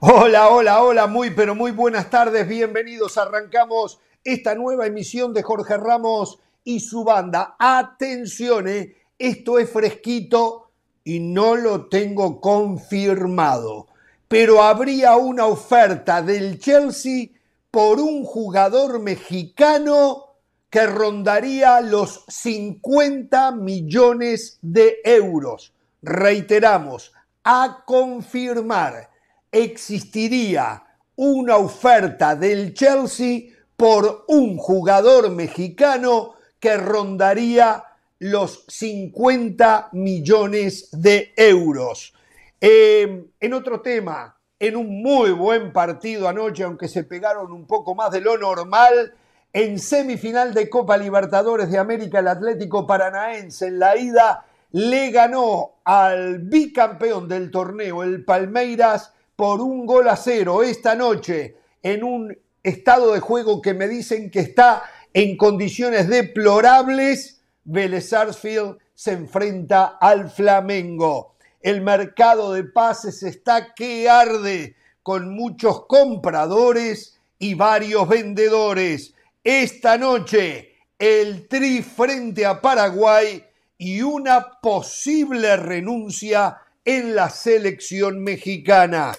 Hola, hola, hola, muy pero muy buenas tardes, bienvenidos. Arrancamos esta nueva emisión de Jorge Ramos y su banda. Atención, eh, esto es fresquito y no lo tengo confirmado, pero habría una oferta del Chelsea por un jugador mexicano que rondaría los 50 millones de euros. Reiteramos, a confirmar existiría una oferta del Chelsea por un jugador mexicano que rondaría los 50 millones de euros. Eh, en otro tema, en un muy buen partido anoche, aunque se pegaron un poco más de lo normal, en semifinal de Copa Libertadores de América, el Atlético Paranaense en la ida le ganó al bicampeón del torneo, el Palmeiras, por un gol a cero esta noche en un estado de juego que me dicen que está en condiciones deplorables. Vélez Sarsfield se enfrenta al Flamengo. El mercado de pases está que arde con muchos compradores y varios vendedores. Esta noche el tri frente a Paraguay y una posible renuncia en la selección mexicana.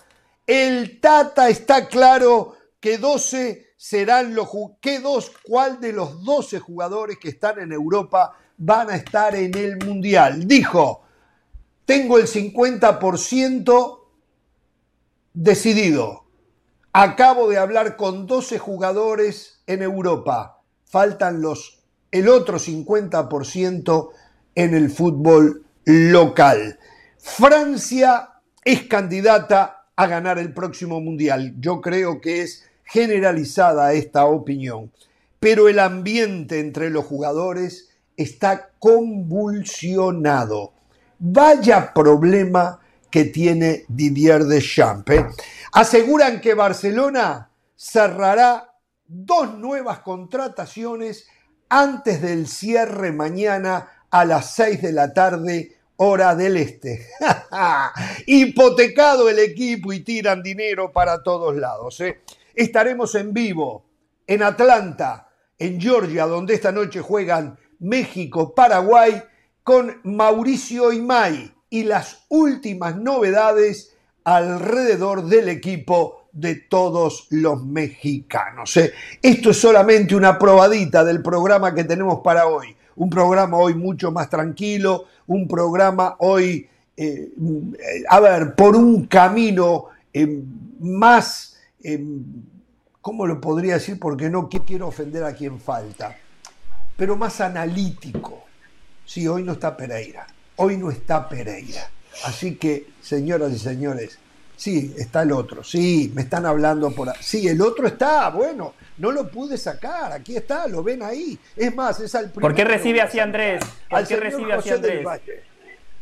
El Tata está claro que 12 serán los que dos cuál de los 12 jugadores que están en Europa van a estar en el Mundial. Dijo, tengo el 50% decidido. Acabo de hablar con 12 jugadores en Europa. Faltan los el otro 50% en el fútbol local. Francia es candidata a ganar el próximo mundial. Yo creo que es generalizada esta opinión. Pero el ambiente entre los jugadores está convulsionado. Vaya problema que tiene Didier Deschamps. ¿eh? Aseguran que Barcelona cerrará dos nuevas contrataciones antes del cierre mañana a las 6 de la tarde hora del este. Hipotecado el equipo y tiran dinero para todos lados. ¿eh? Estaremos en vivo en Atlanta, en Georgia, donde esta noche juegan México, Paraguay, con Mauricio Imay y las últimas novedades alrededor del equipo de todos los mexicanos. ¿eh? Esto es solamente una probadita del programa que tenemos para hoy un programa hoy mucho más tranquilo, un programa hoy, eh, a ver, por un camino eh, más, eh, ¿cómo lo podría decir? Porque no quiero ofender a quien falta, pero más analítico. Sí, hoy no está Pereira, hoy no está Pereira. Así que, señoras y señores, sí, está el otro, sí, me están hablando por. Sí, el otro está, bueno, no lo pude sacar, aquí está, lo ven ahí. Es más, es al ¿Por qué recibe así Andrés? ¿Por qué recibe así Andrés?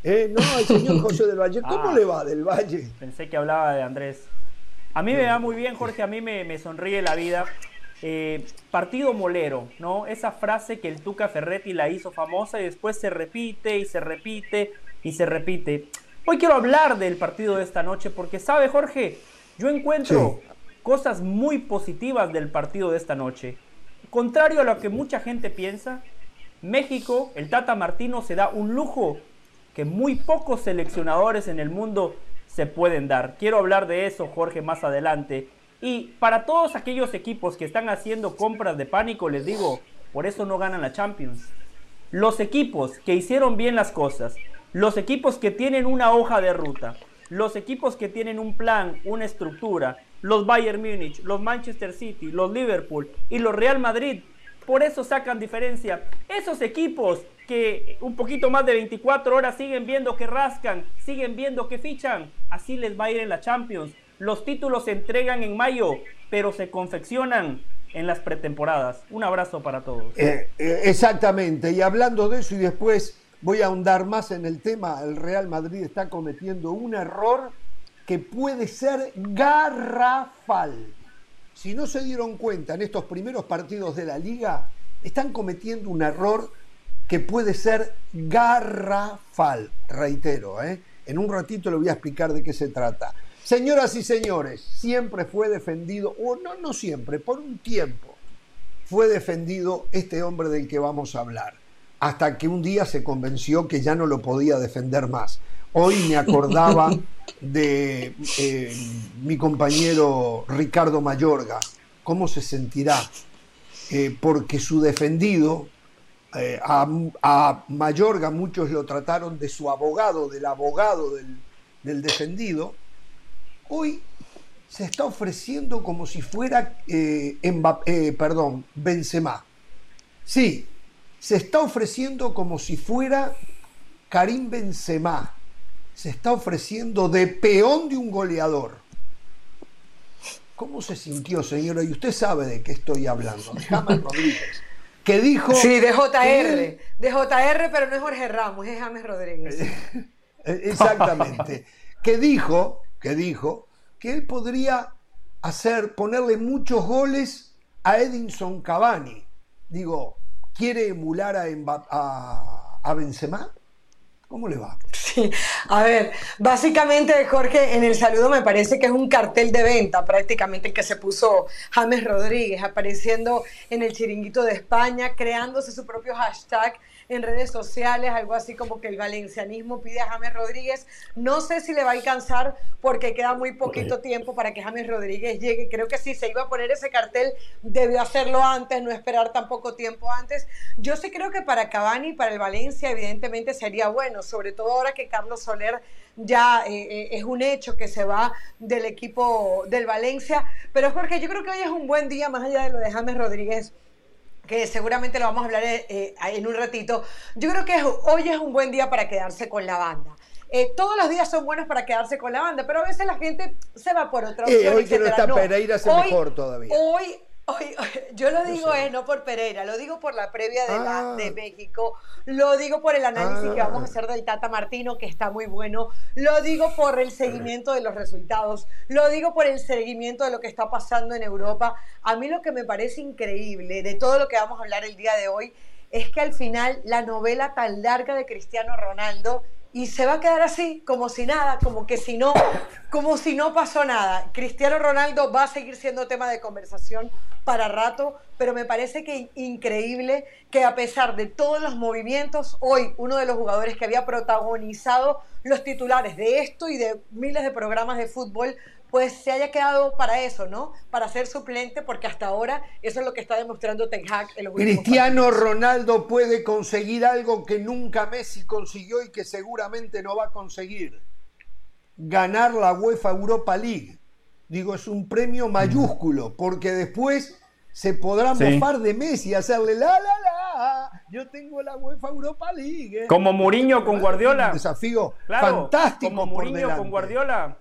Eh, no, al señor José del Valle. ¿Cómo ah. le va del Valle? Pensé que hablaba de Andrés. A mí me va muy bien, Jorge, a mí me, sonríe la vida. Eh, partido molero, ¿no? Esa frase que el Tuca Ferretti la hizo famosa y después se repite y se repite y se repite. Hoy quiero hablar del partido de esta noche porque, ¿sabe, Jorge? Yo encuentro cosas muy positivas del partido de esta noche. Contrario a lo que mucha gente piensa, México, el Tata Martino se da un lujo que muy pocos seleccionadores en el mundo se pueden dar. Quiero hablar de eso, Jorge, más adelante. Y para todos aquellos equipos que están haciendo compras de pánico, les digo, por eso no ganan la Champions. Los equipos que hicieron bien las cosas, los equipos que tienen una hoja de ruta, los equipos que tienen un plan, una estructura, los Bayern Múnich, los Manchester City, los Liverpool y los Real Madrid. Por eso sacan diferencia. Esos equipos que un poquito más de 24 horas siguen viendo que rascan, siguen viendo que fichan, así les va a ir en la Champions. Los títulos se entregan en mayo, pero se confeccionan en las pretemporadas. Un abrazo para todos. Eh, eh, exactamente, y hablando de eso y después voy a ahondar más en el tema, el Real Madrid está cometiendo un error que puede ser garrafal. Si no se dieron cuenta en estos primeros partidos de la liga, están cometiendo un error que puede ser garrafal. Reitero, ¿eh? en un ratito le voy a explicar de qué se trata. Señoras y señores, siempre fue defendido, o no, no siempre, por un tiempo, fue defendido este hombre del que vamos a hablar, hasta que un día se convenció que ya no lo podía defender más. Hoy me acordaba de eh, mi compañero Ricardo Mayorga, cómo se sentirá, eh, porque su defendido, eh, a, Mayorga muchos lo trataron de su abogado, del abogado del, defendido, hoy se está ofreciendo como si fuera eh, perdón, Benzema. Sí, se está ofreciendo como si fuera Karim Benzema. Se está ofreciendo de peón de un goleador. ¿Cómo se sintió, señora? Y usted sabe de qué estoy hablando. De James Rodríguez. Que dijo. Sí, de JR. De JR, pero no es Jorge Ramos, es James Rodríguez. Exactamente. que dijo, que dijo que él podría hacer, ponerle muchos goles a Edinson Cavani. Digo, ¿quiere emular a, a, a Benzema? ¿Cómo le va? Sí, a ver, básicamente Jorge, en el saludo me parece que es un cartel de venta prácticamente el que se puso James Rodríguez, apareciendo en el chiringuito de España, creándose su propio hashtag en redes sociales, algo así como que el valencianismo pide a James Rodríguez. No sé si le va a alcanzar porque queda muy poquito tiempo para que James Rodríguez llegue. Creo que si se iba a poner ese cartel, debió hacerlo antes, no esperar tan poco tiempo antes. Yo sí creo que para Cavani, para el Valencia, evidentemente sería bueno, sobre todo ahora que Carlos Soler ya eh, eh, es un hecho que se va del equipo del Valencia. Pero Jorge, yo creo que hoy es un buen día, más allá de lo de James Rodríguez que seguramente lo vamos a hablar eh, eh, en un ratito, yo creo que hoy es un buen día para quedarse con la banda. Eh, todos los días son buenos para quedarse con la banda, pero a veces la gente se va por otra opción. hoy que no está Pereira es mejor todavía. Hoy yo lo digo no, no por Pereira, lo digo por la previa de, la, de ah. México, lo digo por el análisis que vamos a ah. hacer del Tata Martino, que está muy bueno, lo digo por el seguimiento de los resultados, lo digo por el seguimiento de lo que está pasando en Europa. A mí lo que me parece increíble de todo lo que vamos a hablar el día de hoy es que al final la novela tan larga de Cristiano Ronaldo y se va a quedar así, como si nada, como que si no, como si no pasó nada. Cristiano Ronaldo va a seguir siendo tema de conversación para rato, pero me parece que increíble que a pesar de todos los movimientos, hoy uno de los jugadores que había protagonizado los titulares de esto y de miles de programas de fútbol pues se haya quedado para eso, ¿no? Para ser suplente, porque hasta ahora eso es lo que está demostrando Ten Hag en los Cristiano Ronaldo puede conseguir algo que nunca Messi consiguió y que seguramente no va a conseguir. Ganar la UEFA Europa League. Digo, es un premio mayúsculo, porque después se podrá mofar de Messi, hacerle la la la, yo tengo la UEFA Europa League. Como Mourinho con Guardiola. Un desafío fantástico. Como Mourinho con Guardiola.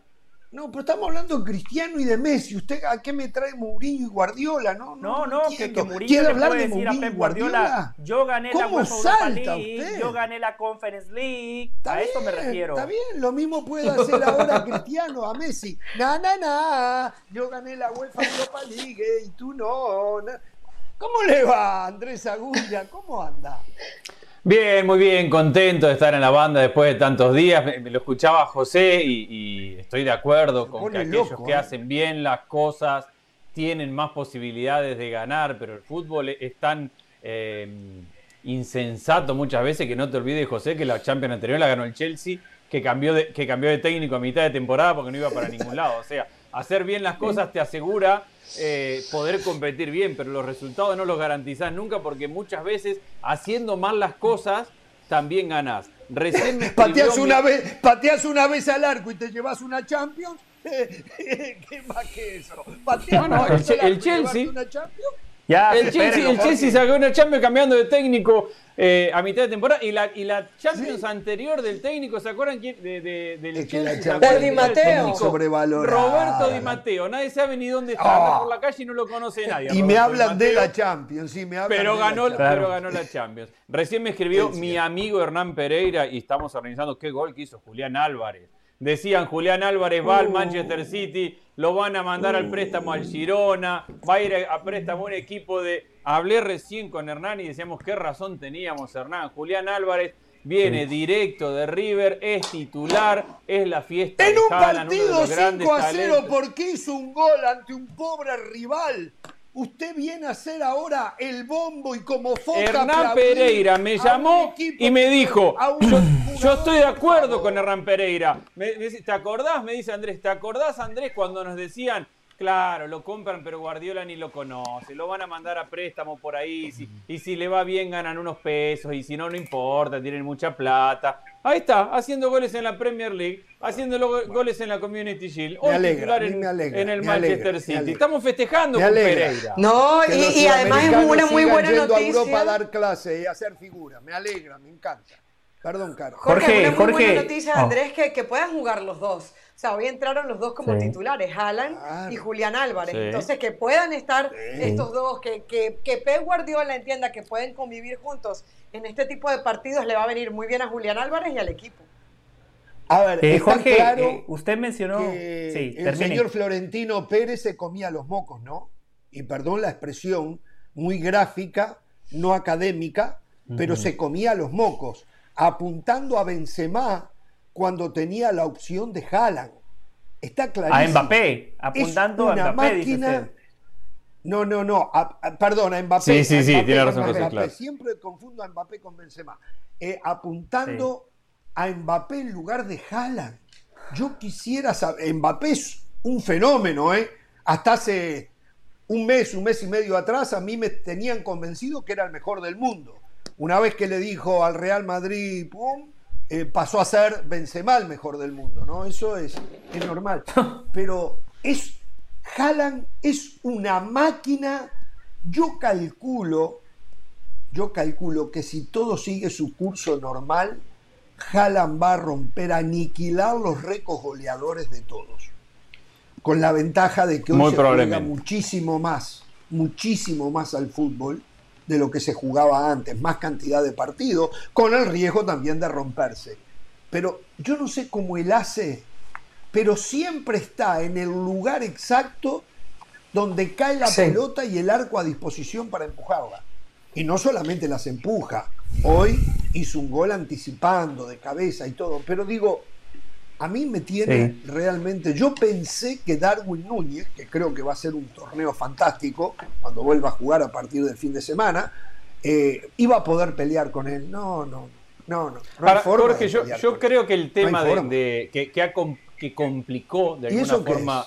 No, pero estamos hablando de Cristiano y de Messi. ¿Usted a qué me trae Mourinho y Guardiola? No, no, no, que, que Mourinho le hablar de Mourinho y Guardiola, Yo gané la UEFA League, yo gané la Conference League. a eso me refiero. Está bien, lo mismo puede hacer ahora Cristiano a Messi. Na, na, na, yo gané la UEFA Europa League y tú no. ¿Cómo le va, Andrés Agulla? ¿Cómo anda? Bien, muy bien, contento de estar en la banda después de tantos días. Me, lo escuchaba José y, estoy de acuerdo con que aquellos que ¿eh? hacen bien las cosas tienen más posibilidades de ganar, pero el fútbol es tan eh, insensato muchas veces que no te olvides, José, que la Champions anterior la ganó el Chelsea, que cambió de, que cambió de técnico a mitad de temporada porque no iba para ningún lado. O sea, hacer bien las cosas te asegura eh, poder competir bien, pero los resultados no los garantizás nunca porque muchas veces haciendo mal las cosas también ganás. Recién pateas, una vez, pateas una vez al arco y te llevas una Champions. ¿Qué más que eso? el, Chelsea. El Chelsea, el Chelsea sacó una Champions cambiando de técnico eh, a mitad de temporada. Y la, y la Champions anterior del técnico, ¿se acuerdan quién? De, de, del es Chelsea. Di Matteo. Roberto Di Matteo. Nadie sabe ni dónde está. Oh. por la calle y no lo conoce nadie. Y me hablan de la Champions. Sí, me hablan pero, ganó, la pero ganó la Champions. Recién me escribió mi amigo Hernán Pereira y estamos organizando qué gol que hizo Julián Álvarez. Decían Julián Álvarez va al uh. Manchester City, lo van a mandar al préstamo al Girona, va a ir a préstamo un equipo de Hablé recién con Hernán y decíamos qué razón teníamos, Hernán. Julián Álvarez viene directo de River, es titular, es la fiesta en de un Haaland, uno de partido los grandes 5 a 0 talentos. porque hizo un gol ante un pobre rival. Usted viene a ser ahora el bombo y como foca Hernán Pereira me llamó y me dijo, yo, estoy de acuerdo con. Hernán Pereira. Me- me dice, ¿Te acordás? Me dice Andrés, ¿te acordás Andrés cuando nos decían, claro, lo compran pero Guardiola ni lo conoce, lo van a mandar a préstamo por ahí, si- y si le va bien ganan unos pesos, y si no, no importa, tienen mucha plata. Ahí está, haciendo goles en la Premier League, haciendo goles en la Community Shield, hoy alegra, en, me alegra, en el me Manchester alegra, me City. Estamos festejando Me con. Pereira. No, y, además es una muy buena yendo a Europa a noticia. dar clase y a hacer figuras. Me alegra, me encanta. Perdón, Caro. Jorge, Jorge, una muy Jorge. buena noticia, Oh. Andrés, que, que puedan jugar los dos. O sea, hoy entraron los dos como Sí. titulares, Alan Claro. y Julián Álvarez. Sí. Entonces, que puedan estar Sí. estos dos, que, que, que Pep Guardiola entienda que pueden convivir juntos en este tipo de partidos, le va a venir muy bien a Julián Álvarez y al equipo. A ver, Eh, está Jorge, claro eh, usted mencionó. que Sí, el termine. señor Florentino Pérez se comía los mocos, ¿no? Y perdón la expresión, muy gráfica, no académica, pero se comía los mocos, apuntando a Benzema cuando tenía la opción de Haaland. Está clarísimo. A Mbappé, apuntando Es a una Mbappé, dice máquina- usted. No, no, no, a- a- perdón, a Mbappé. Sí, sí, sí, Mbappé, tiene razón, Mbappé, José, claro. Siempre confundo a Mbappé con Benzema. Eh, apuntando a Mbappé en lugar de Haaland. Yo quisiera saber, Mbappé es un fenómeno, ¿eh? Hasta hace un mes, un mes y medio atrás, a mí me tenían convencido que era el mejor del mundo. Una vez que le dijo al Real Madrid, pum, eh, pasó a ser Benzema el mejor del mundo, ¿no? Eso es, es normal. Pero es, Haaland es una máquina, yo calculo, yo calculo que si todo sigue su curso normal, Haaland va a romper, a aniquilar los récords goleadores de todos. Con la ventaja de que hoy Muy se juega muchísimo más, muchísimo más al fútbol de lo que se jugaba antes, más cantidad de partidos, con el riesgo también de romperse. Pero yo no sé cómo él hace, pero siempre está en el lugar exacto donde cae la Sí. pelota y el arco a disposición para empujarla. Y no solamente las empuja, hoy hizo un gol anticipando de cabeza y todo, pero digo, a mí me tiene Sí. realmente, yo pensé que Darwin Núñez, que creo que va a ser un torneo fantástico cuando vuelva a jugar a partir del fin de semana, eh, iba a poder pelear con él. No, no, no, no. no Jorge, yo, yo creo que el tema de, que, que ha com- que complicó de ¿Y alguna forma.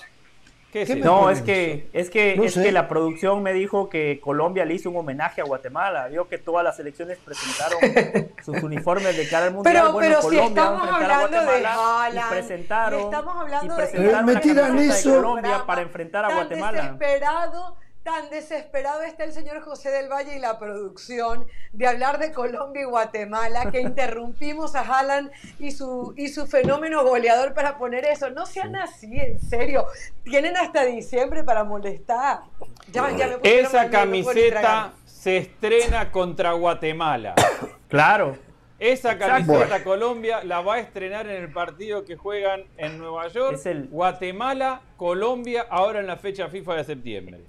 ¿Qué ¿Qué me? No, es que, es que, No es sé. que la producción me dijo que Colombia le hizo un homenaje a Guatemala. Vio que todas las selecciones presentaron sus uniformes de cara al mundial. Pero, bueno, pero si Colombia va a estamos hablando de Guatemala Haaland, y presentaron, y estamos hablando y de- presentaron Me la tiran camiseta eso. de Colombia para enfrentar a Guatemala. Desesperado, tan desesperado está el señor José del Valle y la producción de hablar de Colombia y Guatemala, que interrumpimos a Haaland y su, y su fenómeno goleador para poner eso. No sean así, en serio. Tienen hasta diciembre para molestar. Ya- ya me pusieron Esa camiseta se estrena contra Guatemala. Claro. Esa camiseta. Colombia la va a estrenar en el partido que juegan en Nueva York. Es el- Guatemala, Colombia, ahora en la fecha FIFA de septiembre.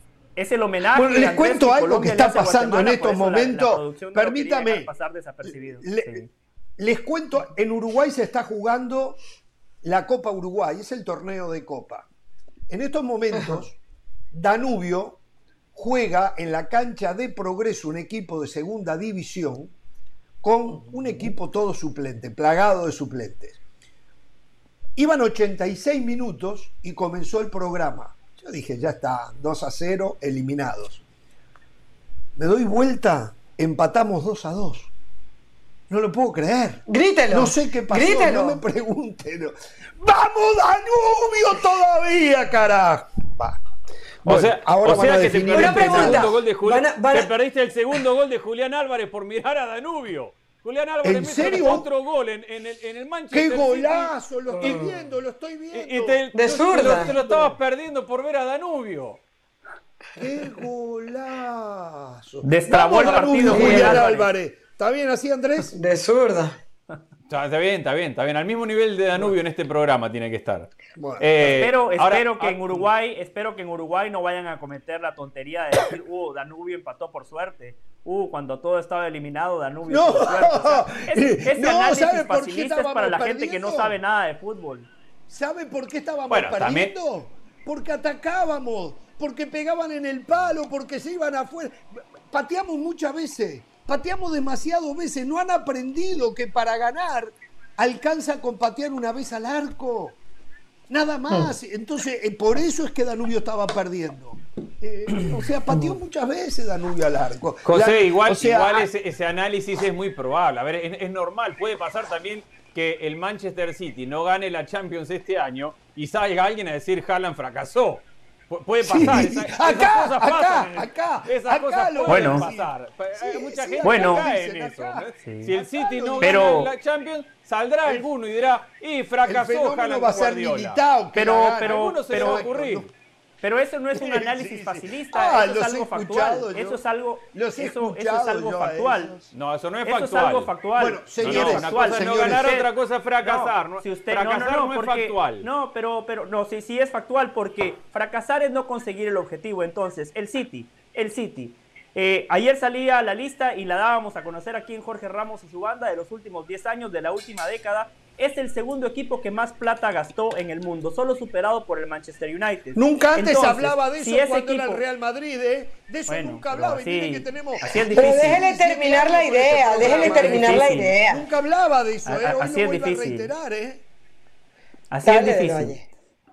Es el homenaje. Bueno, les cuento algo Colombia que está pasando en estos la- la momentos. no quería Permítame. pasar desapercibido. Le- Sí. Les cuento, en Uruguay se está jugando la Copa Uruguay, es el torneo de Copa. En estos momentos, Danubio juega en la cancha de Progreso, un equipo de segunda división, con un equipo todo suplente, plagado de suplentes. Iban 86 minutos y comenzó el programa. Yo dije, ya está, 2 a 0, eliminados. Me doy vuelta, empatamos 2 a 2. No lo puedo creer. Grítelo. No sé qué pasó, Grítelo. no me pregunten. ¡Vamos, Danubio todavía, carajo! Va. O Bueno, sea, ahora o sea que te perdiste, el segundo gol de Julián, Van a- van a- te perdiste el segundo gol de Julián Álvarez por mirar a Danubio. Julián Álvarez ¿En mete serio? otro gol en, en el, en el Manchester ¡Qué City. golazo! Lo estoy Ah. viendo, lo estoy viendo. Y, y te, De zurda. Te, lo, te lo estabas perdiendo por ver a Danubio. ¡Qué golazo! Destrabó el partido Danubio, Julián. Álvarez. ¿Está bien así, Andrés? De zurda. Está bien, está bien, está bien. Al mismo nivel de Danubio en este programa tiene que estar. Eh, espero, espero que en Uruguay, espero que en Uruguay no vayan a cometer la tontería de decir, uh, Danubio empató por suerte. Uh, cuando todo estaba eliminado, Danubio no, por suerte. ese no, análisis facilista es para la gente que no sabe nada de fútbol. ¿Sabe por qué estábamos perdiendo? Porque atacábamos, porque pegaban en el palo, porque se iban afuera. Pateamos muchas veces. Pateamos demasiadas veces, no han aprendido que para ganar alcanza con patear una vez al arco. Nada más. Entonces, eh, por eso es que Danubio estaba perdiendo. Eh, o sea, pateó muchas veces Danubio al arco. José, igual, igual ese, análisis es muy probable. A ver, es, normal. Puede pasar también que el Manchester City no gane la Champions este año y salga alguien a decir Haaland fracasó. Puede pasar. esas cosas pasan. Acá, esas cosas pueden bueno. pasar. Hay mucha gente bueno. cae en eso. Si el City no gana la Champions, saldrá alguno y dirá, y fracasó Haaland va a ser. Pero, pero, se pero, ocurrir. Pero eso no es un análisis facilista, ah, eso es algo factual. Eso es algo, eso, eso es algo factual. No, eso no es factual. Eso es algo factual. Bueno, señores, no, una cosa es no ganar, otra cosa es fracasar. No, si usted, fracasar no, no, es factual. No, pero, pero no, sí, sí es factual porque fracasar es no conseguir el objetivo. Entonces, el City, el City. Eh, ayer salía la lista y la dábamos a conocer aquí en Jorge Ramos y su banda de los últimos 10 años, de la última década es el segundo equipo que más plata gastó en el mundo, solo superado por el Manchester United. Nunca antes hablaba de eso cuando era el Real Madrid, ¿eh? De eso nunca hablaba y que tenemos... Pero déjele terminar la idea, déjele terminar la idea. Nunca hablaba de eso, ¿eh? Hoy así es difícil. A reiterar, ¿eh? Así es difícil.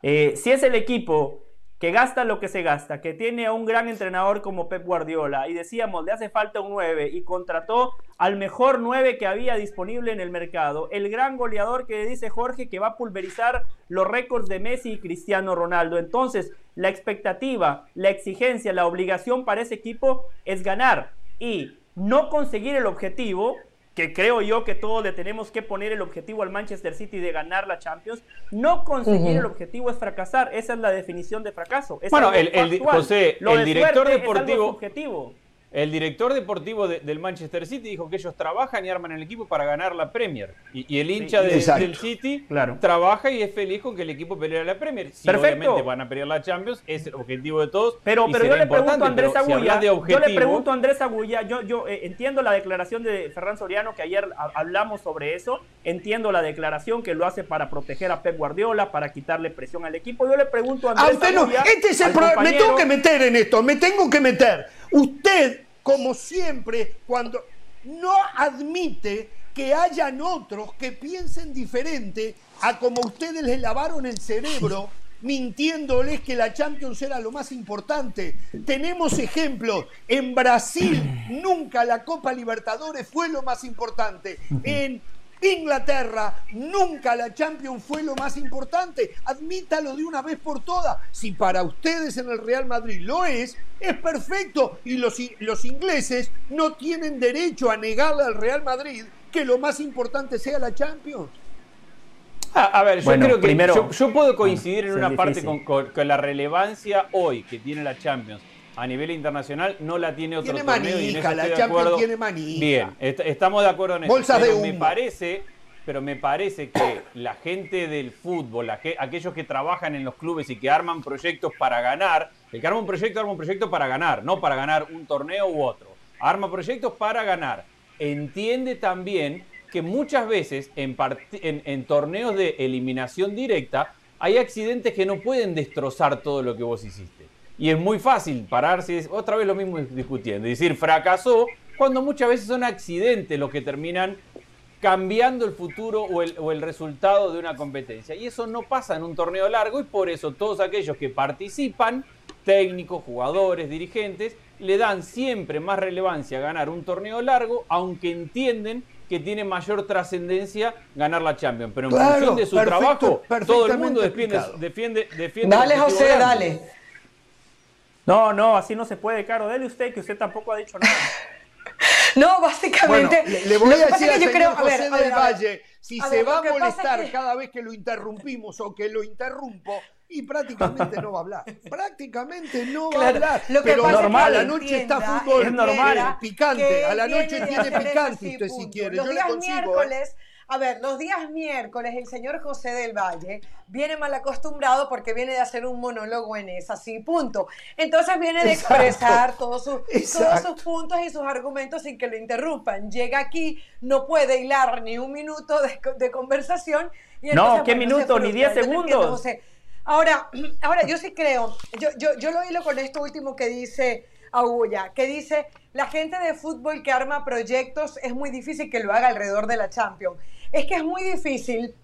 Eh, si es el equipo que gasta lo que se gasta, que tiene a un gran entrenador como Pep Guardiola y decíamos, le hace falta un 9 y contrató al mejor 9 que había disponible en el mercado, el gran goleador que dice Jorge que va a pulverizar los récords de Messi y Cristiano Ronaldo. Entonces, la expectativa, la exigencia, la obligación para ese equipo es ganar y no conseguir el objetivo que creo yo que todos le tenemos que poner el objetivo al Manchester City de ganar la Champions, no conseguir el objetivo es fracasar. Esa es la definición de fracaso. bueno, el, el, José, el director deportivo. El director deportivo del Manchester City dijo que ellos trabajan y arman el equipo para ganar la Premier. Y, el hincha del City trabaja y es feliz con que el equipo pelee la Premier. Si obviamente van a pelear la Champions, es el objetivo de todos. Pero, pero yo le pregunto a Andrés Agulla, yo le pregunto a Andrés Agulla, yo, yo eh, entiendo la declaración de Ferran Soriano, que ayer hablamos sobre eso, entiendo la declaración que lo hace para proteger a Pep Guardiola, para quitarle presión al equipo. Yo le pregunto a Andrés usted no, este es el problema, me tengo que meter en esto, me tengo que meter. Usted, como siempre, cuando no admite que hayan otros que piensen diferente a como ustedes les lavaron el cerebro mintiéndoles que la Champions era lo más importante. Tenemos ejemplos. En Brasil nunca la Copa Libertadores fue lo más importante. En Inglaterra, nunca la Champions fue lo más importante. Admítalo de una vez por todas. Si para ustedes en el Real Madrid lo es, es perfecto. Y los, los ingleses no tienen derecho a negarle al Real Madrid que lo más importante sea la Champions. a ver, yo creo que primero, yo, puedo coincidir en una parte con, con la relevancia hoy que tiene la Champions a nivel internacional no la tiene otro tiene Manija, la Champions tiene manija. Bien, estamos de acuerdo en eso. Bolsas pero de me parece, pero me parece que la gente del fútbol, aquellos que trabajan en los clubes y que arman proyectos para ganar, el que arma un proyecto arma un proyecto para ganar, no para ganar un torneo u otro. Arma proyectos para ganar. Entiende también que muchas veces en, en torneos de eliminación directa hay accidentes que no pueden destrozar todo lo que vos hiciste. Y es muy fácil pararse, otra vez lo mismo discutiendo, y decir fracasó, cuando muchas veces son accidentes los que terminan cambiando el futuro o el, o el, resultado de una competencia. Y eso no pasa en un torneo largo y por eso todos aquellos que participan, técnicos, jugadores, dirigentes, le dan siempre más relevancia a ganar un torneo largo, aunque entienden que tiene mayor trascendencia ganar la Champions. Pero en función de su trabajo, todo el mundo defiende, defiende, defiende. Dale, José, dale. No, no, así no se puede, Caro. Dele usted, que usted tampoco ha dicho nada. No, básicamente. le, voy a decir al señor José del Valle, si se va a molestar cada vez que lo interrumpimos o que lo interrumpo, y prácticamente no va a hablar. Prácticamente no va a hablar. Lo que pero normal, a la noche está fútbol es normal, picante. A la noche tiene picante usted si quiere. Los días miércoles a ver, los días miércoles el señor José del Valle viene mal acostumbrado porque viene de hacer un monólogo en esa, así, punto. Entonces viene de expresar todos sus, todos sus puntos y sus argumentos sin que lo interrumpan. Llega aquí, no puede hilar ni un minuto de, conversación. Y no, ¿qué minuto? Ni 10 segundos. Ahora, ahora, yo sí creo, yo, yo, yo lo hilo con esto último que dice Agulla, que dice, la gente de fútbol que arma proyectos es muy difícil que lo haga alrededor de la Champions. Es que es muy difícil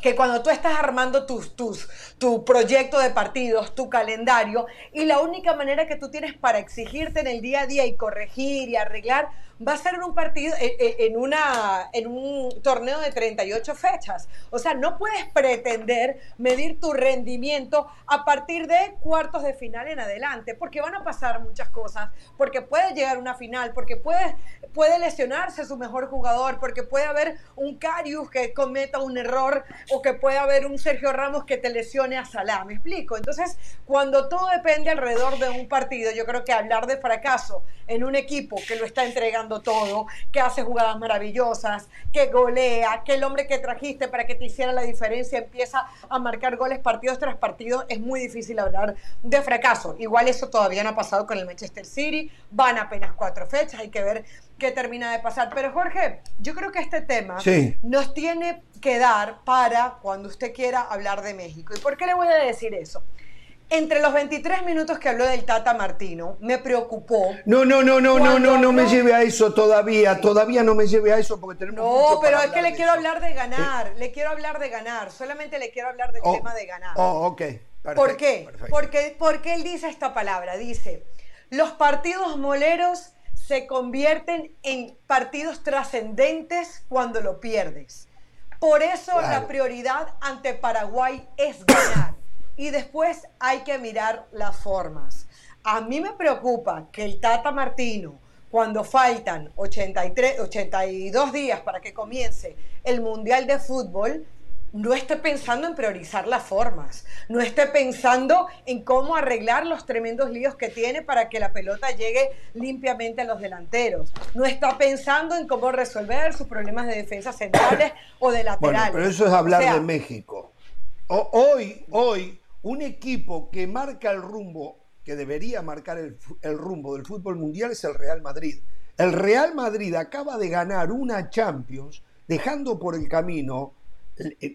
que cuando tú estás armando tus, tus, tu proyecto de partidos, tu calendario, y la única manera que tú tienes para exigirte en el día a día y corregir y arreglar, va a ser en un partido, en, una, en un torneo de 38 fechas. O sea, no puedes pretender medir tu rendimiento a partir de cuartos de final en adelante, porque van a pasar muchas cosas, porque puede llegar una final, porque puede, puede lesionarse su mejor jugador, porque puede haber un Carius que cometa un error o que puede haber un Sergio Ramos que te lesione a Salah. ¿Me explico? Entonces, cuando todo depende alrededor de un partido, yo creo que hablar de fracaso en un equipo que lo está entregando todo, que hace jugadas maravillosas, que golea, que el hombre que trajiste para que te hiciera la diferencia empieza a marcar goles partidos tras partidos, es muy difícil hablar de fracaso. Igual eso todavía no ha pasado con el Manchester City, van apenas cuatro fechas, hay que ver qué termina de pasar. Pero Jorge, yo creo que este tema nos tiene que dar para cuando usted quiera hablar de México. ¿Y por qué le voy a decir eso? Entre los 23 minutos que habló del Tata Martino, me preocupó. No, no, no, no, no, no, no me lleve a eso todavía. Todavía no me lleve a eso porque tenemos. No, pero es que le quiero hablar de ganar. Le quiero hablar de ganar. Solamente le quiero hablar del oh, tema de ganar. Oh, ok. ¿Por qué? Porque, porque él dice esta palabra. Dice: los partidos moleros se convierten en partidos trascendentes cuando lo pierdes. Por eso la prioridad ante Paraguay es ganar y después hay que mirar las formas. A mí me preocupa que el Tata Martino, cuando faltan 83, 82 días para que comience el Mundial de Fútbol, no esté pensando en priorizar las formas, no esté pensando en cómo arreglar los tremendos líos que tiene para que la pelota llegue limpiamente a los delanteros, no está pensando en cómo resolver sus problemas de defensa centrales o de laterales. Bueno, pero eso es hablar de México. hoy, hoy, un equipo que marca el rumbo, que debería marcar el, rumbo del fútbol mundial es el Real Madrid. El Real Madrid acaba de ganar una Champions, dejando por el camino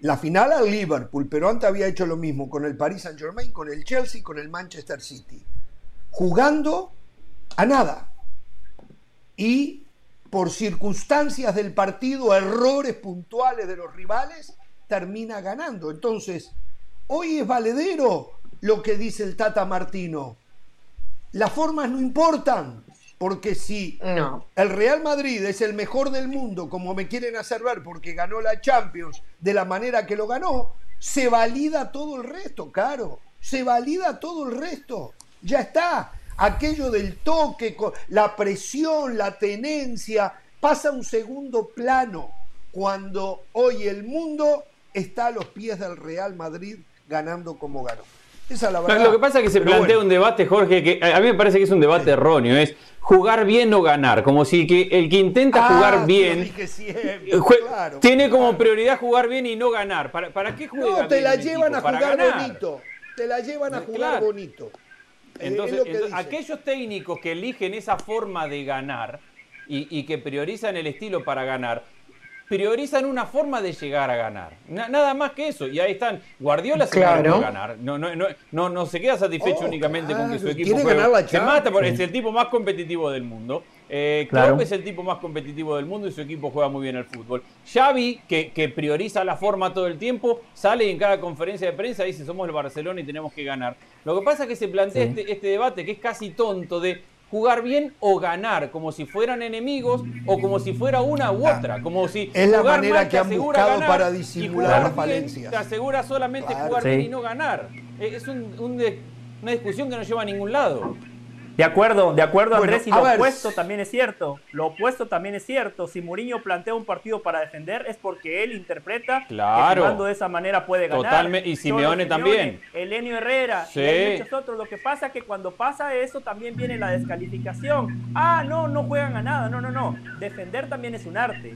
la final al Liverpool, pero antes había hecho lo mismo con el Paris Saint Germain, con el Chelsea, con el Manchester City, jugando a nada. Y por circunstancias del partido, errores puntuales de los rivales, termina ganando. Entonces, Hoy es valedero lo que dice el Tata Martino. Las formas no importan, porque si el Real Madrid es el mejor del mundo, como me quieren hacer ver, porque ganó la Champions de la manera que lo ganó, se valida todo el resto, claro. Se valida todo el resto. Ya está. Aquello del toque, la presión, la tenencia, pasa a un segundo plano cuando hoy el mundo está a los pies del Real Madrid ganando como ganó. Esa la verdad. Lo que pasa es que se plantea un debate, Jorge, que a mí me parece que es un debate erróneo, es jugar bien o ganar, como si que el que intenta ah, jugar bien tiene como prioridad jugar bien y no ganar. ¿Para, para qué juega No, te la llevan a jugar bonito. Te la llevan a jugar bonito. Entonces, aquellos técnicos que eligen esa forma de ganar y que priorizan el estilo para ganar, priorizan una forma de llegar a ganar. nada más que eso. Y ahí están. Guardiola se claro. ganar. No, no, no, no, se queda satisfecho oh, únicamente con que su equipo juegue. Se mata por, es el tipo más competitivo del mundo. Eh, claro. es el tipo más competitivo del mundo y su equipo juega muy bien el fútbol. Xavi, que, que prioriza la forma todo el tiempo, sale y en cada conferencia de prensa dice somos el Barcelona y tenemos que ganar. Lo que pasa es que se plantea este, este debate que es casi tonto de jugar bien o ganar, como si fueran enemigos o como si fuera una u otra, como si es la manera que han buscado para disimular las falencias. Te asegura solamente jugar bien y no ganar. Es una discusión que no lleva a ningún lado. De acuerdo, de acuerdo Andrés, y lo opuesto también es cierto. Lo opuesto también es cierto. Si Mourinho plantea un partido para defender es porque él interpreta claro. que jugando de esa manera puede ganar. Totalmente. Y Simeone, también. Elenio Herrera y hay muchos otros. Lo que pasa es que cuando pasa eso también viene la descalificación. Ah, no, no juegan a nada. No, no, no. Defender también es un arte.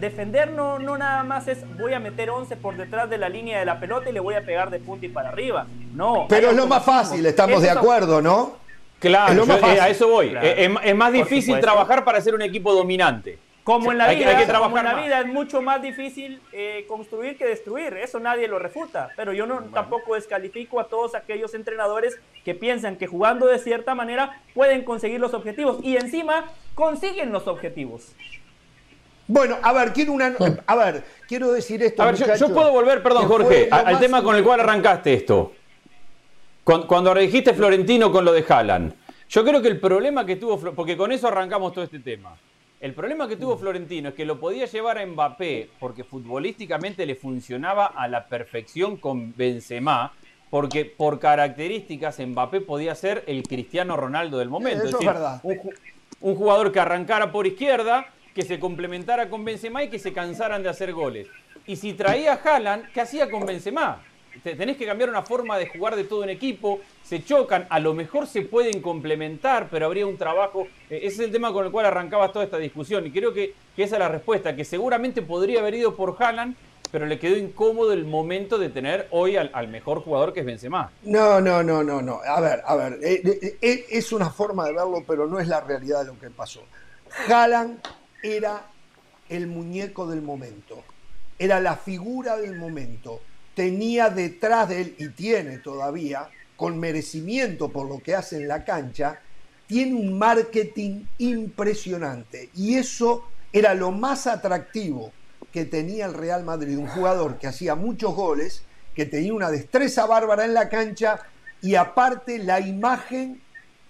defender no, no nada más es voy a meter 11 por detrás de la línea de la pelota y le voy a pegar de punta y para arriba. No. Pero es lo más fácil, estamos de acuerdo, ¿no? Claro, eh, a eso voy. Eh, es, más difícil trabajar para ser un equipo dominante. Como en la vida, que trabajar en la vida es mucho más difícil eh, construir que destruir, eso nadie lo refuta. Pero yo no tampoco descalifico a todos aquellos entrenadores que piensan que jugando de cierta manera pueden conseguir los objetivos y encima consiguen los objetivos. Bueno, a ver, quiero una, a ver, quiero decir esto. A ver, yo, puedo volver, perdón, Jorge, al tema con el cual arrancaste esto. Cuando, cuando dijiste Florentino con lo de Haaland. Yo creo que el problema que tuvo, porque con eso arrancamos todo este tema. El problema que tuvo Florentino es que lo podía llevar a Mbappé porque futbolísticamente le funcionaba a la perfección con Benzema, porque por características Mbappé podía ser el Cristiano Ronaldo del momento. es, verdad. Un, jugador que arrancara por izquierda, que se complementara con Benzema y que se cansaran de hacer goles. Y si traía a Haaland, ¿qué hacía con Benzema? Tenés que cambiar una forma de jugar de todo en equipo, se chocan, a lo mejor se pueden complementar, pero habría un trabajo. Eh, ese es el tema con el cual arrancabas toda esta discusión y creo que, esa es la respuesta, que seguramente podría haber ido por Haaland, pero le quedó incómodo el momento de tener hoy al, mejor jugador que es Benzema. No, no, no, no, no. A ver, a ver, eh, eh, es una forma de verlo, pero no es la realidad de lo que pasó. Haaland era el muñeco del momento, era la figura del momento tenía detrás de él, y tiene todavía, con merecimiento por lo que hace en la cancha, tiene un marketing impresionante. Y eso era lo más atractivo que tenía el Real Madrid, un jugador que hacía muchos goles, que tenía una destreza bárbara en la cancha y aparte la imagen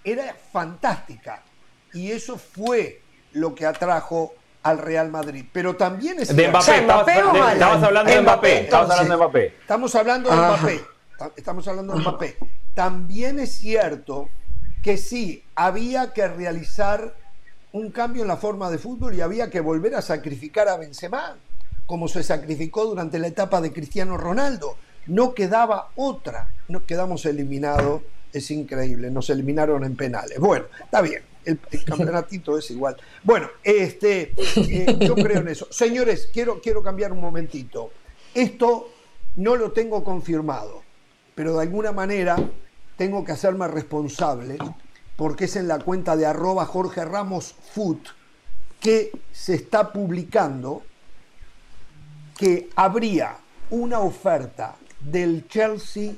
era fantástica. Y eso fue lo que atrajo al Real Madrid. Pero también es. De Mbappé, estabas, hablando de Mbappé. Estamos hablando de Mbappé. Estamos hablando de Mbappé. Estamos hablando de Mbappé. También es cierto que sí, había que realizar un cambio en la forma de fútbol y había que volver a sacrificar a Benzema, como se sacrificó durante la etapa de Cristiano Ronaldo. No quedaba otra. No quedamos eliminados. Es increíble. Nos eliminaron en penales. Bueno, está bien el, campeonatito es igual. Bueno, este, eh, yo creo en eso. Señores, quiero, quiero cambiar un momentito. Esto no lo tengo confirmado, pero de alguna manera tengo que hacerme responsable porque es en la cuenta de arroba Jorge Ramos Food que se está publicando que habría una oferta del Chelsea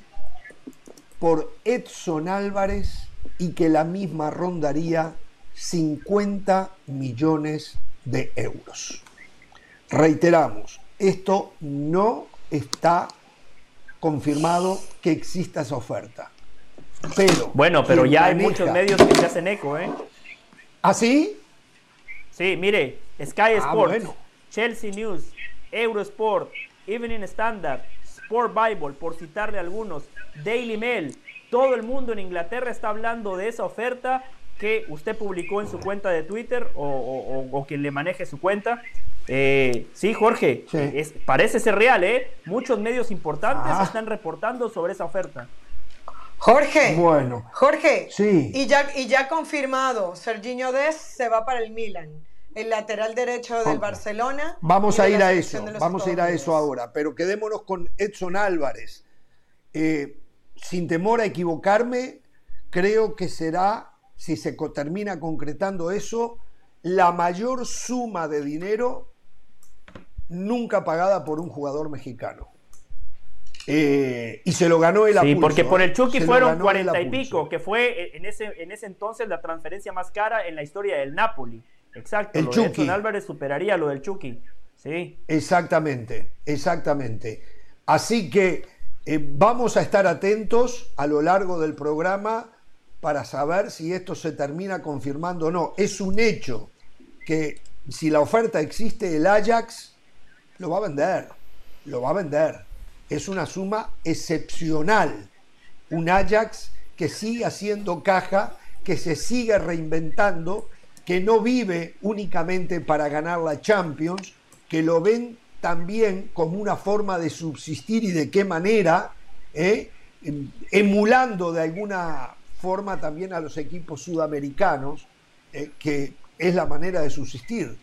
por Edson Álvarez y que la misma rondaría 50 millones de euros. Reiteramos, esto no está confirmado que exista esa oferta. Pero bueno, pero ya hay muchos medios que se hacen eco, ¿eh? ¿Ah, sí? Sí, mire, Sky ah, Sports, Chelsea News, Eurosport, Evening Standard, Sport Bible, por citarle algunos, Daily Mail, todo el mundo en Inglaterra está hablando de esa oferta que usted publicó en su cuenta de Twitter o, quien le maneje su cuenta. Eh, sí, Jorge, parece ser real, ¿eh? Muchos medios importantes ah. están reportando sobre esa oferta. Jorge, bueno, Jorge, sí. y ya, y ya confirmado, Serginho Dest se va para el Milan, el lateral derecho del Barcelona. Vamos a ir a eso, vamos a ir a eso ahora, pero quedémonos con Edson Álvarez. Eh, sin temor a equivocarme, creo que será, si se termina concretando eso, la mayor suma de dinero nunca pagada por un jugador mexicano. Eh, y se lo ganó el Sí, porque por el ¿eh? Chucky fueron cuarenta y pico, que fue en ese, en ese entonces la transferencia más cara en la historia del Napoli. Exacto. El Chucky. Álvarez superaría lo del Chucky. Sí. Exactamente, exactamente. Así que eh, vamos a estar atentos a lo largo del programa para saber si esto se termina confirmando o no. Es un hecho que si la oferta existe, el Ajax lo va a vender, lo va a vender. Es una suma excepcional. Un Ajax que sigue haciendo caja, que se sigue reinventando, que no vive únicamente para ganar la Champions, que lo ven también como una forma de subsistir y de qué manera, ¿eh? em, emulando de alguna forma también a los equipos sudamericanos, eh, que es la manera de subsistir.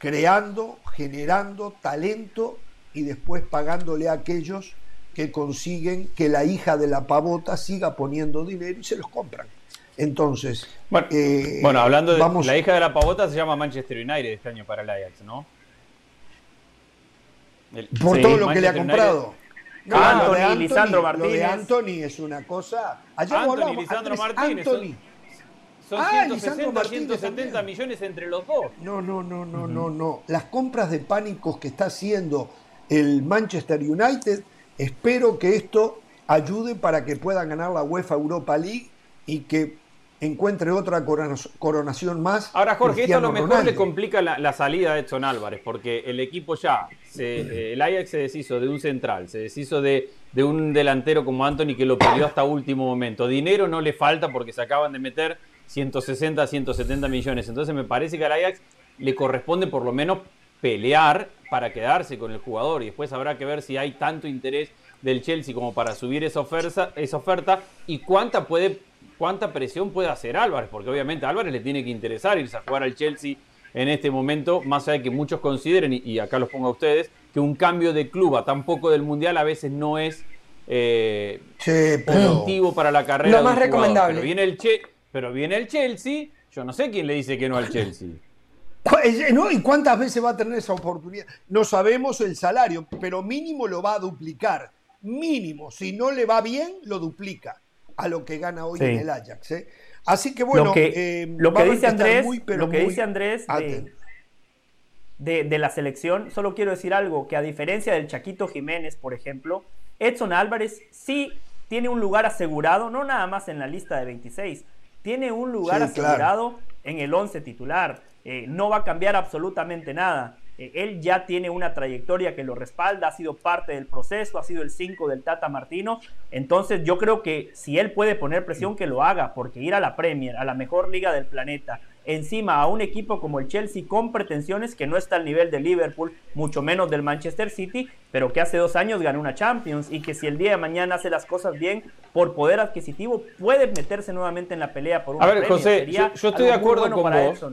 creando, generando talento y después pagándole a aquellos que consiguen que la hija de la pavota siga poniendo dinero y se los compran. Entonces, bueno, eh, hablando de la hija de la pavota se llama Manchester United este año para el Ajax, ¿no? Por todo lo que le ha comprado. Anthony, Lisandro Martínez. Lo de Anthony es una cosa. Anthony, Lisandro Martínez. Son, 160, 170 millones entre los dos. No, no, no, no, no, no. Las compras de pánicos que está haciendo el Manchester United, espero que esto ayude para que puedan ganar la UEFA Europa League y que encuentre otra coronación más. Ahora, Jorge, esto a lo mejor le complica la, salida de Edson Álvarez, porque el equipo ya, eh, el Ajax se deshizo de un central, se deshizo de, de, un delantero como Anthony que lo perdió hasta último momento. Dinero no le falta porque se acaban de meter 160, 170 millones. Entonces me parece que al Ajax le corresponde por lo menos pelear para quedarse con el jugador y después habrá que ver si hay tanto interés del Chelsea como para subir esa oferta, esa oferta y cuánta puede cuánta presión puede hacer Álvarez, porque obviamente a Álvarez le tiene que interesar irse a jugar al Chelsea en este momento, más allá de que muchos consideren, y acá los pongo a ustedes, que un cambio de club a tan poco del Mundial a veces no es eh, positivo para la carrera. Lo más recomendable. Pero viene, el pero viene el Chelsea, yo no sé quién le dice que no al Chelsea. ¿Y cuántas veces va a tener esa oportunidad? No sabemos el salario, pero mínimo lo va a duplicar. Mínimo. Si no le va bien, lo duplica a lo que gana hoy en el Ajax. ¿eh? Así que bueno, lo que, eh, dice Andrés, lo que dice Andrés de, de, la selección, solo quiero decir algo, que a diferencia del Chaquito Jiménez, por ejemplo, Edson Álvarez sí tiene un lugar asegurado, no nada más en la lista de 26, tiene un lugar asegurado en el 11 titular. Eh, no va a cambiar absolutamente nada. Eh, él ya tiene una trayectoria que lo respalda, ha sido parte del proceso, ha sido el 5 del Tata Martino. Entonces yo creo que si él puede poner presión, que lo haga, porque ir a la Premier, a la mejor liga del planeta, encima a un equipo como el Chelsea con pretensiones que no está al nivel de Liverpool, mucho menos del Manchester City, pero que hace dos años ganó una Champions y que si el día de mañana hace las cosas bien por poder adquisitivo, puede meterse nuevamente en la pelea por un A ver, José, yo, estoy de acuerdo con vos.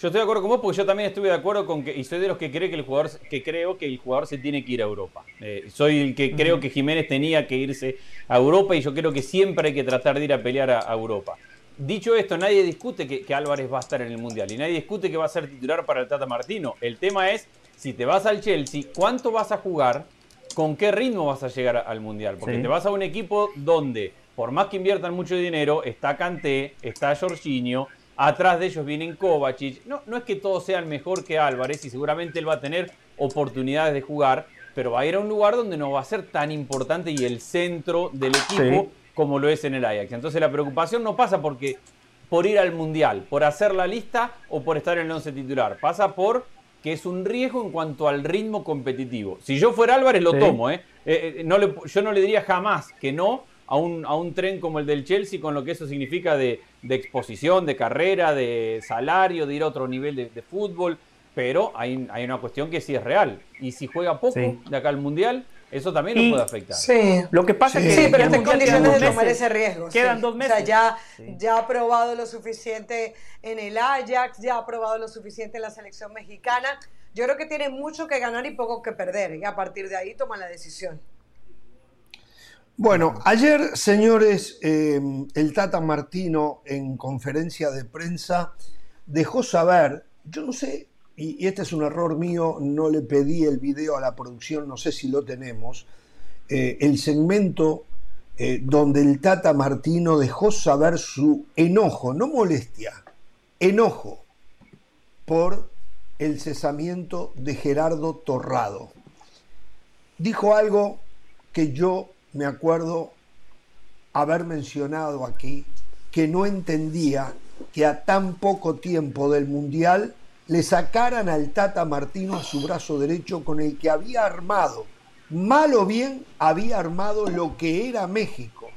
Yo estoy de acuerdo con vos porque yo también estuve de acuerdo con que, y soy de los que cree que el jugador, que creo que el jugador se tiene que ir a Europa. Eh, soy el que creo que Jiménez tenía que irse a Europa y yo creo que siempre hay que tratar de ir a pelear a, Europa. Dicho esto, nadie discute que, Álvarez va a estar en el Mundial y nadie discute que va a ser titular para el Tata Martino. El tema es, si te vas al Chelsea, ¿cuánto vas a jugar? ¿Con qué ritmo vas a llegar al Mundial? Porque te vas a un equipo donde, por más que inviertan mucho dinero, está Kanté, está Jorginho, Atrás de ellos vienen Kovacic. No, no es que todos sean mejor que Álvarez y seguramente él va a tener oportunidades de jugar, pero va a ir a un lugar donde no va a ser tan importante y el centro del equipo como lo es en el Ajax. Entonces la preocupación no pasa porque por ir al Mundial, por hacer la lista o por estar en el once titular. Pasa por que es un riesgo en cuanto al ritmo competitivo. Si yo fuera Álvarez lo tomo, ¿eh? Eh, eh, yo no le diría jamás que no, a un, a un tren como el del Chelsea con lo que eso significa de, exposición, de carrera, de salario, de ir a otro nivel de, fútbol, pero hay, hay, una cuestión que sí es real. Y si juega poco de acá al Mundial, eso también lo puede afectar. Sí. Lo que pasa es que. Sí, pero está en condiciones de tomar ese riesgo. Quedan dos meses. O sea, ya, ya ha probado lo suficiente en el Ajax, ya ha probado lo suficiente en la selección mexicana. Yo creo que tiene mucho que ganar y poco que perder. Y a partir de ahí toma la decisión. Bueno, ayer, señores, em, el Tata Martino en conferencia de prensa dejó saber, yo no sé, y, este es un error mío, no le pedí el video a la producción, no sé si lo tenemos, eh, el segmento eh, donde el Tata Martino dejó saber su enojo, no molestia, enojo por el cesamiento de Gerardo Torrado. Dijo algo que yo me acuerdo haber mencionado aquí que no entendía que a tan poco tiempo del Mundial le sacaran al Tata Martino a su brazo derecho con el que había armado, mal o bien había armado lo que era México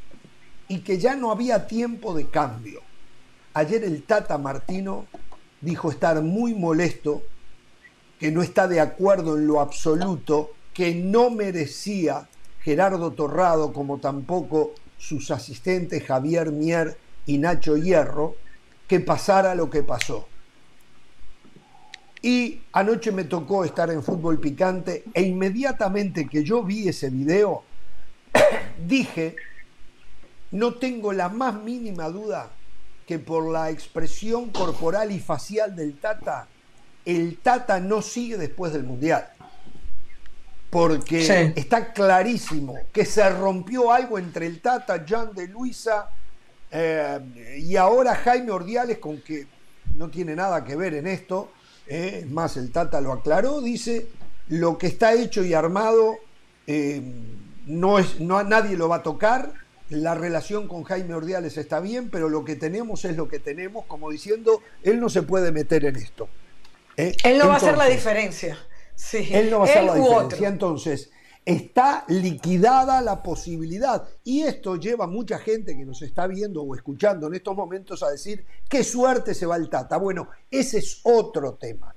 y que ya no había tiempo de cambio. Ayer el Tata Martino dijo estar muy molesto, que no está de acuerdo en lo absoluto, que no merecía Gerardo Torrado, como tampoco sus asistentes Javier Mier y Nacho Hierro, que pasara lo que pasó. Y anoche me tocó estar en fútbol picante e inmediatamente que yo vi ese video, dije, no tengo la más mínima duda que por la expresión corporal y facial del Tata, el Tata no sigue después del Mundial. Porque está clarísimo que se rompió algo entre el Tata, Jan de Luisa eh, y ahora Jaime Ordiales, con que no tiene nada que ver en esto, eh, es más, el Tata lo aclaró, dice, lo que está hecho y armado eh, no es, no, nadie lo va a tocar, la relación con Jaime Ordiales está bien, pero lo que tenemos es lo que tenemos, como diciendo, él no se puede meter en esto. Él no va a hacer la diferencia. Sí. Él no va a hacer la diferencia. Entonces, está liquidada la posibilidad. Y esto lleva a mucha gente que nos está viendo o escuchando en estos momentos a decir, qué suerte se va el Tata. Bueno, ese es otro tema.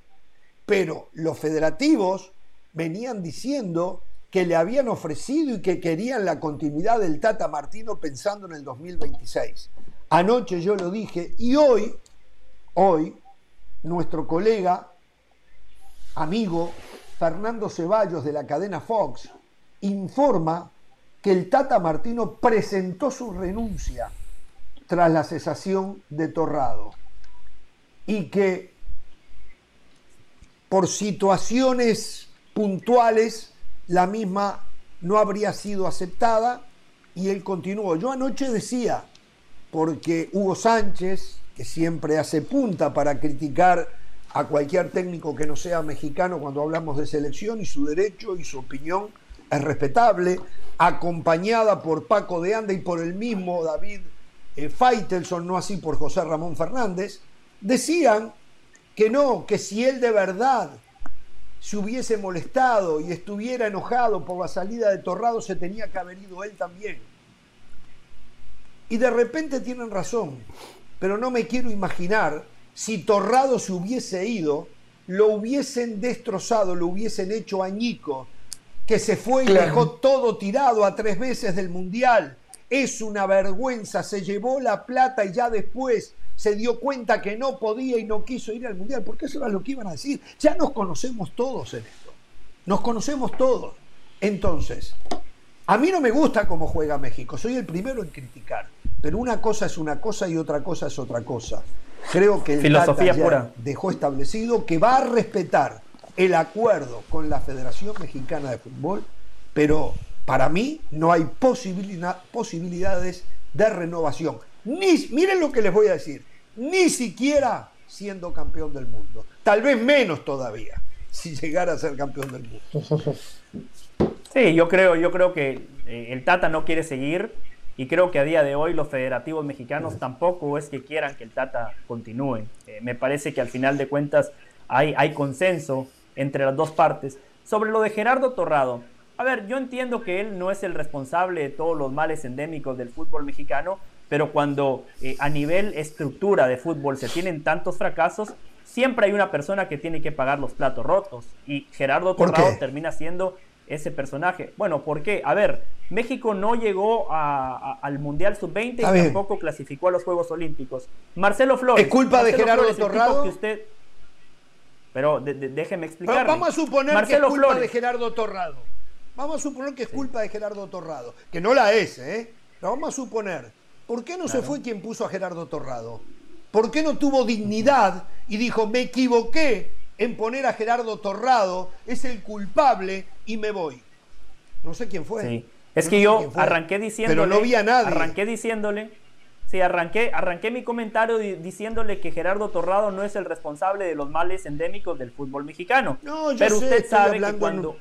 Pero los federativos venían diciendo que le habían ofrecido y que querían la continuidad del Tata Martino pensando en el 2026. Anoche yo lo dije y hoy, hoy, nuestro colega, amigo Fernando Ceballos de la cadena Fox informa que el Tata Martino presentó su renuncia tras la cesación de Torrado y que por situaciones puntuales la misma no habría sido aceptada y él continuó. Yo anoche decía, porque Hugo Sánchez, que siempre hace punta para criticar a cualquier técnico que no sea mexicano cuando hablamos de selección y su derecho y su opinión es respetable, acompañada por Paco de Anda y por el mismo David eh, Faitelson, no así por José Ramón Fernández, decían que no, que si él de verdad se hubiese molestado y estuviera enojado por la salida de Torrado, se tenía que haber ido él también. Y de repente tienen razón, pero no me quiero imaginar si Torrado se hubiese ido, lo hubiesen destrozado, lo hubiesen hecho añico, que se fue y dejó todo tirado a tres veces del Mundial. Es una vergüenza, se llevó la plata y ya después se dio cuenta que no podía y no quiso ir al Mundial, porque eso era lo que iban a decir. Ya nos conocemos todos en esto. Nos conocemos todos. Entonces, a mí no me gusta cómo juega México, soy el primero en criticar, pero una cosa es una cosa y otra cosa es otra cosa. Creo que el Filosofía pura. dejó establecido que va a respetar el acuerdo con la Federación Mexicana de Fútbol, pero para mí no hay posibilidades de renovación. Ni, miren lo que les voy a decir, ni siquiera siendo campeón del mundo. Tal vez menos todavía, si llegara a ser campeón del mundo. Sí, yo creo, yo creo que eh, el Tata no quiere seguir y creo que a día de hoy los federativos mexicanos tampoco es que quieran que el Tata continúe. Eh, me parece que al final de cuentas hay, hay consenso entre las dos partes. Sobre lo de Gerardo Torrado, a ver, yo entiendo que él no es el responsable de todos los males endémicos del fútbol mexicano, pero cuando eh, a nivel estructura de fútbol se tienen tantos fracasos, siempre hay una persona que tiene que pagar los platos rotos. Y Gerardo Torrado termina siendo ese personaje. Bueno, ¿por qué? A ver, México no llegó al Mundial Sub-20 y tampoco clasificó a los Juegos Olímpicos. Marcelo Flores. ¿Es culpa de Gerardo Torrado? Que usted... Pero déjeme explicar. Vamos a suponer que es culpa de Gerardo Torrado. Vamos a suponer que es culpa de Gerardo Torrado. Que no la es, ¿eh? Pero vamos a suponer. ¿Por qué no se fue quien puso a Gerardo Torrado? ¿Por qué no tuvo dignidad y dijo, me equivoqué en poner a Gerardo Torrado, es el culpable y me voy? No sé quién fue. Sí. Es que yo arranqué diciéndole. Pero no vi a nadie. Arranqué diciéndole. Sí, arranqué, arranqué mi comentario diciéndole que Gerardo Torrado no es el responsable de los males endémicos del fútbol mexicano. No, yo Pero sé, usted sabe que cuando.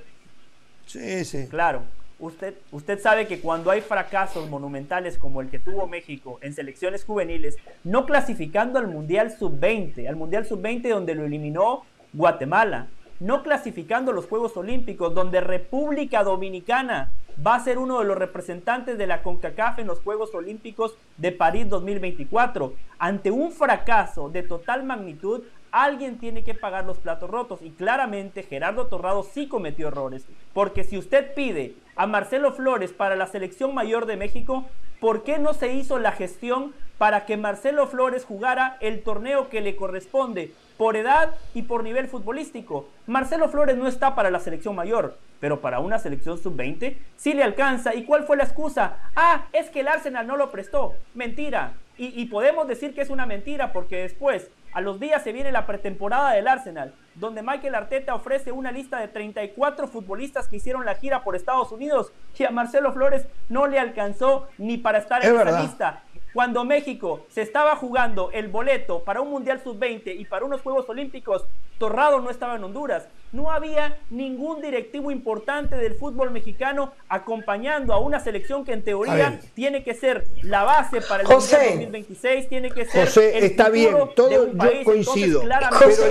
Sí, sí. Claro. Usted, usted sabe que cuando hay fracasos monumentales como el que tuvo México en selecciones juveniles, no clasificando al Mundial Sub-20, al Mundial Sub-20 donde lo eliminó Guatemala, no clasificando los Juegos Olímpicos, donde República Dominicana va a ser uno de los representantes de la CONCACAF en los Juegos Olímpicos de París 2024. Ante un fracaso de total magnitud, alguien tiene que pagar los platos rotos y claramente Gerardo Torrado sí cometió errores, porque si usted pide a Marcelo Flores para la selección mayor de México, ¿por qué no se hizo la gestión para que Marcelo Flores jugara el torneo que le corresponde por edad y por nivel futbolístico? Marcelo Flores no está para la selección mayor, pero para una selección sub-20 sí le alcanza. ¿Y cuál fue la excusa? Ah, es que el Arsenal no lo prestó. Mentira. Y, y podemos decir que es una mentira porque después a los días se viene la pretemporada del Arsenal, donde Michael Arteta ofrece una lista de 34 futbolistas que hicieron la gira por Estados Unidos y a Marcelo Flores no le alcanzó ni para estar en esa lista. Cuando México se estaba jugando el boleto para un Mundial Sub-20 y para unos Juegos Olímpicos, Torrado no estaba en Honduras. No había ningún directivo importante del fútbol mexicano acompañando a una selección que en teoría tiene que ser la base para el Mundial 2026, tiene que ser José, está bien, todo yo coincido.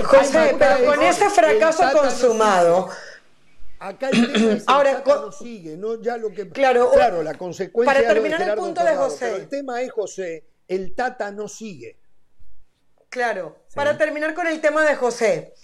José, pero con ese fracaso consumado, Acá el tema es Ahora, no sigue, ¿no? Ya lo que, claro, claro, la consecuencia para terminar el punto de José. el tema es, José, el Tata no sigue. Claro, para terminar con el tema de José,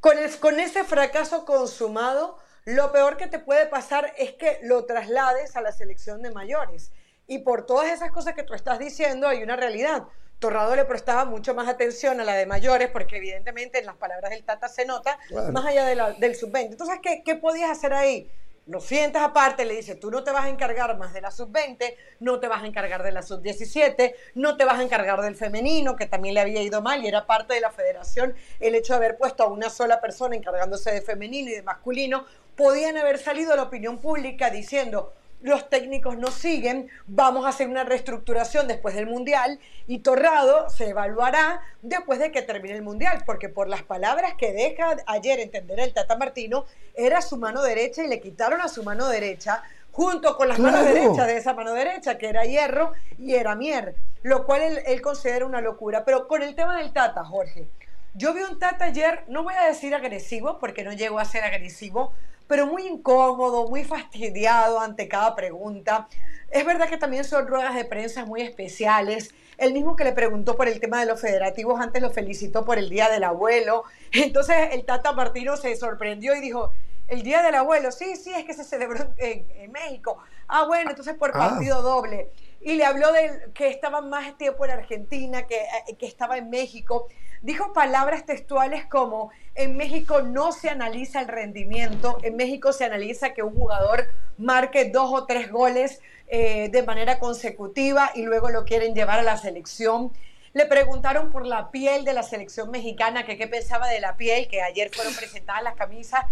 con, con ese fracaso consumado, lo peor que te puede pasar es que lo traslades a la selección de mayores. Y por todas esas cosas que tú estás diciendo, hay una realidad. Torrado le prestaba mucho más atención a la de mayores, porque evidentemente en las palabras del Tata se nota, más allá del sub-20. Entonces, ¿qué, ¿qué podías hacer ahí? Lo sientas aparte, le dices, tú no te vas a encargar más de la sub-20, no te vas a encargar de la sub-17, no te vas a encargar del femenino, que también le había ido mal y era parte de la federación el hecho de haber puesto a una sola persona encargándose de femenino y de masculino. Podían haber salido a la opinión pública diciendo, los técnicos no siguen, vamos a hacer una reestructuración después del Mundial y Torrado se evaluará después de que termine el Mundial, porque por las palabras que deja ayer entender el Tata Martino, era su mano derecha y le quitaron a su mano derecha junto con las manos derechas de esa mano derecha, que era hierro y era mier, lo cual él, él considera una locura. Pero con el tema del Tata, Jorge, yo vi un Tata ayer, no voy a decir agresivo, porque no llegó a ser agresivo, pero muy incómodo, muy fastidiado ante cada pregunta. Es verdad que también son ruedas de prensa muy especiales. El mismo que le preguntó por el tema de los federativos antes lo felicitó por el Día del Abuelo. Entonces el Tata Martino se sorprendió y dijo, el Día del Abuelo, sí, sí, es que se celebró en, México. Ah, bueno, entonces por ah. partido doble. Y le habló de que estaba más tiempo en Argentina, que, eh, que estaba en México. Dijo palabras textuales como, en México no se analiza el rendimiento, en México se analiza que un jugador marque dos o tres goles eh, de manera consecutiva y luego lo quieren llevar a la selección. Le preguntaron por la piel de la selección mexicana, que qué pensaba de la piel, que ayer fueron presentadas las camisas,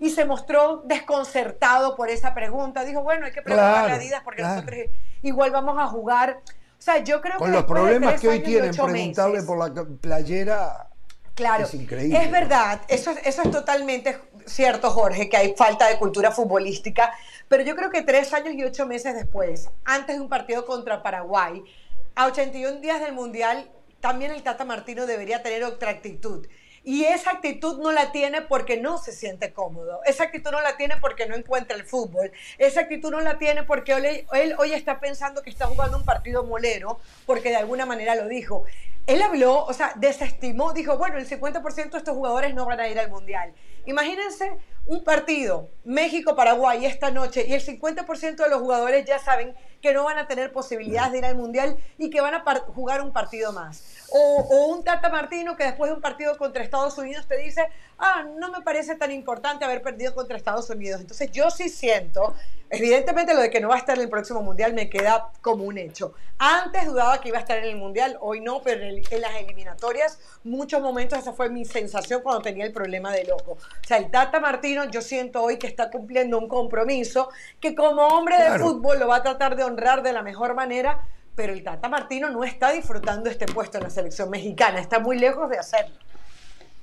y se mostró desconcertado por esa pregunta. Dijo, bueno, hay que preguntarle a Adidas porque nosotros igual vamos a jugar. O sea, yo creo Con los problemas que hoy tienen, preguntarle por la playera. Claro, es increíble. Es verdad, eso, eso es totalmente cierto, Jorge, que hay falta de cultura futbolística, pero yo creo que tres años y ocho meses después, antes de un partido contra Paraguay, a 81 días del Mundial, también el Tata Martino debería tener otra actitud. Y esa actitud no la tiene porque no se siente cómodo. Esa actitud no la tiene porque no encuentra el fútbol. Esa actitud no la tiene porque él, hoy está pensando que está jugando un partido molero, porque de alguna manera lo dijo. Él habló, o sea, desestimó, dijo, bueno, el 50% de estos jugadores no van a ir al Mundial. Imagínense un partido, México-Paraguay esta noche, y el 50% de los jugadores ya saben que no van a tener posibilidades de ir al Mundial y que van a jugar un partido más. O, un Tata Martino que después de un partido contra Estados Unidos te dice, ah, no me parece tan importante haber perdido contra Estados Unidos. Entonces yo sí siento, evidentemente lo de que no va a estar en el próximo Mundial me queda como un hecho. Antes dudaba que iba a estar en el Mundial, hoy no, pero en, en las eliminatorias, muchos momentos esa fue mi sensación cuando tenía el problema del ojo. O sea, el Tata Martino yo siento hoy que está cumpliendo un compromiso que como hombre de fútbol lo va a tratar de honrar de la mejor manera, pero el Tata Martino no está disfrutando este puesto en la selección mexicana, está muy lejos de hacerlo.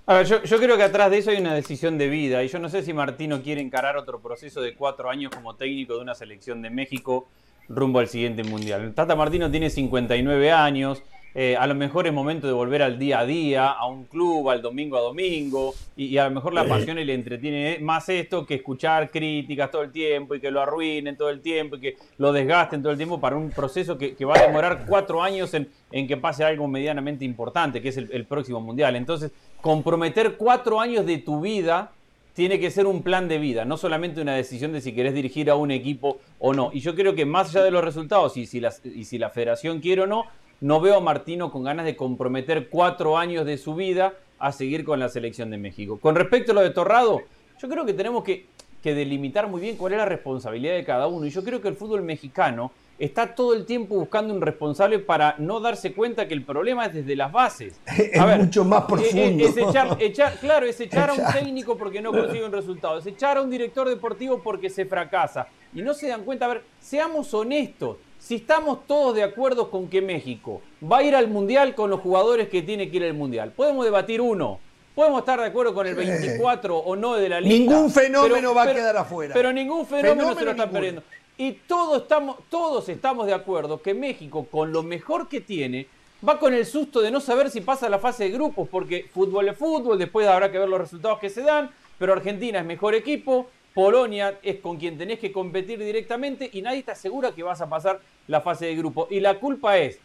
A ver, yo, creo que atrás de eso hay una decisión de vida y yo no sé si Martino quiere encarar otro proceso de cuatro años como técnico de una selección de México rumbo al siguiente mundial. Tata Martino tiene 59 años, eh, a lo mejor es momento de volver al día a día, a un club, al domingo a domingo, y, a lo mejor la pasión y le entretiene más esto que escuchar críticas todo el tiempo y que lo arruinen todo el tiempo y que lo desgasten todo el tiempo para un proceso que, va a demorar cuatro años en, que pase algo medianamente importante, que es el, próximo mundial. Entonces, comprometer cuatro años de tu vida tiene que ser un plan de vida, no solamente una decisión de si querés dirigir a un equipo o no. Y yo creo que más allá de los resultados y si la, federación quiere o no, no veo a Martino con ganas de comprometer cuatro años de su vida a seguir con la selección de México. Con respecto a lo de Torrado, yo creo que tenemos que, que delimitar muy bien cuál es la responsabilidad de cada uno. Y yo creo que el fútbol mexicano está todo el tiempo buscando un responsable para no darse cuenta que el problema es desde las bases. es mucho más eh, eh, profundo. echar, claro, es echar a un técnico porque no consigue un resultado, es echar a un director deportivo porque se fracasa. Y no se dan cuenta, a ver, seamos honestos. Si estamos todos de acuerdo con que México va a ir al Mundial con los jugadores que tiene que ir al Mundial, podemos debatir uno, Podemos estar de acuerdo con el 24 o no de la lista. Ningún fenómeno va a quedar afuera. Pero ningún fenómeno, se lo están perdiendo. Y todos estamos, todos estamos de acuerdo que México, con lo mejor que tiene, va con el susto de no saber si pasa la fase de grupos, porque fútbol es fútbol, después habrá que ver los resultados que se dan, pero Argentina es mejor equipo, Polonia es con quien tenés que competir directamente y nadie te asegura que vas a pasar la fase de grupo. Y la culpa es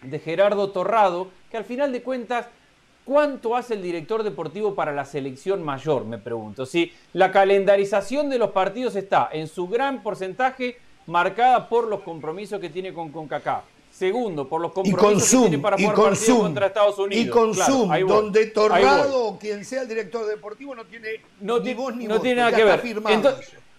de Gerardo Torrado, que al final de cuentas ¿Cuánto hace el director deportivo para la selección mayor? Me pregunto. Si la calendarización de los partidos está en su gran porcentaje marcada por los compromisos que tiene con CONCACAF. Segundo, por los compromisos que tiene para jugar partidos contra Estados Unidos. Y con Zoom, donde Torrado o quien sea el director deportivo no tiene no ni voz ni no tiene nada que ver.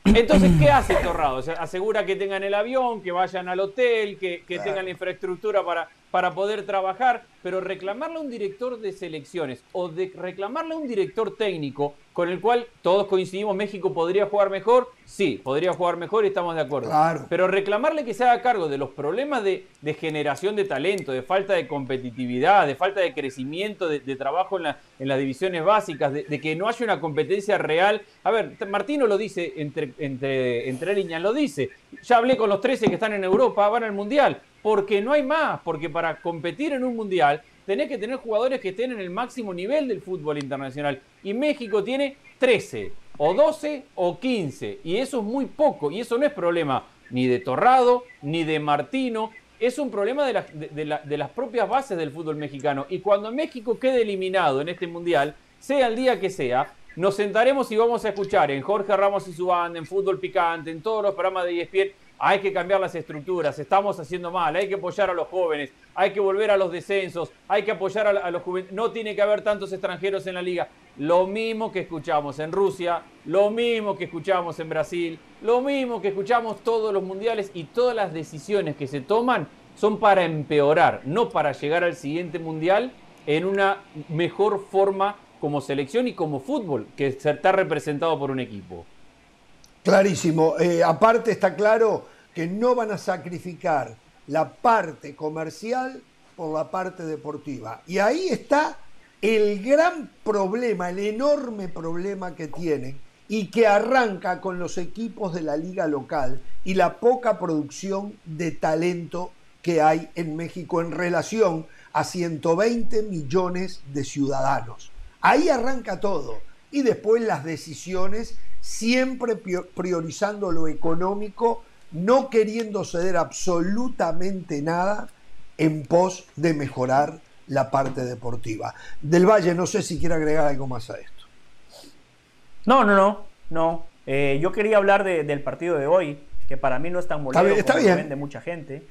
Entonces, ¿qué hace Torrado? asegura que tengan el avión, que vayan al hotel, que, tengan la infraestructura para, para poder trabajar, pero reclamarle a un director de selecciones o de reclamarle a un director técnico con el cual todos coincidimos, México podría jugar mejor, sí, podría jugar mejor y estamos de acuerdo. Pero reclamarle que se haga cargo de los problemas de, generación de talento, de falta de competitividad, de falta de crecimiento, de, trabajo en, en, las divisiones básicas, de, que no haya una competencia real. A ver, Martino lo dice entre, entre, entre líneas, lo dice. Ya hablé con los 13 que están en Europa, van al Mundial porque no hay más, porque para competir en un mundial tenés que tener jugadores que estén en el máximo nivel del fútbol internacional. Y México tiene 13, o 12, o 15. Y eso es muy poco. Y eso no es problema ni de Torrado, ni de Martino. Es un problema de, las propias bases del fútbol mexicano. Y cuando México quede eliminado en este mundial, sea el día que sea, nos sentaremos y vamos a escuchar en Jorge Ramos y su banda, en Fútbol Picante, en todos los programas de ESPN, hay que cambiar las estructuras, estamos haciendo mal, hay que apoyar a los jóvenes, hay que volver a los descensos, hay que apoyar a, los jóvenes, no tiene que haber tantos extranjeros en la liga. Lo mismo que escuchamos en Rusia, lo mismo que escuchamos en Brasil, lo mismo que escuchamos todos los mundiales y todas las decisiones que se toman son para empeorar, no para llegar al siguiente mundial en una mejor forma como selección y como fútbol, que está representado por un equipo. Clarísimo. Eh, aparte está claro que no van a sacrificar la parte comercial por la parte deportiva. Y ahí está el gran problema, el enorme problema que tienen y que arranca con los equipos de la liga local y la poca producción de talento que hay en México en relación a 120 millones de ciudadanos. Ahí arranca todo. Y después las decisiones, siempre priorizando lo económico no queriendo ceder absolutamente nada en pos de mejorar la parte deportiva. Del Valle, no sé si quiere agregar algo más a esto. No, no, no, no. Eh, yo quería hablar del partido de hoy, que para mí no es tan molero está bien, de mucha gente.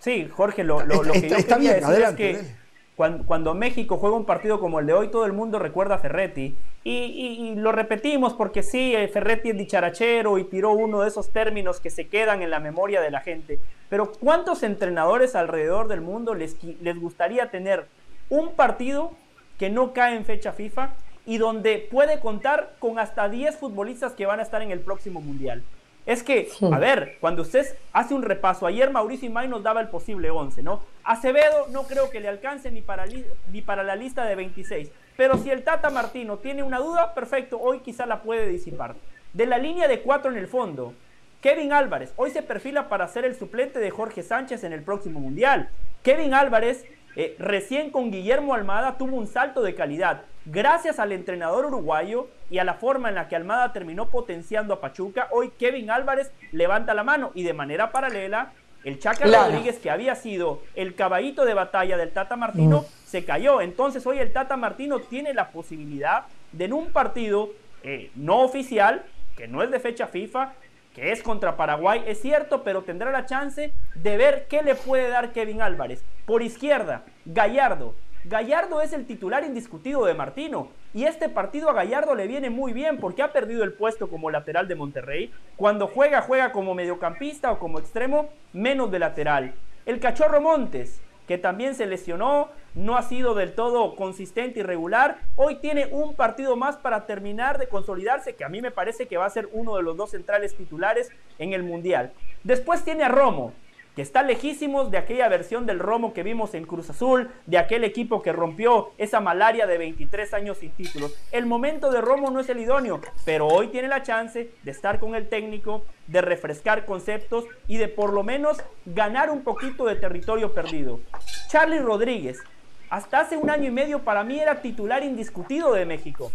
Sí, Jorge, lo, lo, que yo está bien, adelante, es que cuando, México juega un partido como el de hoy, todo el mundo recuerda a Ferretti. Y, lo repetimos porque sí, eh, Ferretti es dicharachero y tiró uno de esos términos que se quedan en la memoria de la gente. Pero ¿cuántos entrenadores alrededor del mundo les, les gustaría tener un partido que no cae en fecha FIFA y donde puede contar con hasta 10 futbolistas que van a estar en el próximo Mundial? Es que, a ver, cuando usted hace un repaso, ayer Mauricio Imay nos daba el posible 11, ¿no? Acevedo no creo que le alcance ni para, ni para la lista de 26. Pero si el Tata Martino tiene una duda, perfecto, hoy quizá la puede disipar. De la línea de cuatro en el fondo, Kevin Álvarez hoy se perfila para ser el suplente de Jorge Sánchez en el próximo Mundial. Kevin Álvarez, eh, recién con Guillermo Almada, tuvo un salto de calidad. Gracias al entrenador uruguayo y a la forma en la que Almada terminó potenciando a Pachuca, hoy Kevin Álvarez levanta la mano y de manera paralela el Chaca Rodríguez, que había sido el caballito de batalla del Tata Martino, mm. se cayó. Entonces hoy el Tata Martino tiene la posibilidad de en un partido eh, no oficial, que no es de fecha FIFA, que es contra Paraguay, es cierto, pero tendrá la chance de ver qué le puede dar Kevin Álvarez. Por izquierda, Gallardo. Gallardo es el titular indiscutido de Martino. Y este partido a Gallardo le viene muy bien porque ha perdido el puesto como lateral de Monterrey. Cuando juega, juega como mediocampista o como extremo, menos de lateral. El cachorro Montes, que también se lesionó, no ha sido del todo consistente y regular. Hoy tiene un partido más para terminar de consolidarse, que a mí me parece que va a ser uno de los dos centrales titulares en el Mundial. Después tiene a Romo, que está lejísimos de aquella versión del Romo que vimos en Cruz Azul, de aquel equipo que rompió esa malaria de 23 años sin títulos. El momento de Romo no es el idóneo, pero hoy tiene la chance de estar con el técnico, de refrescar conceptos y de por lo menos ganar un poquito de territorio perdido. Charlie Rodríguez, hasta hace un año y medio para mí era titular indiscutido de México.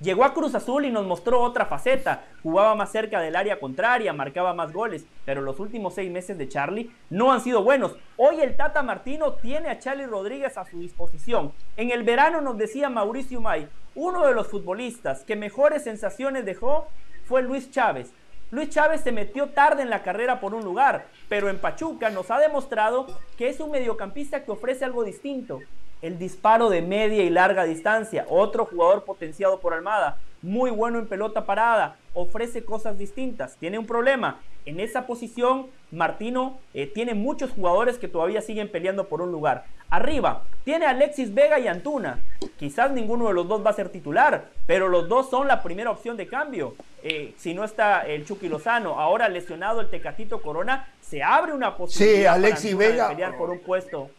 Llegó a Cruz Azul y nos mostró otra faceta. Jugaba más cerca del área contraria, marcaba más goles, pero los últimos seis meses de Charlie no han sido buenos. Hoy el Tata Martino tiene a Charlie Rodríguez a su disposición. En el verano nos decía Mauricio May, uno de los futbolistas que mejores sensaciones dejó fue Luis Chávez. Luis Chávez se metió tarde en la carrera por un lugar, pero en Pachuca nos ha demostrado que es un mediocampista que ofrece algo distinto el disparo de media y larga distancia, otro jugador potenciado por Almada, muy bueno en pelota parada, ofrece cosas distintas, tiene un problema. En esa posición, Martino eh, tiene muchos jugadores que todavía siguen peleando por un lugar. Arriba, tiene Alexis Vega y Antuna. Quizás ninguno de los dos va a ser titular, pero los dos son la primera opción de cambio. Eh, si no está el Chucky Lozano, ahora lesionado el Tecatito Corona, se abre una posibilidad sí, Alexis Vega. de pelear por un puesto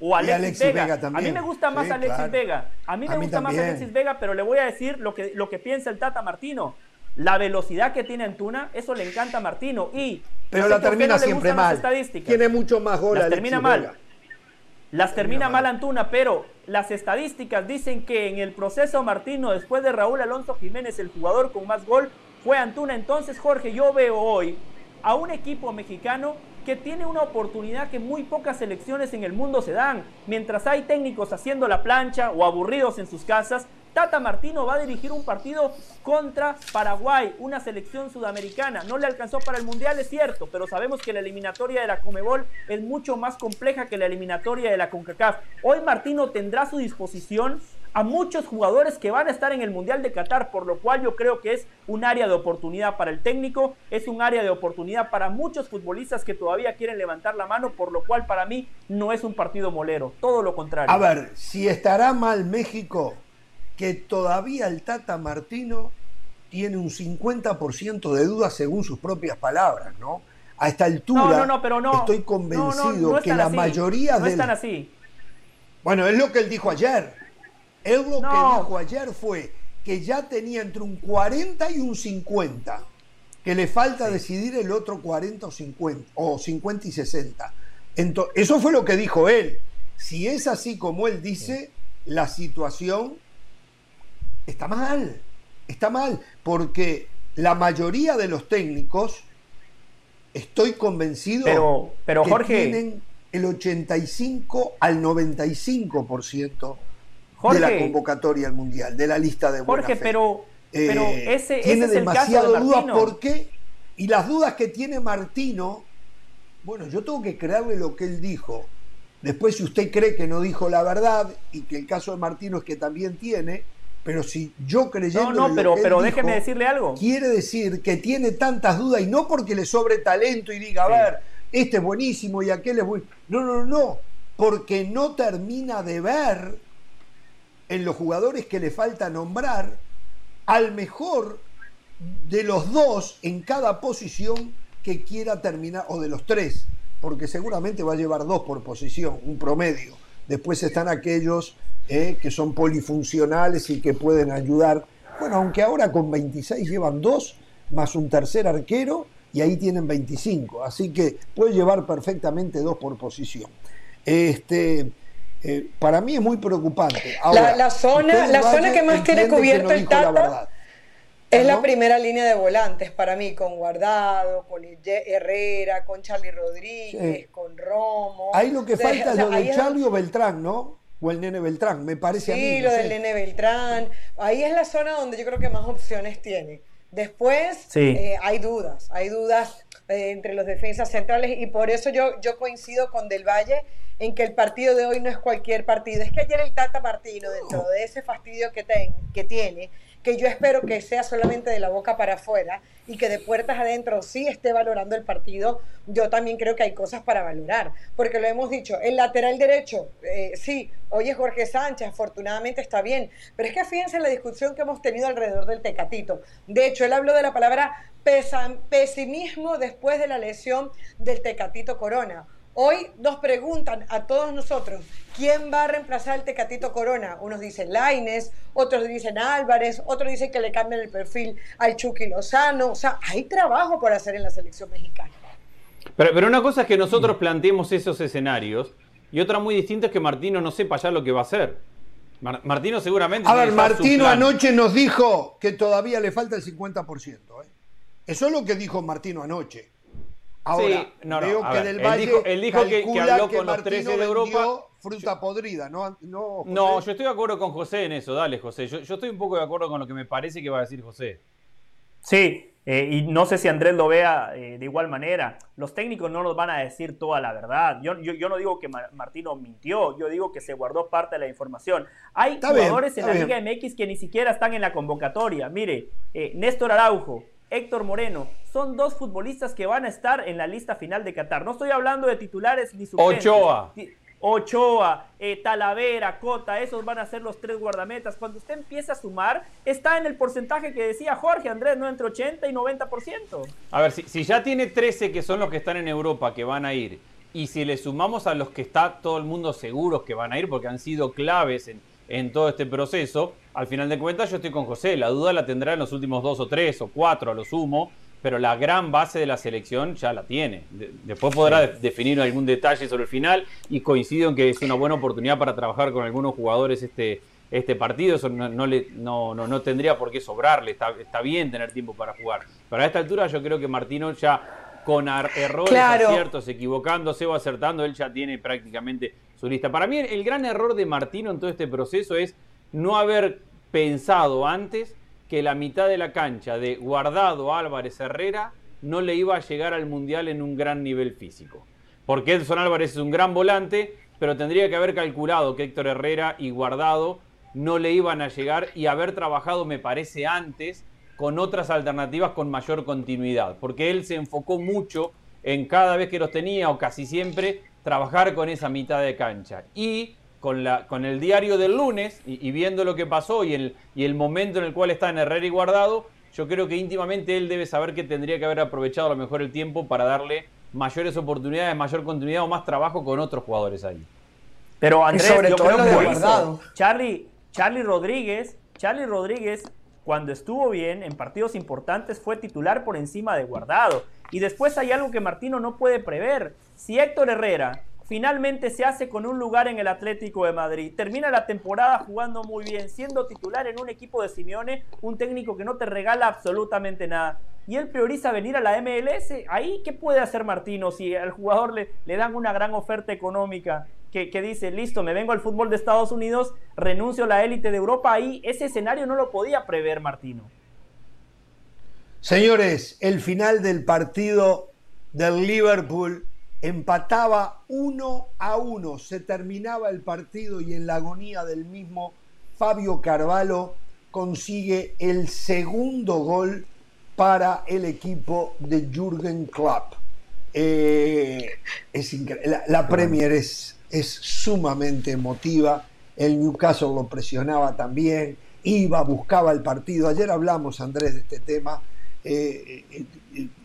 o Alexis, Vega. A mí me gusta más Alexis Vega. A mí me gusta más Alexis Vega, pero le voy a decir lo que, lo que piensa el Tata Martino. La velocidad que tiene Antuna, eso le encanta a Martino. Y pero la termina siempre mal. Tiene mucho más goles. Las termina mal. Las termina mal Antuna, pero las estadísticas dicen que en el proceso Martino, después de Raúl Alonso Jiménez, el jugador con más gol fue Antuna. Entonces, Jorge, yo veo hoy a un equipo mexicano que tiene una oportunidad que muy pocas selecciones en el mundo se dan. Mientras hay técnicos haciendo la plancha o aburridos en sus casas, Tata Martino va a dirigir un partido contra Paraguay, una selección sudamericana. No le alcanzó para el Mundial, es cierto, pero sabemos que la eliminatoria de la Comebol es mucho más compleja que la eliminatoria de la CONCACAF. Hoy Martino tendrá a su disposición a muchos jugadores que van a estar en el Mundial de Qatar, por lo cual yo creo que es un área de oportunidad para el técnico, es un área de oportunidad para muchos futbolistas que todavía quieren levantar la mano, por lo cual para mí no es un partido molero, todo lo contrario. A ver, si estará mal México, que todavía el Tata Martino tiene un 50% de dudas según sus propias palabras, ¿no? A esta altura no, pero no, estoy convencido que la mayoría de... No están así. Bueno, es lo que él dijo ayer. Él lo que dijo ayer fue que ya tenía entre un 40 y un 50, que le falta decidir el otro 40 o 50, o 50 y 60. Entonces, eso fue lo que dijo él. Si es así como él dice, la situación está mal, está mal, porque la mayoría de los técnicos, estoy convencido, pero, pero que Jorge, tienen el 85 al 95% de la convocatoria al mundial, de la lista de buena Jorge, pero, pero eh, ese, tiene ese es demasiado el dudas. ¿Por qué? Y las dudas que tiene Martino, bueno, yo tengo que creerle lo que él dijo. Después, si usted cree que no dijo la verdad y que el caso de Martino es que también tiene, pero si yo creyendo no, no, pero, que pero él déjeme dijo, decirle algo. Quiere decir que tiene tantas dudas y no porque le sobre talento y diga, Sí. a ver, este es buenísimo y aquel es bueno. No, no, no, porque no termina de ver en los jugadores que le falta nombrar al mejor de los dos en cada posición que quiera terminar, o de los tres, porque seguramente va a llevar dos por posición, un promedio. Después están aquellos eh, que son polifuncionales y que pueden ayudar. Bueno, aunque ahora con 26 llevan dos, más un tercer arquero, y ahí tienen 25. Así que puede llevar perfectamente dos por posición. Este, eh, para mí es muy preocupante. Ahora, la, la zona, la zona que más tiene cubierto no el Tata es la primera línea de volantes para mí, con Guardado, con Herrera, con Charlie Rodríguez, Sí. con Romo. Ahí lo que O sea, falta es lo de es- Charlie o Beltrán, ¿no? o el Nene Beltrán, me parece a mí. Sí, lo del Nene Beltrán. Ahí es la zona donde yo creo que más opciones tiene. Después eh, hay dudas, hay dudas eh, entre los defensas centrales y por eso yo, yo coincido con Del Valle en que el partido de hoy no es cualquier partido. Es que ayer el Tata Martino, dentro de ese fastidio que, ten, que tiene, que yo espero que sea solamente de la boca para afuera y que de puertas adentro sí esté valorando el partido, yo también creo que hay cosas para valorar, porque lo hemos dicho, el lateral derecho, eh, sí, hoy es Jorge Sánchez, afortunadamente está bien, pero es que fíjense en la discusión que hemos tenido alrededor del Tecatito. De hecho, él habló de la palabra pesimismo después de la lesión del Tecatito Corona. Hoy nos preguntan a todos nosotros, ¿quién va a reemplazar al Tecatito Corona? Unos dicen Laines, otros dicen Álvarez, otros dicen que le cambian el perfil al Chucky Lozano. O sea, hay trabajo por hacer en la selección mexicana. Pero, pero una cosa es que nosotros planteemos esos escenarios y otra muy distinta es que Martino no sepa ya lo que va a hacer. Martino seguramente... A ver, Martino anoche nos dijo que todavía le falta el 50%. ¿eh? Eso es lo que dijo Martino anoche. Ahora, veo que Del Valle él dijo, que, habló con los 13 de Europa. Fruta podrida, ¿no? No, no, yo estoy de acuerdo con José en eso, dale, José. Yo, estoy un poco de acuerdo con lo que me parece que va a decir José. Sí, eh, y no sé si Andrés lo vea eh, de igual manera. Los técnicos no nos van a decir toda la verdad. Yo, yo, no digo que Martino mintió, yo digo que se guardó parte de la información. Hay jugadores en la Liga MX que ni siquiera están en la convocatoria. Mire, eh, Néstor Araujo, Héctor Moreno, son dos futbolistas que van a estar en la lista final de Qatar. No estoy hablando de titulares ni suplentes. Ochoa. Ochoa, eh, Talavera, Cota, esos van a ser los tres guardametas. Cuando usted empieza a sumar, está en el porcentaje que decía Jorge Andrés, no entre 80 y 90%. A ver, si, si ya tiene 13 que son los que están en Europa que van a ir, y si le sumamos a los que está todo el mundo seguros que van a ir porque han sido claves en, en todo este proceso. Al final de cuentas yo estoy con José, la duda la tendrá en los últimos dos o tres o cuatro a lo sumo, pero la gran base de la selección ya la tiene. después podrá definir algún detalle sobre el final y coincido en que es una buena oportunidad para trabajar con algunos jugadores este, este partido, eso no, le, no, no, tendría por qué sobrarle, está, está bien tener tiempo para jugar. Pero a esta altura yo creo que Martino ya con errores, aciertos, equivocándose o acertando, él ya tiene prácticamente para mí el gran error de Martino en todo este proceso es no haber pensado antes que la mitad de la cancha de Guardado Álvarez Herrera no le iba a llegar al Mundial en un gran nivel físico. Porque Edson Álvarez es un gran volante, pero tendría que haber calculado que Héctor Herrera y Guardado no le iban a llegar y haber trabajado, me parece, antes con otras alternativas con mayor continuidad. Porque él se enfocó mucho en cada vez que los tenía o casi siempre trabajar con esa mitad de cancha. Y con, la, con el diario del lunes y, viendo lo que pasó y el, y el momento en el cual está en Herrera y Guardado, yo creo que íntimamente él debe saber que tendría que haber aprovechado a lo mejor el tiempo para darle mayores oportunidades, mayor continuidad o más trabajo con otros jugadores ahí. Pero Andrés, sobre yo todo creo que Charlie, Charlie Rodríguez, Charlie Rodríguez cuando estuvo bien en partidos importantes fue titular por encima de Guardado. Y después hay algo que Martino no puede prever. Si Héctor Herrera finalmente se hace con un lugar en el Atlético de Madrid, termina la temporada jugando muy bien, siendo titular en un equipo de Simeone, un técnico que no te regala absolutamente nada, y él prioriza venir a la MLS, ahí ¿qué puede hacer Martino si al jugador le, le dan una gran oferta económica? Que, que, dice, listo, me vengo al fútbol de Estados Unidos, renuncio a la élite de Europa, ahí ese escenario no lo podía prever Martino. Señores, el final del partido del Liverpool empataba uno a uno, se terminaba el partido y en la agonía del mismo Fabio Carvalho consigue el segundo gol para el equipo de Jürgen Klopp. Eh, es la, la, Premier es, es sumamente emotiva, el Newcastle lo presionaba también, iba, buscaba el partido. Ayer hablamos, Andrés, de este tema eh, eh,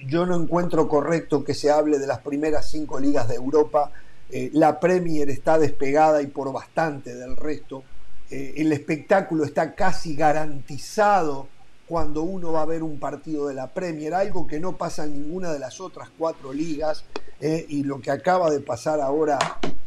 yo no encuentro correcto que se hable de las primeras cinco ligas de Europa. Eh, la Premier está despegada y por bastante del resto. el espectáculo está casi garantizado cuando uno va a ver un partido de la Premier, algo que no pasa en ninguna de las otras cuatro ligas. y lo que acaba de pasar ahora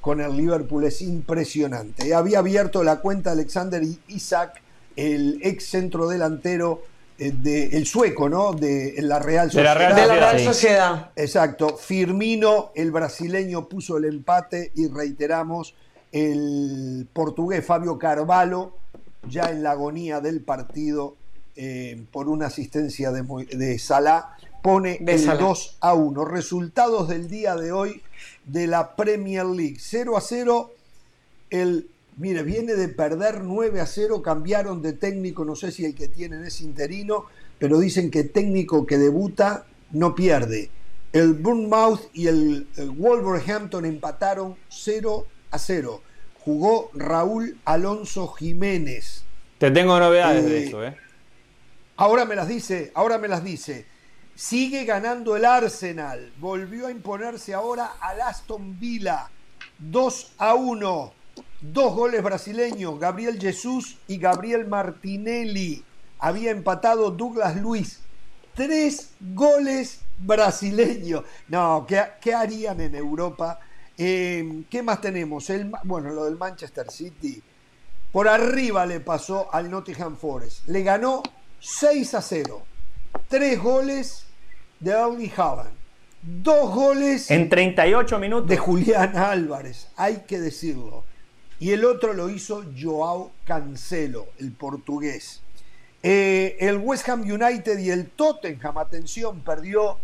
con el Liverpool es impresionante. Había abierto la cuenta Alexander Isaac, el ex centro delantero eh, de, el sueco, ¿no? De la Real Sociedad. De la Real, Sociedad. Exacto. Firmino, el brasileño, puso el empate y reiteramos, el portugués Fabio Carvalho, ya en la agonía del partido eh, por una asistencia de, de Salah, pone el 2 a 1. Resultados del día de hoy de la Premier League. 0 a 0. El, mire, viene de perder 9 a 0. Cambiaron de técnico. No sé si el que tienen es interino, pero dicen que técnico que debuta no pierde. El Bournemouth y el, Wolverhampton empataron 0 a 0. Jugó Raúl Alonso Jiménez. Te tengo novedades de eh, eso, ¿eh? Ahora me las dice, ahora me las dice. Sigue ganando el Arsenal. Volvió a imponerse ahora al Aston Villa. 2 a 1. Dos goles brasileños, Gabriel Jesús y Gabriel Martinelli. Había empatado Douglas Luis. Tres goles brasileños. No, ¿qué, harían en Europa? Eh, ¿Qué más tenemos? El, bueno, lo del Manchester City. Por arriba le pasó al Nottingham Forest. Le ganó 6 a 0. Tres goles de Erling Haaland. Dos goles. En 38 minutos. De Julián Álvarez, hay que decirlo. Y el otro lo hizo Joao Cancelo, el portugués. Eh, el West Ham United y el Tottenham, atención, perdió,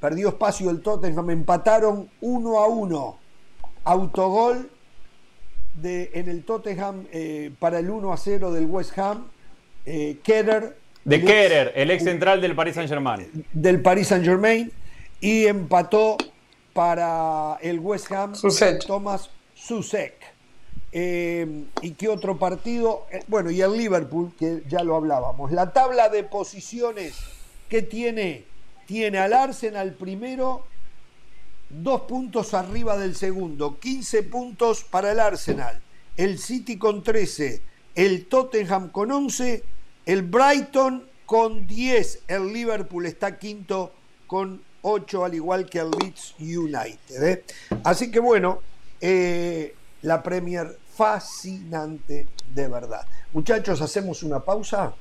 perdió espacio el Tottenham, empataron 1 a 1. Autogol de, en el Tottenham eh, para el 1 a 0 del West Ham. Eh, de Kerer, el ex central del Paris Saint-Germain. Del Paris Saint-Germain. Y empató para el West Ham Thomas Susek. Eh, ¿Y qué otro partido? Eh, bueno, y el Liverpool, que ya lo hablábamos. La tabla de posiciones que tiene, tiene al Arsenal primero, dos puntos arriba del segundo, 15 puntos para el Arsenal, el City con 13, el Tottenham con 11 el Brighton con 10. El Liverpool está quinto con 8, al igual que el Leeds United. ¿eh? Así que bueno, la Premier fascinante de verdad. Muchachos, hacemos una pausa.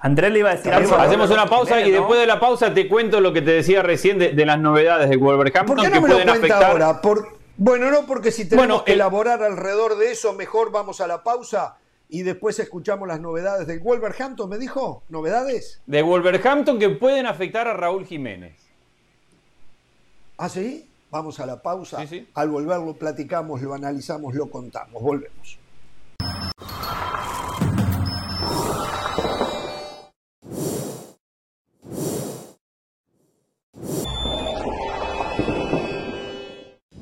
Andrés le iba a decir algo. Hacemos una pausa y después de la pausa te cuento lo que te decía recién de, las novedades de Wolverhampton ¿Por qué no me pueden lo afectar. Ahora? bueno, no, porque si tenemos que elaborar alrededor de eso, mejor vamos a la pausa y después escuchamos las novedades del Wolverhampton, ¿me dijo? ¿Novedades? De Wolverhampton que pueden afectar a Raúl Jiménez. ¿Ah, sí? Vamos a la pausa. Al volver lo platicamos, lo analizamos, lo contamos. Volvemos.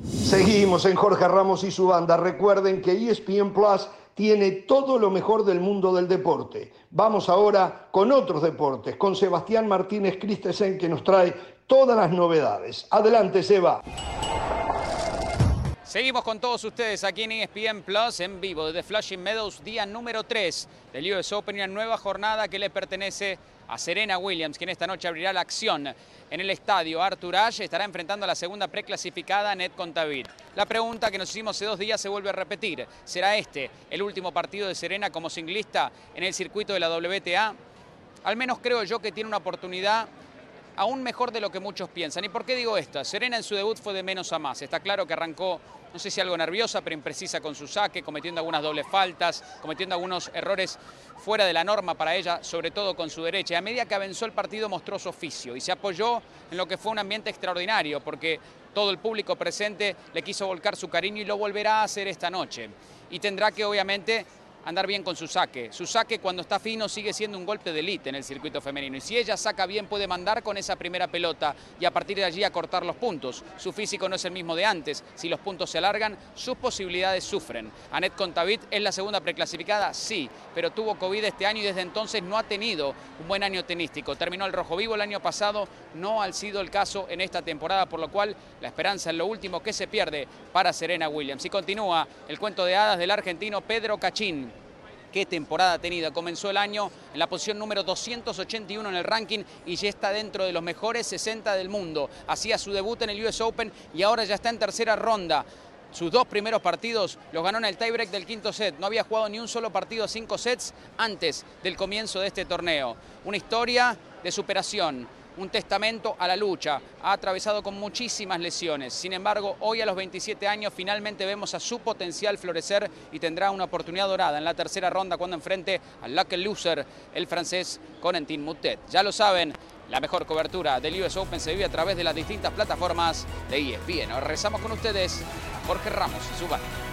Seguimos en Jorge Ramos y su banda. Recuerden que ESPN Plus tiene todo lo mejor del mundo del deporte. Vamos ahora con otros deportes, con Sebastián Martínez Christensen que nos trae todas las novedades. Adelante, Seba. Seguimos con todos ustedes aquí en ESPN Plus en vivo desde Flushing Meadows, día número 3 del US Open una nueva jornada que le pertenece a Serena Williams, quien esta noche abrirá la acción en el estadio. Arthur Ashe estará enfrentando a la segunda preclasificada, Ned Contavit. La pregunta que nos hicimos hace dos días se vuelve a repetir. ¿Será este el último partido de Serena como singlista en el circuito de la WTA? Al menos creo yo que tiene una oportunidad aún mejor de lo que muchos piensan. ¿Y por qué digo esto? Serena en su debut fue de menos a más. Está claro que arrancó, no sé si algo nerviosa, pero imprecisa con su saque, cometiendo algunas dobles faltas, cometiendo algunos errores fuera de la norma para ella, sobre todo con su derecha. Y a medida que avanzó el partido mostró su oficio y se apoyó en lo que fue un ambiente extraordinario, porque todo el público presente le quiso volcar su cariño y lo volverá a hacer esta noche. Y tendrá que obviamente andar bien con su saque. Su saque cuando está fino sigue siendo un golpe de élite en el circuito femenino. Y si ella saca bien puede mandar con esa primera pelota y a partir de allí acortar los puntos. Su físico no es el mismo de antes. Si los puntos se alargan, sus posibilidades sufren. Anet Contavit es la segunda preclasificada, sí, pero tuvo COVID este año y desde entonces no ha tenido un buen año tenístico. Terminó el rojo vivo el año pasado, no ha sido el caso en esta temporada, por lo cual la esperanza es lo último que se pierde para Serena Williams. Y continúa el cuento de hadas del argentino Pedro Cachín qué temporada ha tenido. Comenzó el año en la posición número 281 en el ranking y ya está dentro de los mejores 60 del mundo. Hacía su debut en el US Open y ahora ya está en tercera ronda. Sus dos primeros partidos los ganó en el tiebreak del quinto set. No había jugado ni un solo partido cinco sets antes del comienzo de este torneo. Una historia de superación, un testamento a la lucha. Ha atravesado con muchísimas lesiones. Sin embargo, hoy a los 27 años finalmente vemos a su potencial florecer y tendrá una oportunidad dorada en la tercera ronda cuando enfrente al Lucky Loser, el francés Corentin Moutet. Ya lo saben, la mejor cobertura del US Open se vive a través de las distintas plataformas de ESPN. Ahora rezamos con ustedes Jorge Ramos y su banda.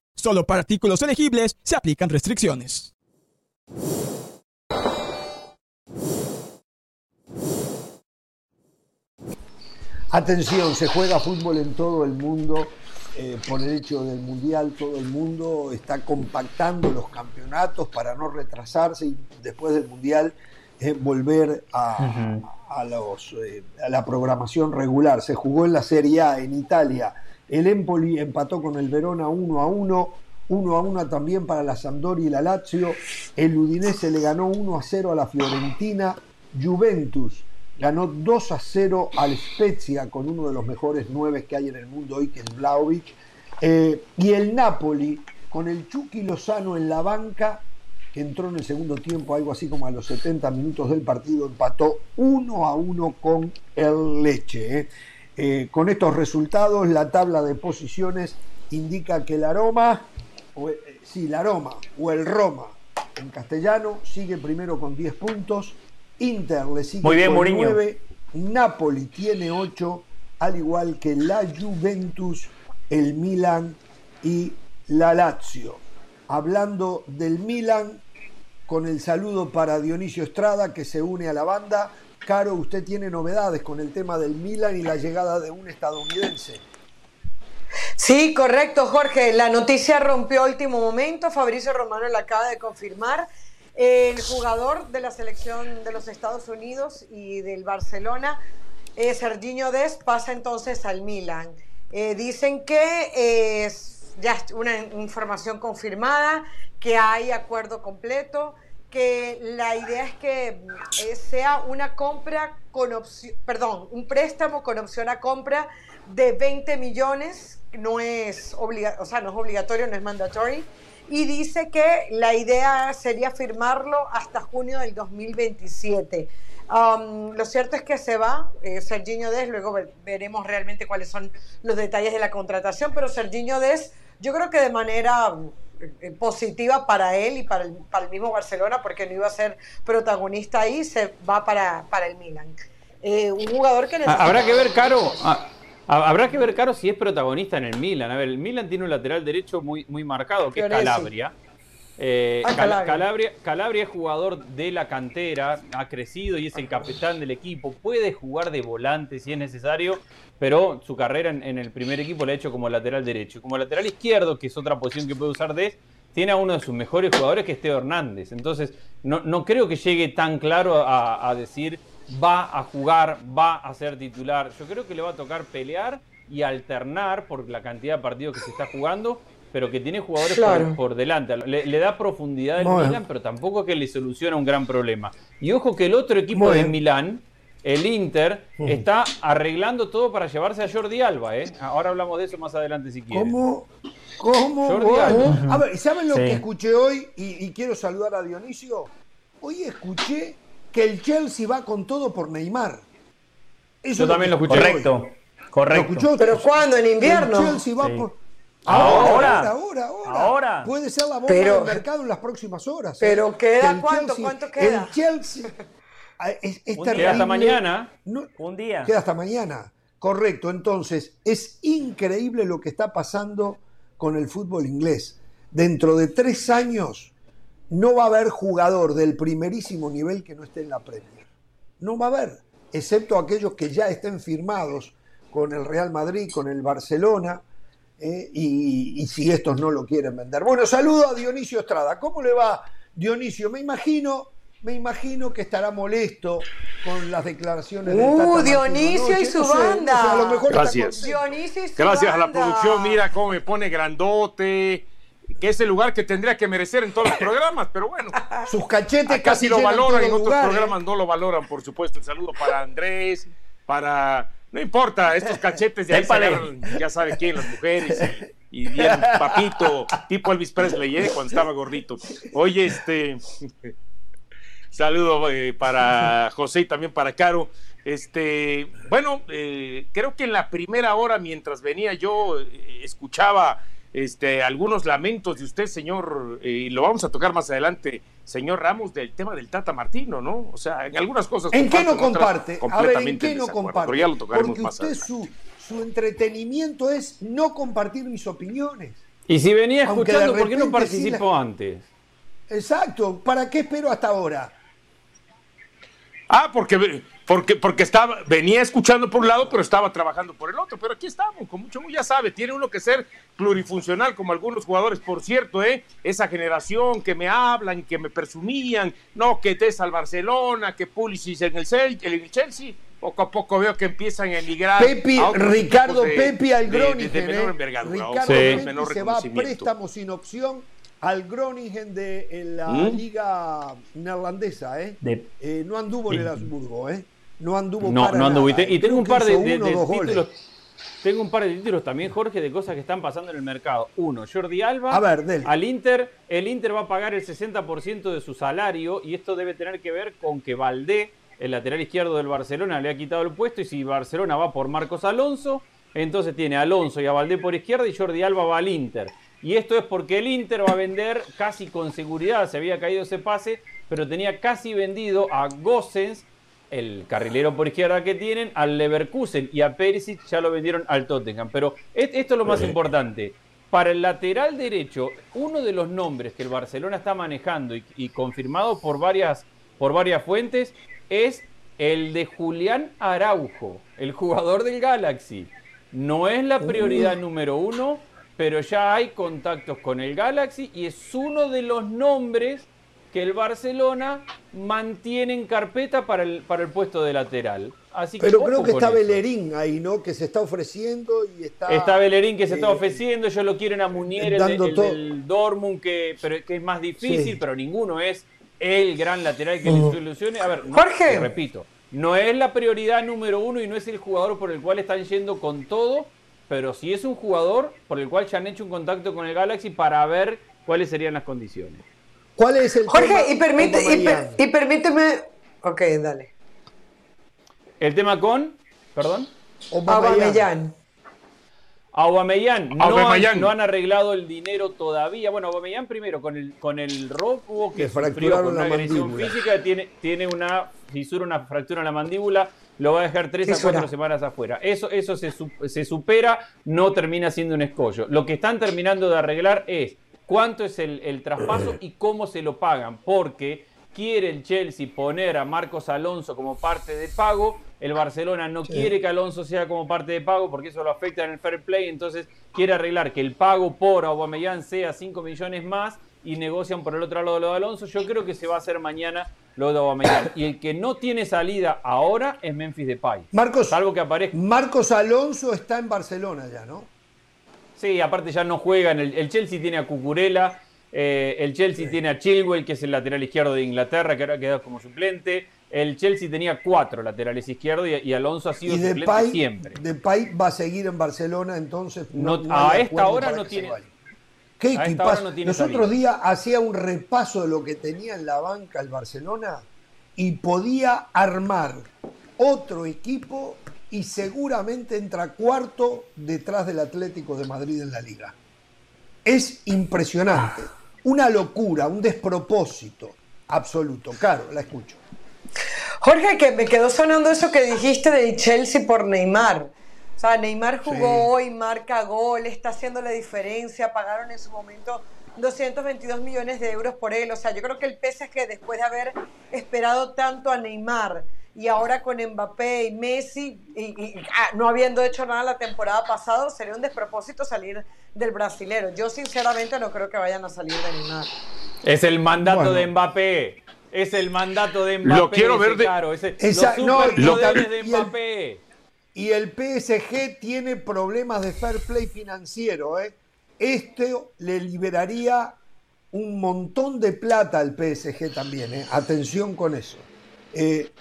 Solo para artículos elegibles se aplican restricciones. Atención, se juega fútbol en todo el mundo. Eh, por el hecho del mundial, todo el mundo está compactando los campeonatos para no retrasarse y después del mundial eh, volver a, los, eh, a la programación regular. Se jugó en la Serie A en Italia el Empoli empató con el Verona 1 a 1. 1 a 1 también para la Sampdoria y la Lazio. El Udinese le ganó 1 a 0 a la Fiorentina. Juventus ganó 2 a 0 al Spezia con uno de los mejores 9 que hay en el mundo hoy, que es Vlaovic. Eh, y el Napoli con el Chucky Lozano en la banca, que entró en el segundo tiempo, algo así como a los 70 minutos del partido, empató 1 a 1 con el Leche. Eh. Eh, con estos resultados, la tabla de posiciones indica que el aroma, o, eh, sí, la aroma o el Roma en castellano sigue primero con 10 puntos, Inter le sigue con 9, Napoli tiene 8, al igual que la Juventus, el Milan y la Lazio. Hablando del Milan, con el saludo para Dionisio Estrada que se une a la banda, Caro, usted tiene novedades con el tema del Milan y la llegada de un estadounidense. Sí, correcto, Jorge. La noticia rompió último momento. Fabricio Romano la acaba de confirmar. El jugador de la selección de los Estados Unidos y del Barcelona, eh, Serginho Dest, pasa entonces al Milan. Eh, dicen que es ya una información confirmada, que hay acuerdo completo que la idea es que eh, sea una compra con opción, perdón, un préstamo con opción a compra de 20 millones, no es, obliga, o sea, no es obligatorio, no es mandatory, y dice que la idea sería firmarlo hasta junio del 2027. Um, lo cierto es que se va eh, Serginho Des, luego veremos realmente cuáles son los detalles de la contratación, pero Serginho Des, yo creo que de manera positiva para él y para el, para el, mismo Barcelona, porque no iba a ser protagonista ahí, se va para, para el Milan. Eh, un jugador que necesita... Habrá que ver, Caro, ah, habrá que ver, Caro, si es protagonista en el Milan. A ver, el Milan tiene un lateral derecho muy, muy marcado, que es Calabria. Eh, ah, Calabria. Calabria. es jugador de la cantera, ha crecido y es el capitán del equipo. Puede jugar de volante si es necesario, pero su carrera en, el primer equipo la ha hecho como lateral derecho. Como lateral izquierdo, que es otra posición que puede usar Des, tiene a uno de sus mejores jugadores que es Teo Hernández. Entonces, no, creo que llegue tan claro a, a decir va a jugar, va a ser titular. Yo creo que le va a tocar pelear y alternar por la cantidad de partidos que se está jugando pero que tiene jugadores por, delante. Le, da profundidad al Milan, pero tampoco que le soluciona un gran problema. Y ojo que el otro equipo de Milán, el Inter, está arreglando todo para llevarse a Jordi Alba. ¿eh? Ahora hablamos de eso más adelante si quieren. ¿Cómo? ¿Cómo? Jordi Alba. A ver, ¿saben lo que escuché hoy? Y, quiero saludar a Dionisio. Hoy escuché que el Chelsea va con todo por Neymar. Eso Yo también lo escuché. Correcto. Correcto. ¿Pero cuándo? ¿En invierno? El Chelsea va por Ahora, ahora, ahora, Puede ser la bomba del mercado en las próximas horas. ¿eh? Pero queda cuánto, cuánto queda. El Chelsea es, Queda hasta mañana. un día. Queda hasta mañana. Correcto. Entonces, es increíble lo que está pasando con el fútbol inglés. Dentro de tres años no va a haber jugador del primerísimo nivel que no esté en la Premier. No va a haber, excepto aquellos que ya estén firmados con el Real Madrid, con el Barcelona, eh, y, si estos no lo quieren vender. Bueno, saludo a Dionisio Estrada. ¿Cómo le va, Dionisio? Me imagino, me imagino que estará molesto con las declaraciones de Uh, Dionisio y su banda. Gracias. Gracias a la producción. Mira cómo me pone grandote que es el lugar que tendría que merecer en todos los programas, pero bueno. Sus cachetes casi lo valoran, en otros programas no lo valoran, por supuesto. El saludo para Andrés, para no importa, estos cachetes de ahí ya sabe quién, las mujeres. Y, bien, papito, tipo Elvis Presley, ¿eh? cuando estaba gordito. Oye, este. Saludo eh, para José y también para Caro. Este, bueno, eh, creo que en la primera hora, mientras venía yo, eh, escuchaba este, algunos lamentos de usted, señor, y lo vamos a tocar más adelante, señor Ramos, del tema del Tata Martino, ¿no? O sea, en algunas cosas. ¿En qué no comparte? A ver, ¿en qué no comparte? Pero ya lo tocaremos Porque usted su, su entretenimiento es no compartir mis opiniones. Y si venía escuchando, ¿por qué no participó antes? Exacto, ¿para qué espero hasta ahora? Ah, porque, porque, porque estaba, venía escuchando por un lado, pero estaba trabajando por el otro. Pero aquí estamos, con mucho ya sabe, tiene uno que ser plurifuncional, como algunos jugadores, por cierto, ¿eh? Esa generación que me hablan que me presumían, no, que es al Barcelona, que Pulisic en el, Chelsea. Poco a poco veo que empiezan a emigrar. Pepi, Ricardo Pepi al. De, menor ¿eh? envergadura. Ricardo Pepi se va a préstamo sin opción al Groningen de la ¿Mm? liga neerlandesa, ¿eh? ¿eh? no anduvo en el Habsburgo, ¿eh? No anduvo no, no anduvo. Y, tengo un par de, títulos. Tengo un par de títulos también, Jorge, de cosas que están pasando en el mercado. Uno, Jordi Alba. A ver, Al Inter, el Inter va a pagar el 60% de su salario y esto debe tener que ver con que Valdé, el lateral izquierdo del Barcelona, le ha quitado el puesto y si Barcelona va por Marcos Alonso, entonces tiene a Alonso y a Valdé por izquierda y Jordi Alba va al Inter. Y esto es porque el Inter va a vender casi con seguridad, se había caído ese pase, pero tenía casi vendido a Gossens, el carrilero por izquierda que tienen, al Leverkusen y a Perisic ya lo vendieron al Tottenham. Pero esto es lo más importante. Para el lateral derecho, uno de los nombres que el Barcelona está manejando y, confirmado por varias, por varias fuentes es el de Julián Araujo, el jugador del Galaxy. No es la prioridad número uno, pero ya hay contactos con el Galaxy y es uno de los nombres que el Barcelona mantiene en carpeta para el, para el puesto de lateral. Así pero creo que está Bellerín ahí, ¿no? Que se está ofreciendo y está... Está Bellerín que se está eh, ofreciendo, ellos lo quieren a Munier, el, del Dortmund, que, pero, que es más difícil, pero ninguno es el gran lateral que les mm. ilusione. A ver, Jorge. repito, no es la prioridad número uno y no es el jugador por el cual están yendo con todo, pero sí es un jugador por el cual ya han hecho un contacto con el Galaxy para ver cuáles serían las condiciones. ¿Cuál es el Jorge, y, permite, y, permíteme. Ok, dale. ¿El tema con? ¿Perdón? Aubameyang. Aubameyang. No, Han, no han arreglado el dinero todavía. Bueno, Aubameyang primero, con el, con el robo que, fracturaron con una agresión física, tiene, tiene una fisura, una fractura en la mandíbula lo va a dejar tres a cuatro semanas afuera. Eso, eso se, se, supera, no termina siendo un escollo. Lo que están terminando de arreglar es cuánto es el, el traspaso y cómo se lo pagan, porque quiere el Chelsea poner a Marcos Alonso como parte de pago, el Barcelona no quiere que Alonso sea como parte de pago porque eso lo afecta en el fair play, entonces quiere arreglar que el pago por Aubameyang sea 5 millones más y negocian por el otro lado lo de Alonso. Yo creo que se va a hacer mañana lo de Aubameyang. Y el que no tiene salida ahora es Memphis Depay. Marcos, salvo que aparezca. Marcos Alonso está en Barcelona ya, ¿no? Sí, aparte ya no juegan. El, el Chelsea tiene a Cucurella, eh, el Chelsea tiene a Chilwell, que es el lateral izquierdo de Inglaterra, que ahora ha quedado como suplente. El Chelsea tenía cuatro laterales izquierdos y, Alonso ha sido suplente siempre. Depay va a seguir en Barcelona, entonces. a esta hora no tiene. ¿Qué equipazo? Los otros días hacía un repaso de lo que tenía en la banca el Barcelona y podía armar otro equipo y seguramente entra cuarto detrás del Atlético de Madrid en la liga. es impresionante. Una locura, un despropósito absoluto. Claro, la escucho. Jorge, que me quedó sonando eso que dijiste de Chelsea por Neymar. O sea, Neymar jugó hoy, marca gol, está haciendo la diferencia, pagaron en su momento 222 millones de euros por él. O sea, yo creo que el PSG, después de haber esperado tanto a Neymar y ahora con Mbappé y Messi, y, ah, no habiendo hecho nada la temporada pasada, sería un despropósito salir del brasilero. Yo sinceramente no creo que vayan a salir de Neymar. Es el mandato de Mbappé. Es el mandato de Mbappé. Lo quiero ver de... Claro, ese, los no, de Mbappé. Y el, PSG tiene problemas de fair play financiero. ¿eh? Esto le liberaría un montón de plata al PSG también. ¿eh? Atención con eso. Eh,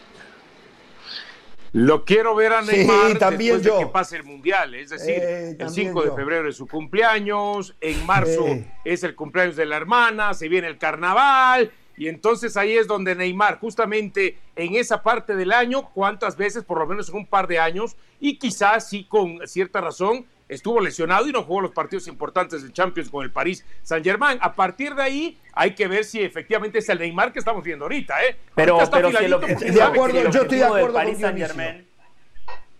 lo quiero ver a Neymar también después de que pase el Mundial. Es decir, eh, el 5 de febrero es su cumpleaños, en marzo es el cumpleaños de la hermana, se viene el carnaval. Y entonces ahí es donde Neymar, justamente en esa parte del año, cuántas veces, por lo menos en un par de años, y quizás sí con cierta razón, estuvo lesionado y no jugó los partidos importantes del Champions con el París Saint Germain. A partir de ahí hay que ver si efectivamente es el Neymar que estamos viendo ahorita, ¿eh? Pero, pero si el, objetivo, de acuerdo, yo estoy de acuerdo del París Saint Germain.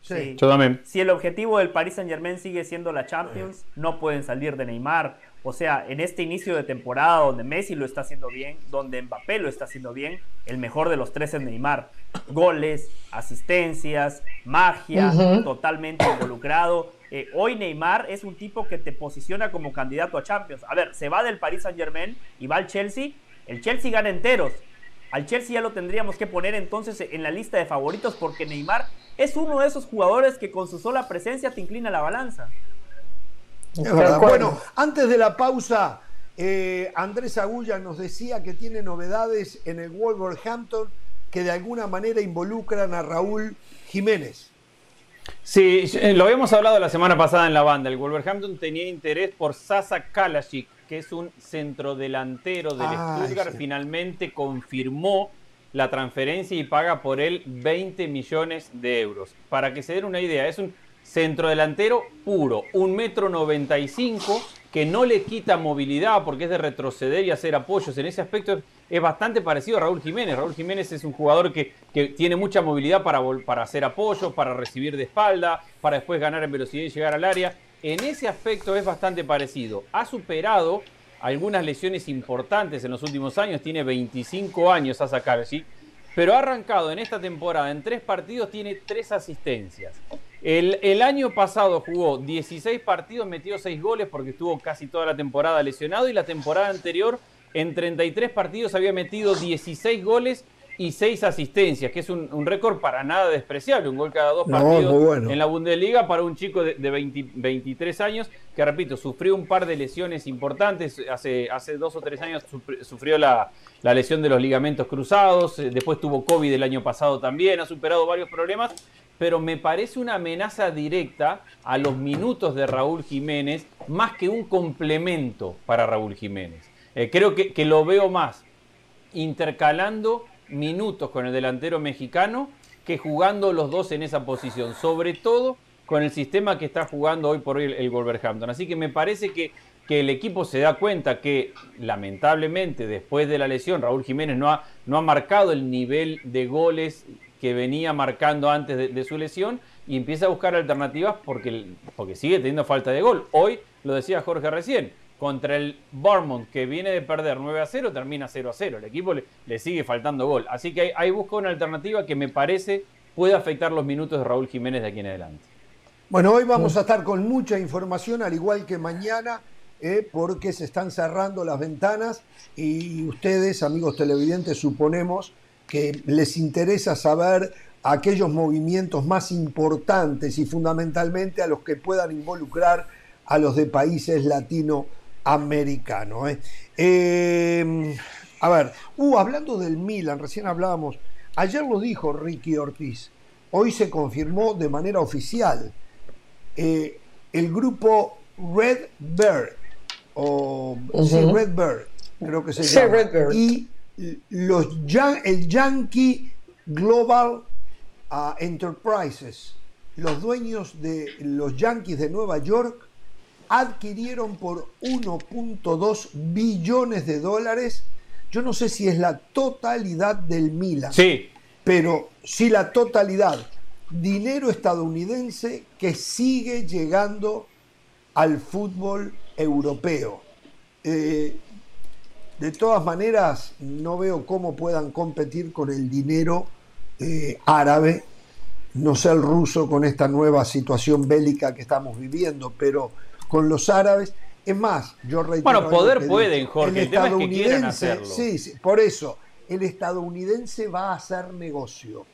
Sí. Yo también. Si el objetivo del Paris Saint Germain sigue siendo la Champions, no pueden salir de Neymar. O sea, en este inicio de temporada donde Messi lo está haciendo bien, donde Mbappé lo está haciendo bien, el mejor de los tres es Neymar. Goles, asistencias, magia, totalmente involucrado. Eh, hoy Neymar es un tipo que te posiciona como candidato a Champions. A ver, se va del Paris Saint Germain y va al Chelsea. El Chelsea gana enteros. Al Chelsea ya lo tendríamos que poner entonces en la lista de favoritos porque Neymar es uno de esos jugadores que con su sola presencia te inclina la balanza. Bueno, antes de la pausa, eh, Andrés Agulla nos decía que tiene novedades en el Wolverhampton que de alguna manera involucran a Raúl Jiménez. Sí, eh, lo habíamos hablado la semana pasada en la banda. El Wolverhampton tenía interés por Sasa Kalasic, que es un centrodelantero del ah, Stuttgart. Finalmente confirmó la transferencia y paga por él 20 millones de euros. Para que se den una idea, es un centrodelantero puro, un metro 95 que no le quita movilidad porque es de retroceder y hacer apoyos. En ese aspecto es bastante parecido a Raúl Jiménez. Raúl Jiménez es un jugador que, tiene mucha movilidad para, para hacer apoyos, para recibir de espalda, para después ganar en velocidad y llegar al área. En ese aspecto es bastante parecido. Ha superado algunas lesiones importantes en los últimos años. Tiene 25 años a sacar, ¿sí? pero ha arrancado en esta temporada en tres partidos, tiene tres asistencias. El, el, año pasado jugó 16 partidos, metió 6 goles porque estuvo casi toda la temporada lesionado y la temporada anterior en 33 partidos había metido 16 goles y 6 asistencias, que es un, récord para nada despreciable, un gol cada dos partidos en la Bundesliga para un chico de, 23 años, que repito, sufrió un par de lesiones importantes, hace, hace dos o tres años sufrió la, la lesión de los ligamentos cruzados, eh, después tuvo COVID el año pasado también, ha superado varios problemas, pero me parece una amenaza directa a los minutos de Raúl Jiménez, más que un complemento para Raúl Jiménez. Eh, creo que, lo veo más intercalando minutos con el delantero mexicano que jugando los dos en esa posición, sobre todo con el sistema que está jugando hoy por hoy el, Wolverhampton. Así que me parece que, que, el equipo se da cuenta que lamentablemente después de la lesión Raúl Jiménez no ha, no ha marcado el nivel de goles que venía marcando antes de, su lesión y empieza a buscar alternativas porque, porque sigue teniendo falta de gol. Hoy, lo decía Jorge recién, contra el Bournemouth, que viene de perder 9 a 0, termina 0 a 0. El equipo le, sigue faltando gol. Así que ahí, busca una alternativa que me parece puede afectar los minutos de Raúl Jiménez de aquí en adelante. Bueno, hoy vamos a estar con mucha información, al igual que mañana, eh, porque se están cerrando las ventanas y ustedes, amigos televidentes, suponemos que les interesa saber aquellos movimientos más importantes y fundamentalmente a los que puedan involucrar a los de países latinoamericanos americano. ¿eh? Em, a ver, uh, hablando del Milan, recién hablábamos, ayer lo dijo Ricky Ortiz, hoy se confirmó de manera oficial eh, el grupo Red Bird, o Red Bird, creo que se llama, y los, el Yankee Global uh, Enterprises, los dueños de los Yankees de Nueva York, adquirieron por 1.2 billones de dólares. Yo no sé si es la totalidad del Milan. Sí. Pero sí la totalidad. Dinero estadounidense que sigue llegando al fútbol europeo. Eh, de todas maneras, no veo cómo puedan competir con el dinero eh, árabe, no sé el ruso con esta nueva situación bélica que estamos viviendo, pero con los árabes, es más, yo reitero. Bueno, poder pueden, Jorge, el, tema es que quieran hacerlo. Sí, sí, por eso, el estadounidense va a hacer negocio.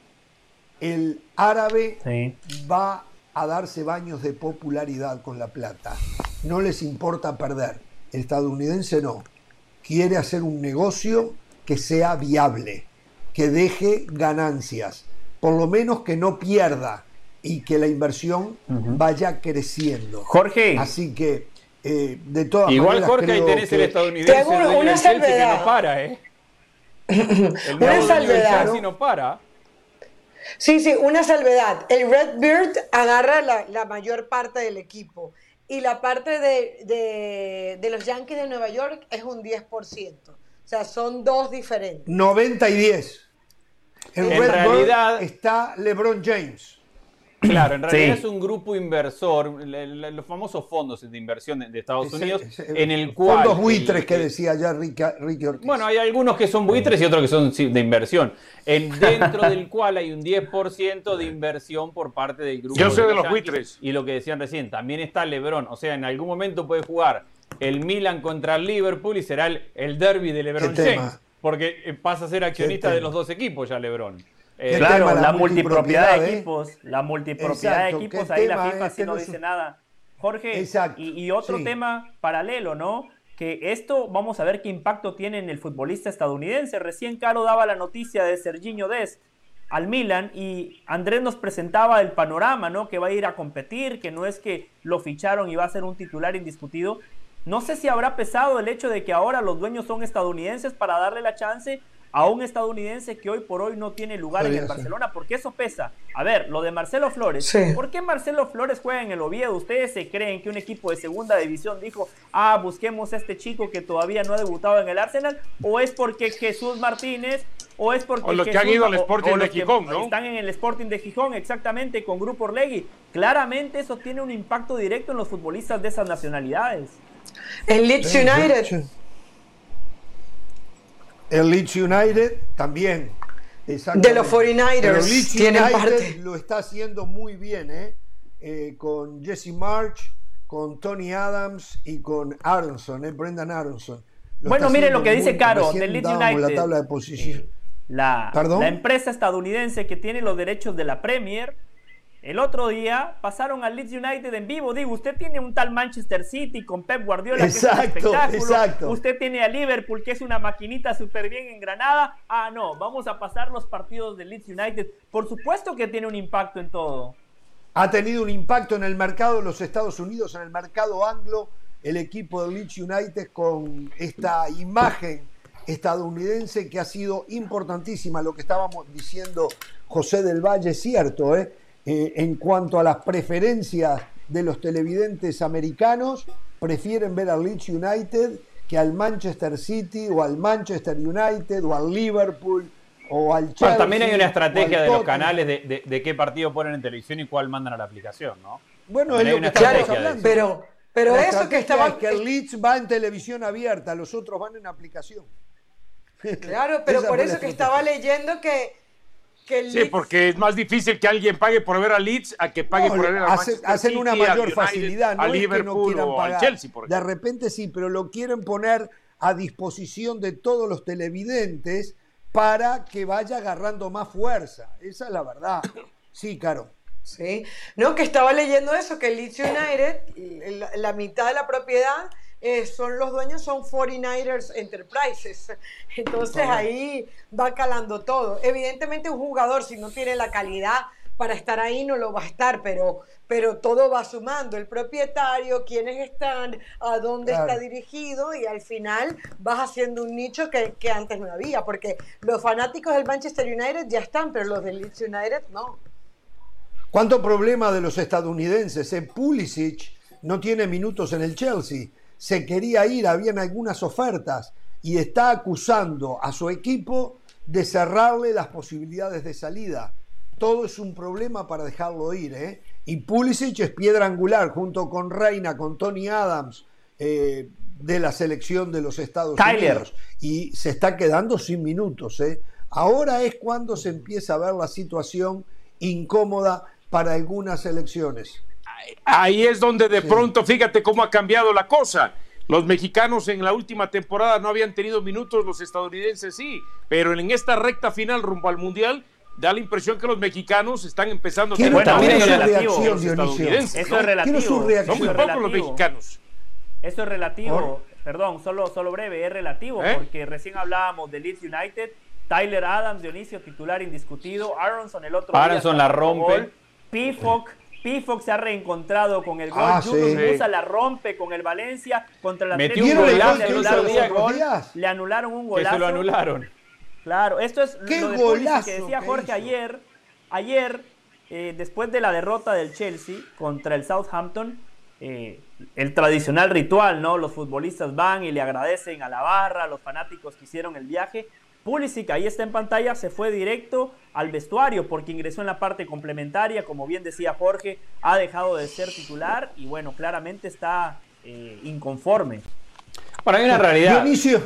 El árabe va a darse baños de popularidad con la plata. No les importa perder. El estadounidense no quiere hacer un negocio que sea viable, que deje ganancias, por lo menos que no pierda y que la inversión vaya creciendo. Jorge. Así que, eh, de todas Igual maneras. Jorge, ahí tenés el estadounidense. Te hago una salvedad. Que no para, ¿eh? El una salvedad. no para. Sí, sí, una salvedad. El Red Bird agarra la, la mayor parte del equipo y la parte de, de, los Yankees de Nueva York es un 10%. O sea, son dos diferentes. 90 y 10. En, en realidad está LeBron James. Claro, en realidad es un grupo inversor, los famosos fondos de inversión de Estados Unidos, en el cual... Fondos buitres que decía ya Ricky, Ortiz. Bueno, hay algunos que son buitres y otros que son de inversión, en, dentro del cual hay un 10% de inversión por parte del grupo. Yo sé de, los buitres. Y lo que decían recién, también está LeBron, o sea, en algún momento puede jugar el Milan contra el Liverpool y será el, derby de LeBron James, porque eh, pasa a ser accionista de los dos equipos ya LeBron. Eh, claro, la, multipropiedad de equipos, la multipropiedad de equipos, ahí la FIFA sí no dice nada. Jorge, y, otro tema paralelo, ¿no? Que esto, vamos a ver qué impacto tiene en el futbolista estadounidense. Recién Caro daba la noticia de Serginho Dest al Milan y Andrés nos presentaba el panorama, ¿no? Que va a ir a competir, que no es que lo ficharon y va a ser un titular indiscutido. No sé si habrá pesado el hecho de que ahora los dueños son estadounidenses para darle la chance a un estadounidense que hoy por hoy no tiene lugar en el Barcelona, porque eso pesa. A ver, lo de Marcelo Flores. ¿Por qué Marcelo Flores juega en el Oviedo? ¿Ustedes se creen que un equipo de segunda división dijo, ah, busquemos a este chico que todavía no ha debutado en el Arsenal? ¿O es porque Jesús Martínez o es porque los que han ido al Sporting de Gijón, ¿no? Están en el Sporting de Gijón, exactamente, con Grupo Orlegui. Claramente eso tiene un impacto directo en los futbolistas de esas nacionalidades. El Leeds United. El Leeds United también. De los 49ers. tienen parte. lo está haciendo muy bien, ¿eh? ¿eh? con Jesse March, con Tony Adams y con Aronson, ¿eh? Brendan Aronson. bueno, miren lo que dice Caro del Leeds United. La tabla de posición. Eh, la, la empresa estadounidense que tiene los derechos de la Premier el otro día pasaron al Leeds United en vivo. Digo, usted tiene un tal Manchester City con Pep Guardiola, que es un espectáculo. Exacto. Usted tiene a Liverpool, que es una maquinita súper bien engranada. Ah, no, vamos a pasar los partidos del Leeds United. Por supuesto que tiene un impacto en todo. Ha tenido un impacto en el mercado de los Estados Unidos, en el mercado anglo, el equipo del Leeds United con esta imagen estadounidense que ha sido importantísima. Lo que estábamos diciendo José del Valle es cierto, ¿eh? Eh, en cuanto a las preferencias de los televidentes americanos, prefieren ver al Leeds United que al Manchester City o al Manchester United o al Liverpool o al Chelsea. también hay una estrategia de los canales de, qué partido ponen en televisión y cuál mandan a la aplicación, ¿no? Bueno, es lo que estamos hablando. Pero, pero eso que estaba... Es que el Leeds va en televisión abierta, los otros van en aplicación. Claro, pero por eso que estaba leyendo que sí, porque es más difícil que alguien pague por ver a Leeds a que pague por ver a Manchester Hacen una mayor facilidad, no a Liverpool que no o al Chelsea, por De repente sí, pero lo quieren poner a disposición de todos los televidentes para que vaya agarrando más fuerza. Esa es la verdad. Sí, Caro. Sí, no, que estaba leyendo eso, que el Leeds United, la mitad de la propiedad eh, son los dueños son 49ers Enterprises. Entonces ahí va calando todo. Evidentemente un jugador si no tiene la calidad para estar ahí no lo va a estar, pero, pero todo va sumando, el propietario, quiénes están, a dónde está dirigido y al final vas haciendo un nicho que, que, antes no había, porque los fanáticos del Manchester United ya están, pero los del Leeds United no. ¿Cuánto problema de los estadounidenses? en Pulisic no tiene minutos en el Chelsea, se quería ir, habían algunas ofertas y está acusando a su equipo de cerrarle las posibilidades de salida. Todo es un problema para dejarlo ir. ¿eh? Y Pulisic es piedra angular junto con Reina, con Tony Adams, eh, de la selección de los Estados Unidos. Y se está quedando sin minutos. ¿eh? Ahora es cuando se empieza a ver la situación incómoda para algunas selecciones. Ahí es donde de pronto, fíjate cómo ha cambiado la cosa. Los mexicanos en la última temporada no habían tenido minutos, los estadounidenses sí, pero en esta recta final rumbo al Mundial da la impresión que los mexicanos están empezando a tener bueno, reacción, Eso es relativo. Son muy pocos los mexicanos. Eso es relativo. Perdón, solo, solo breve, es relativo, ¿Eh? porque recién hablábamos de Leeds United, Tyler Adams, Dionisio, titular indiscutido, Aronson el otro Aronson la rompe. Pifoc Pifox se ha reencontrado con el gol. Ah, la rompe con el Valencia contra la Metió un golazo, le anularon un gol. Le anularon un golazo. Que se lo anularon. Claro, esto es lo de que decía Jorge ayer. Ayer, eh, después de la derrota del Chelsea contra el Southampton, eh, el tradicional ritual, ¿no? Los futbolistas van y le agradecen a la barra, a los fanáticos que hicieron el viaje. Pulisic, ahí está en pantalla, se fue directo al vestuario porque ingresó en la parte complementaria, como bien decía Jorge, ha dejado de ser titular y bueno, claramente está eh, inconforme. Bueno, hay una realidad. Dionisio.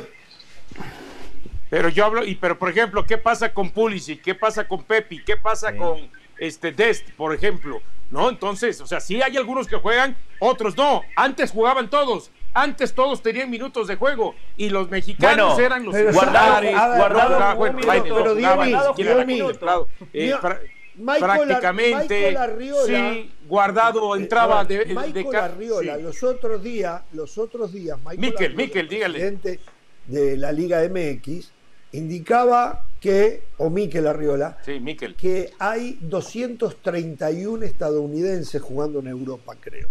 Pero yo hablo, y pero por ejemplo, ¿qué pasa con Pulisic? ¿Qué pasa con Pepi? ¿Qué pasa con este Dest, por ejemplo? ¿No? Entonces, o sea, sí hay algunos que juegan, otros no. Antes jugaban todos. Antes todos tenían minutos de juego y los mexicanos eran los guardados. Guardado, prácticamente sí, guardado entraba de, Michael Arriola, los otros días, los otros días, Michael, Michael, dígale. presidente de la Liga MX, indicaba que, o Miquel Arriola, sí, Miquel. que hay 231 estadounidenses jugando en Europa, creo.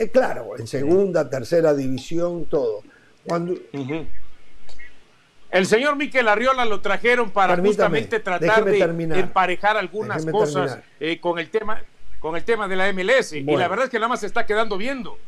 Es claro, en segunda, tercera división, todo. Cuando... El señor Miquel Arriola lo trajeron para justamente tratar de emparejar algunas cosas eh, con el tema con el tema de la MLS y la verdad es que nada más se está quedando viendo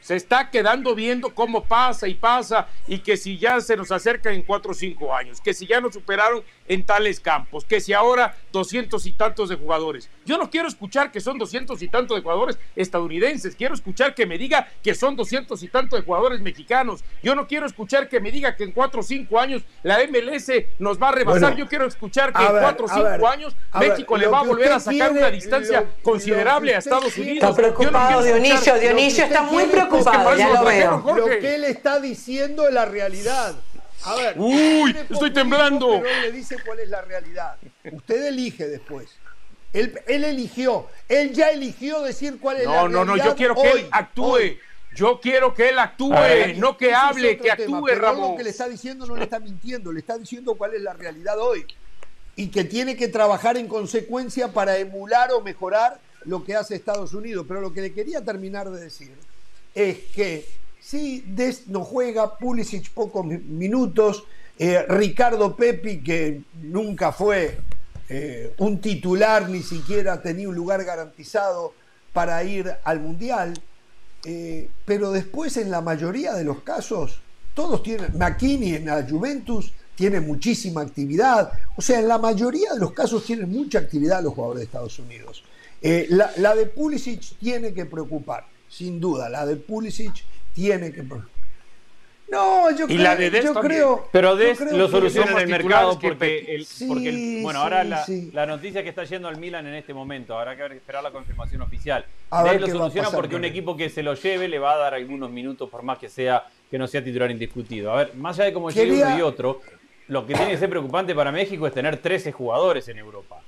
se está quedando viendo cómo pasa y pasa y que si ya se nos acerca en cuatro o cinco años, que si ya nos superaron en tales campos, que si ahora doscientos y tantos de jugadores. Yo no quiero escuchar que son doscientos y tantos de jugadores estadounidenses, quiero escuchar que me diga que son doscientos y tantos de jugadores mexicanos. Yo no quiero escuchar que me diga que en cuatro o cinco años la MLS nos va a rebasar. Yo quiero escuchar que en cuatro o cinco años México le va a volver a sacar una distancia considerable a Estados Unidos. Está preocupado Dionisio, Dionisio está muy preocupado lo que él está diciendo es la realidad. A ver, uy, estoy temblando. Pero le dice cuál es la realidad. Usted elige después. Él, eligió, él ya eligió decir cuál es la realidad. No, no, no, yo quiero que él actúe. Yo quiero que él actúe, no que hable, que actúe, Ramón. Lo que le está diciendo no le está mintiendo, le está diciendo cuál es la realidad hoy. Y que tiene que trabajar en consecuencia para emular o mejorar lo que hace Estados Unidos. Pero lo que le quería terminar de decir es que si Des no juega, Pulisic pocos minutos, eh, Ricardo Pepi, que nunca fue eh, un titular, ni siquiera tenía un lugar garantizado para ir al Mundial, eh, pero después en la mayoría de los casos, todos tienen, McKinney en la Juventus tiene muchísima actividad, o sea, en la mayoría de los casos tienen mucha actividad los jugadores de Estados Unidos. la, la de Pulisic tiene que preocupar sin duda. La de Pulisic tiene que. No, yo, creo, yo creo. Pero Des lo soluciona en el mercado porque, el, bueno, ahora la, noticia que está yendo al Milan en este momento, habrá que esperar la confirmación oficial. Des lo soluciona porque un equipo que se lo lleve le va a dar algunos minutos, por más que sea que no sea titular indiscutido. A ver, más allá de cómo llegue uno y otro, lo que tiene que ser preocupante para México es tener 13 jugadores en Europa.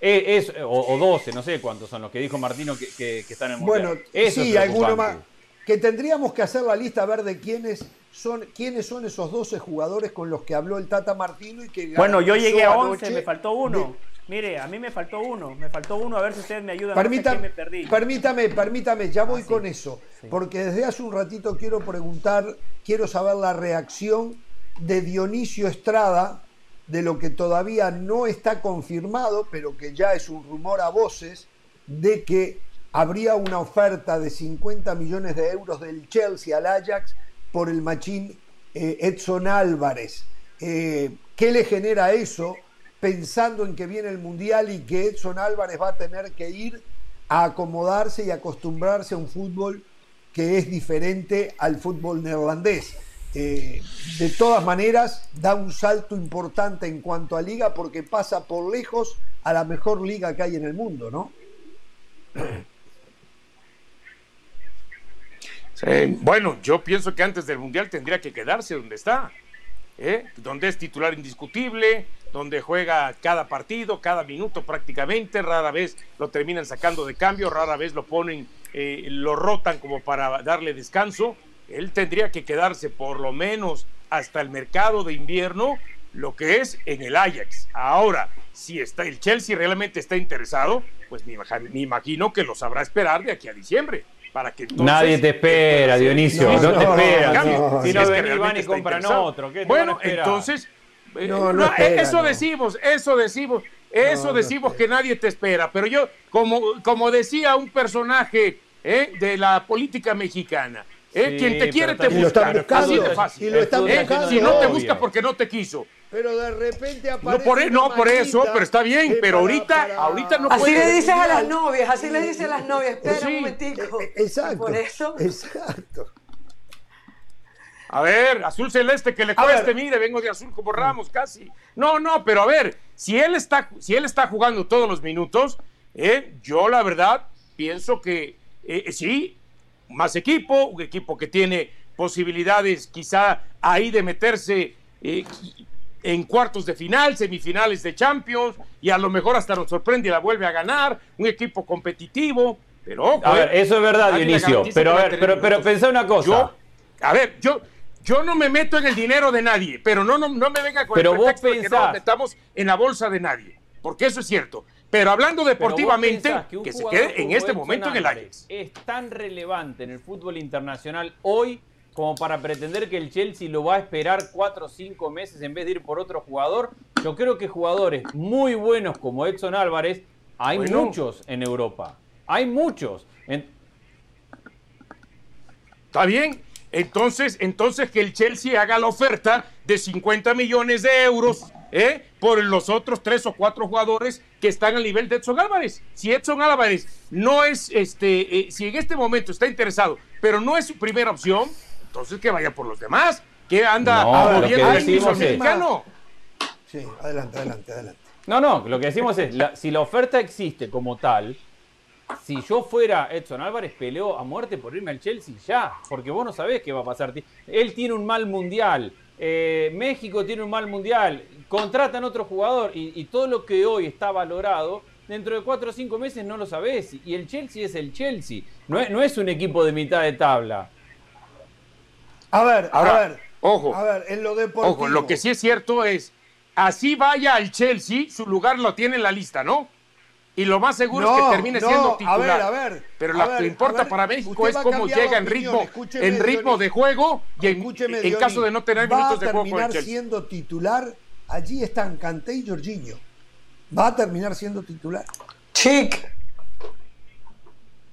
Eh, es, o, 12, no sé cuántos son los que dijo Martino que, están en el Bueno, sí, alguno más. Que tendríamos que hacer la lista a ver de quiénes son, quiénes son esos 12 jugadores con los que habló el Tata Martino y que Bueno, yo llegué a 11, me faltó uno. Mire, a mí me faltó uno, me faltó uno, a ver si ustedes me ayudan. Permítame, me perdí. permítame, permítame, ya voy ah, con eso, porque desde hace un ratito quiero preguntar, quiero saber la reacción de Dionisio Estrada, de lo que todavía no está confirmado, pero que ya es un rumor a voces, de que habría una oferta de 50 millones de euros del Chelsea al Ajax por el machín eh, Edson Álvarez. Eh, ¿Qué le genera eso? Pensando en que viene el Mundial y que Edson Álvarez va a tener que ir a acomodarse y acostumbrarse a un fútbol que es diferente al fútbol neerlandés. Eh, de todas maneras, da un salto importante en cuanto a liga porque pasa por lejos a la mejor liga que hay en el mundo, ¿no? bueno, yo pienso que antes del Mundial tendría que quedarse donde está, ¿eh? donde es titular indiscutible, donde juega cada partido, cada minuto prácticamente, rara vez lo terminan sacando de cambio, rara vez lo ponen, eh, lo rotan como para darle descanso. Él tendría que quedarse por lo menos hasta el mercado de invierno, lo que es en el Ajax. Ahora, si está el Chelsea realmente está interesado, pues me imagino que lo sabrá esperar de aquí a diciembre para que Nadie te espera, Dionisio, no, te espera. si no, ven van y compran otro. bueno, entonces, eh, eso decimos, eso decimos, eso decimos que nadie te espera. Pero yo, como, como decía un personaje eh, de la política mexicana, eh, quien te quiere te busca. Así de fácil. Si no te busca porque no te quiso pero de repente aparece. No por, e- no, por eso, pero está bien, pero ahorita, ahorita no Así le dices a las novias, así le dices a las novias, espera un momentico. Exacto. Por eso. Exacto. A ver, azul celeste que le cueste, mire, vengo de azul como Ramos casi. No, no, pero a ver, si él está, si él está jugando todos los minutos, eh, yo la verdad pienso que eh, sí, más equipo, un equipo que tiene posibilidades quizá ahí de meterse eh, en cuartos de final, semifinales de Champions, y a lo mejor hasta nos sorprende y la vuelve a ganar, un equipo competitivo, pero A ver, eh, eso es verdad, Dionisio, pero a ver, pero, pero pensá una cosa. a ver, yo, yo no me meto en el dinero de nadie, pero no, no, no me venga con pero el vos de que no metamos en la bolsa de nadie, porque eso es cierto. Pero hablando deportivamente, que, se quede en este momento en el Ajax. Es tan relevante en el fútbol internacional hoy como para pretender que el Chelsea lo va a esperar cuatro o cinco meses en vez de ir por otro jugador. Yo creo que jugadores muy buenos como Edson Álvarez, hay muchos en Europa. Hay muchos. Está bien. Entonces, entonces que el Chelsea haga la oferta de 50 millones de euros ¿eh? por los otros tres o cuatro jugadores que están al nivel de Edson Álvarez. Si Edson Álvarez no es, este, eh, si en este momento está interesado, pero no es su primera opción, entonces que vaya por los demás. que anda no, el mexicano? Sí, adelante, adelante, adelante. No, no, lo que decimos es, si la oferta existe como tal, si yo fuera Edson Álvarez, peleo a muerte por irme al Chelsea ya, porque vos no sabés qué va a pasar. Él tiene un mal mundial, eh, México tiene un mal mundial, contratan otro jugador y, y, todo lo que hoy está valorado, dentro de cuatro o cinco meses no lo sabés. Y el Chelsea es el Chelsea, no es, no es un equipo de mitad de tabla. A ver, a ver. Ojo. A ver, en lo deportivo. Ojo, lo que sí es cierto es, así vaya al Chelsea, su lugar lo tiene en la lista, ¿no? Y lo más seguro es que termine siendo titular. A ver, a ver. Pero lo que importa para México es cómo llega en ritmo, en ritmo de juego y en, caso de no tener minutos de juego. Va a terminar siendo titular. Allí están Canté y Jorginho. Va a terminar siendo titular. Chic.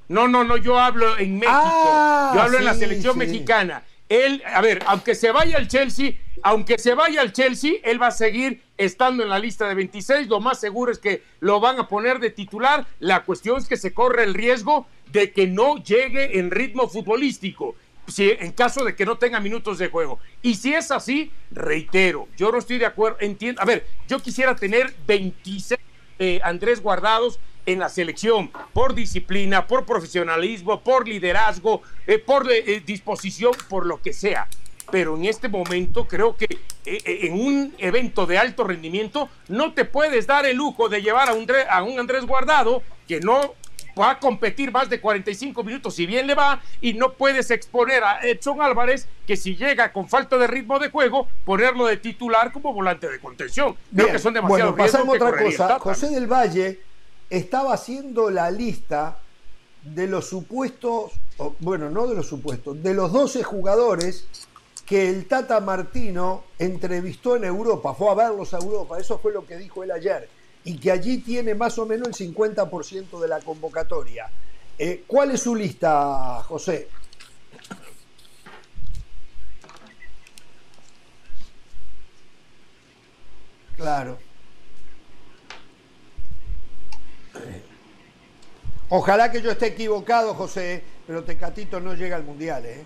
No, no, no, yo hablo en México. Ah, yo hablo en la selección mexicana él, a ver, aunque se vaya al Chelsea, aunque se vaya al Chelsea, él va a seguir estando en la lista de 26. Lo más seguro es que lo van a poner de titular. La cuestión es que se corre el riesgo de que no llegue en ritmo futbolístico. Si, en caso de que no tenga minutos de juego. Y si es así, reitero, yo no estoy de acuerdo. Entiendo, a ver, yo quisiera tener 26 eh, Andrés guardados en la selección por disciplina, por profesionalismo, por liderazgo, eh, por eh, disposición, por lo que sea. Pero en este momento creo que en un evento de alto rendimiento no te puedes dar el lujo de llevar a un, a un Andrés Guardado que no va a competir más de 45 minutos si bien le va y no puedes exponer a Edson Álvarez que si llega con falta de ritmo de juego ponerlo de titular como volante de contención. Creo que son demasiado bueno, pasamos otra cosa. José del Valle estaba haciendo la lista de los supuestos, bueno, no de los supuestos, de los 12 jugadores que el Tata Martino entrevistó en Europa, fue a verlos a Europa, eso fue lo que dijo él ayer, y que allí tiene más o menos el 50% de la convocatoria. Eh, ¿Cuál es su lista, José? Claro. Ojalá que yo esté equivocado, José, pero Tecatito no llega al Mundial, ¿eh?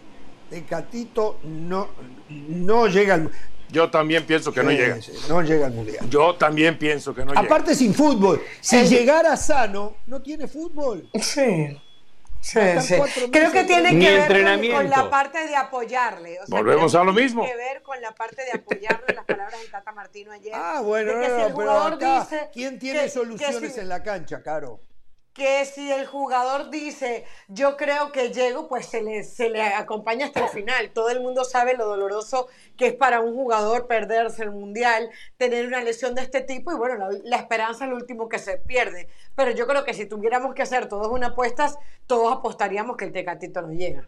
Tecatito no, no llega al Yo también pienso que no llega. no llega al Mundial. Yo también pienso que no llega. Aparte sin fútbol. Si llegara sano, no tiene fútbol. Sí. Sí, sí. Creo que tiene que ver con, la parte de apoyarle. Volvemos a lo mismo. Tiene que ver con la parte de apoyarle las palabras de Tata Martino ayer. Ah, bueno, no, pero acá, ¿quién tiene soluciones en la cancha, Caro? Que si el jugador dice yo creo que llego, pues se le, se le acompaña hasta el final. Todo el mundo sabe lo doloroso que es para un jugador perderse el mundial, tener una lesión de este tipo y bueno, la, esperanza es lo último que se pierde. Pero yo creo que si tuviéramos que hacer todos una apuestas, todos apostaríamos que el Tecatito no llega.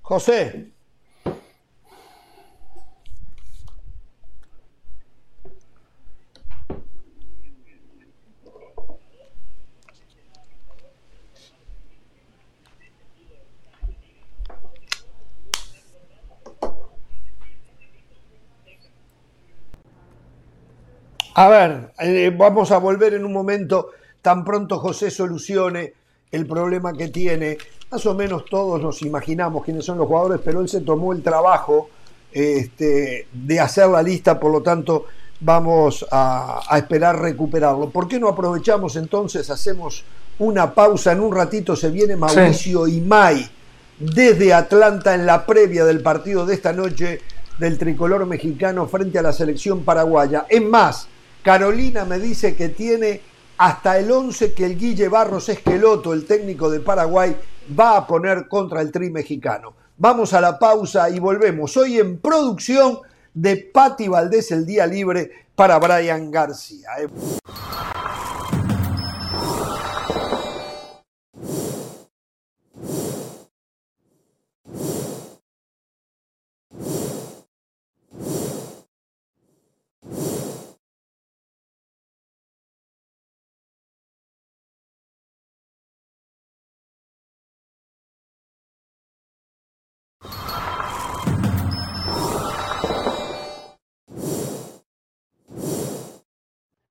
José. A ver, eh, vamos a volver en un momento, tan pronto José solucione el problema que tiene. Más o menos todos nos imaginamos quiénes son los jugadores, pero él se tomó el trabajo este, de hacer la lista, por lo tanto vamos a, esperar recuperarlo. ¿Por qué no aprovechamos entonces, hacemos una pausa, en un ratito se viene Mauricio y Imay desde Atlanta en la previa del partido de esta noche del tricolor mexicano frente a la selección paraguaya. Es más, Carolina me dice que tiene hasta el 11 que el Guille Barros Esqueloto, el técnico de Paraguay, va a poner contra el tri mexicano. Vamos a la pausa y volvemos. Hoy en producción de Patti Valdés el día libre para Brian García.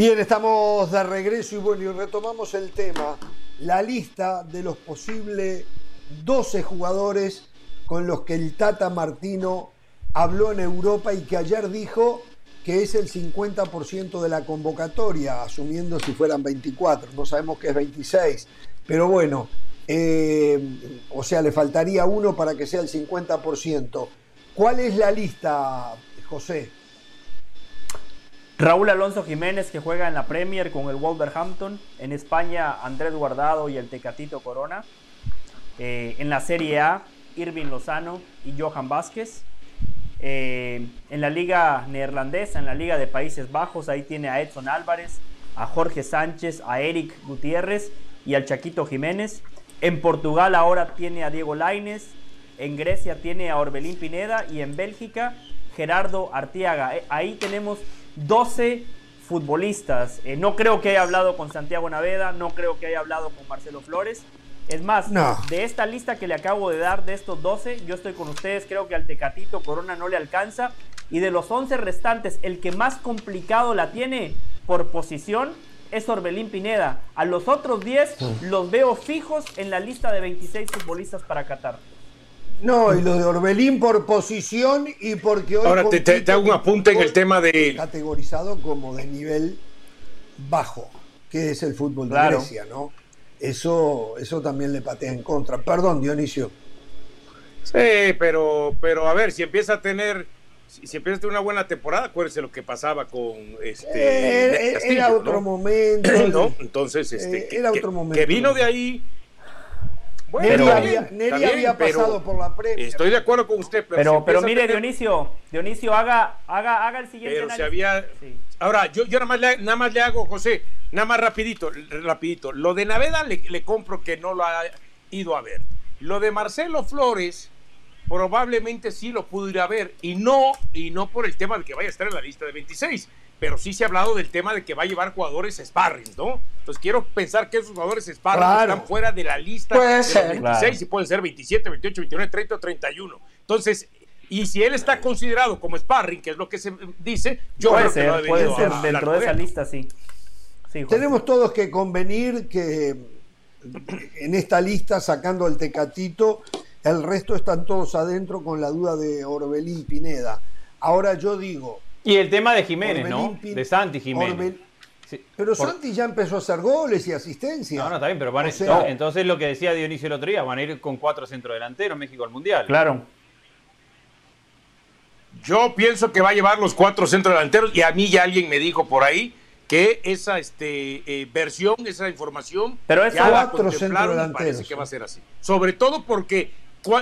Bien, estamos de regreso y bueno, y retomamos el tema, la lista de los posibles 12 jugadores con los que el Tata Martino habló en Europa y que ayer dijo que es el 50% de la convocatoria, asumiendo si fueran 24, no sabemos que es 26, pero bueno, eh, o sea, le faltaría uno para que sea el 50%. ¿Cuál es la lista, José? Raúl Alonso Jiménez que juega en la Premier con el Wolverhampton. En España Andrés Guardado y el Tecatito Corona. Eh, en la Serie A Irving Lozano y Johan Vázquez. Eh, en la liga neerlandesa, en la liga de Países Bajos, ahí tiene a Edson Álvarez, a Jorge Sánchez, a Eric Gutiérrez y al Chaquito Jiménez. En Portugal ahora tiene a Diego Laines, en Grecia tiene a Orbelín Pineda y en Bélgica Gerardo Artiaga. Eh, ahí tenemos 12 futbolistas. Eh, no creo que haya hablado con Santiago Naveda, no creo que haya hablado con Marcelo Flores. Es más, de esta lista que le acabo de dar, de estos 12, yo estoy con ustedes, creo que al Tecatito Corona no le alcanza. Y de los 11 restantes, el que más complicado la tiene por posición es Orbelín Pineda. A los otros 10 los veo fijos en la lista de 26 futbolistas para Qatar. No, y lo de Orbelín por posición y porque hoy. Ahora te, hago un apunte en el tema de. Categorizado como de nivel bajo, que es el fútbol de Grecia, ¿no? Eso, eso también le patea en contra. Perdón, Dionisio. Sí, pero, pero a ver, si empieza a tener. Si, empieza a tener una buena temporada, acuérdense lo que pasaba con este. Eh, era otro momento. Entonces, este, eh, era otro momento. que vino de ahí Bueno, Neri había, pasado por la previa. Estoy de acuerdo con usted, pero, pero, mire, Dionisio, Dionisio, haga, haga, haga el siguiente pero había... Ahora, yo, yo nada, más le, nada más le hago, José, nada más rapidito, rapidito. Lo de Naveda le, le compro que no lo ha ido a ver. Lo de Marcelo Flores, probablemente sí lo pudo ir a ver. Y no, y no por el tema de que vaya a estar en la lista de 26 pero sí se ha hablado del tema de que va a llevar jugadores sparring, ¿no? Entonces quiero pensar que esos jugadores sparring están fuera de la lista de los 26 y pueden ser 27, 28, 29, 30 o 31. Entonces, y si él está considerado como sparring, que es lo que se dice, yo puede creo ser, que puede ser dentro de esa lista, sí. Tenemos todos que convenir que en esta lista, sacando el Tecatito, el resto están todos adentro con la duda de Orbelín Pineda. Ahora yo digo, y el tema de Jiménez, ¿no? De Santi Jiménez. pero Santi ya empezó a hacer goles y asistencia. No, no, está bien, pero van entonces lo que decía Dionisio el otro día, van a ir con cuatro centrodelanteros México al Mundial. Claro. Yo pienso que va a llevar los cuatro centrodelanteros y a mí ya alguien me dijo por ahí que esa este, eh, versión, esa información, pero es cuatro centrodelanteros. Parece que va a ser así. Sobre todo porque,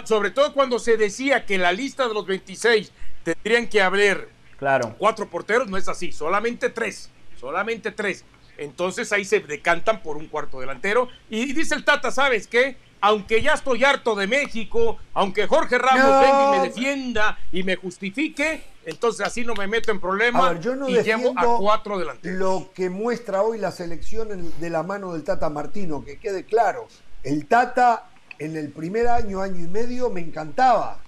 sobre todo cuando se decía que la lista de los 26 tendrían que haber Claro. Cuatro porteros no es así, solamente tres, solamente tres. Entonces ahí se decantan por un cuarto delantero. Y dice el Tata, ¿sabes qué? Aunque ya estoy harto de México, aunque Jorge Ramos venga y me defienda y me justifique, entonces así no me meto en problemas yo no y llevo a cuatro delanteros. Lo que muestra hoy la selección de la mano del Tata Martino, que quede claro, el Tata en el primer año, año y medio me encantaba.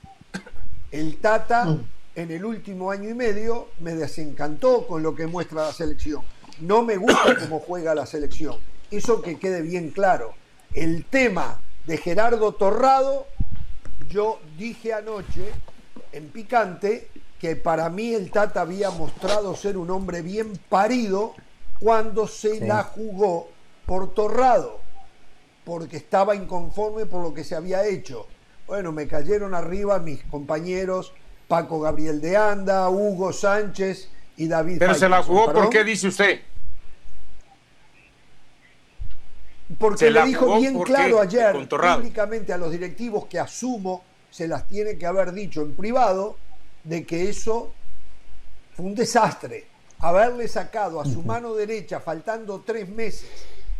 El Tata mm en el último año y medio me desencantó con lo que muestra la selección. No me gusta cómo juega la selección. Eso que quede bien claro. El tema de Gerardo Torrado, yo dije anoche en picante que para mí el Tata había mostrado ser un hombre bien parido cuando se la jugó por Torrado, porque estaba inconforme por lo que se había hecho. Bueno, me cayeron arriba mis compañeros Paco Gabriel de Anda, Hugo Sánchez y David. Pero se la jugó, ¿por qué dice usted? Porque le dijo bien claro ayer públicamente a los directivos que asumo se las tiene que haber dicho en privado de que eso fue un desastre. Haberle sacado a su mano derecha, faltando tres meses,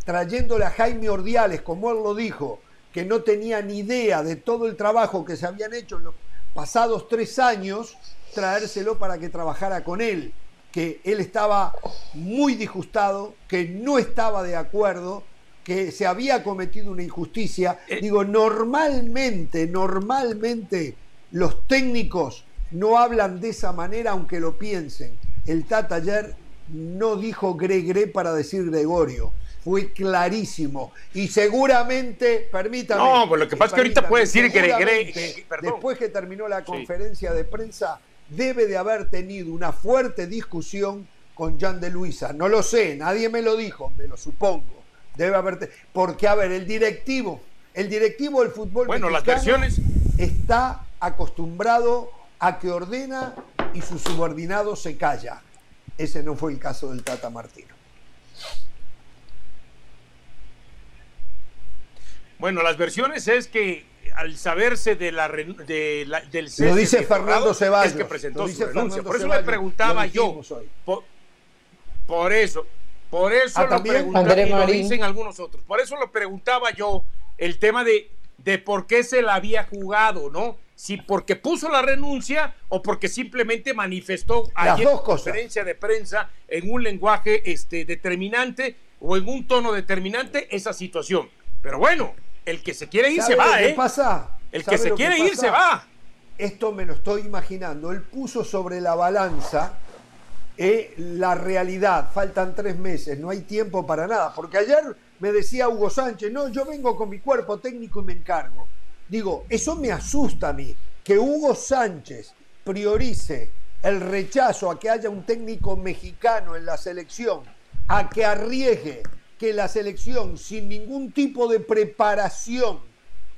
trayéndole a Jaime Ordiales, como él lo dijo, que no tenía ni idea de todo el trabajo que se habían hecho en los pasados tres años, traérselo para que trabajara con él, que él estaba muy disgustado, que no estaba de acuerdo, que se había cometido una injusticia. Eh. Digo, normalmente, normalmente los técnicos no hablan de esa manera aunque lo piensen. El Tata ayer no dijo Gregre para decir Gregorio fue clarísimo. Y seguramente, permítame. No, pues lo que pasa es que ahorita puede decir que, después que terminó la conferencia de prensa, debe de haber tenido una fuerte discusión con Jan de Luisa. No lo sé, nadie me lo dijo, me lo supongo. Debe haber. Porque, a ver, el directivo, el directivo del fútbol. Bueno, las versiones. Está acostumbrado a que ordena y su subordinado se calla. Ese no fue el caso del Tata Martino. Bueno, las versiones es que al saberse de la, de del cese Lo dice Fernando Ceballos. Es que presentó su renuncia. Por eso le preguntaba yo. Por, eso. Por eso ah, lo preguntaba, y lo dicen algunos otros. Por eso lo preguntaba yo el tema de, de por qué se la había jugado, ¿no? Si porque puso la renuncia o porque simplemente manifestó ayer en conferencia de prensa en un lenguaje este, determinante o en un tono determinante esa situación. Pero bueno, el que se quiere ir se va, ¿eh? pasa? El que se quiere ir se va. Esto me lo estoy imaginando. Él puso sobre la balanza eh, la realidad. Faltan tres meses, no hay tiempo para nada. Porque ayer me decía Hugo Sánchez, no, yo vengo con mi cuerpo técnico y me encargo. Digo, eso me asusta a mí. Que Hugo Sánchez priorice el rechazo a que haya un técnico mexicano en la selección, a que arriesgue que la selección sin ningún tipo de preparación,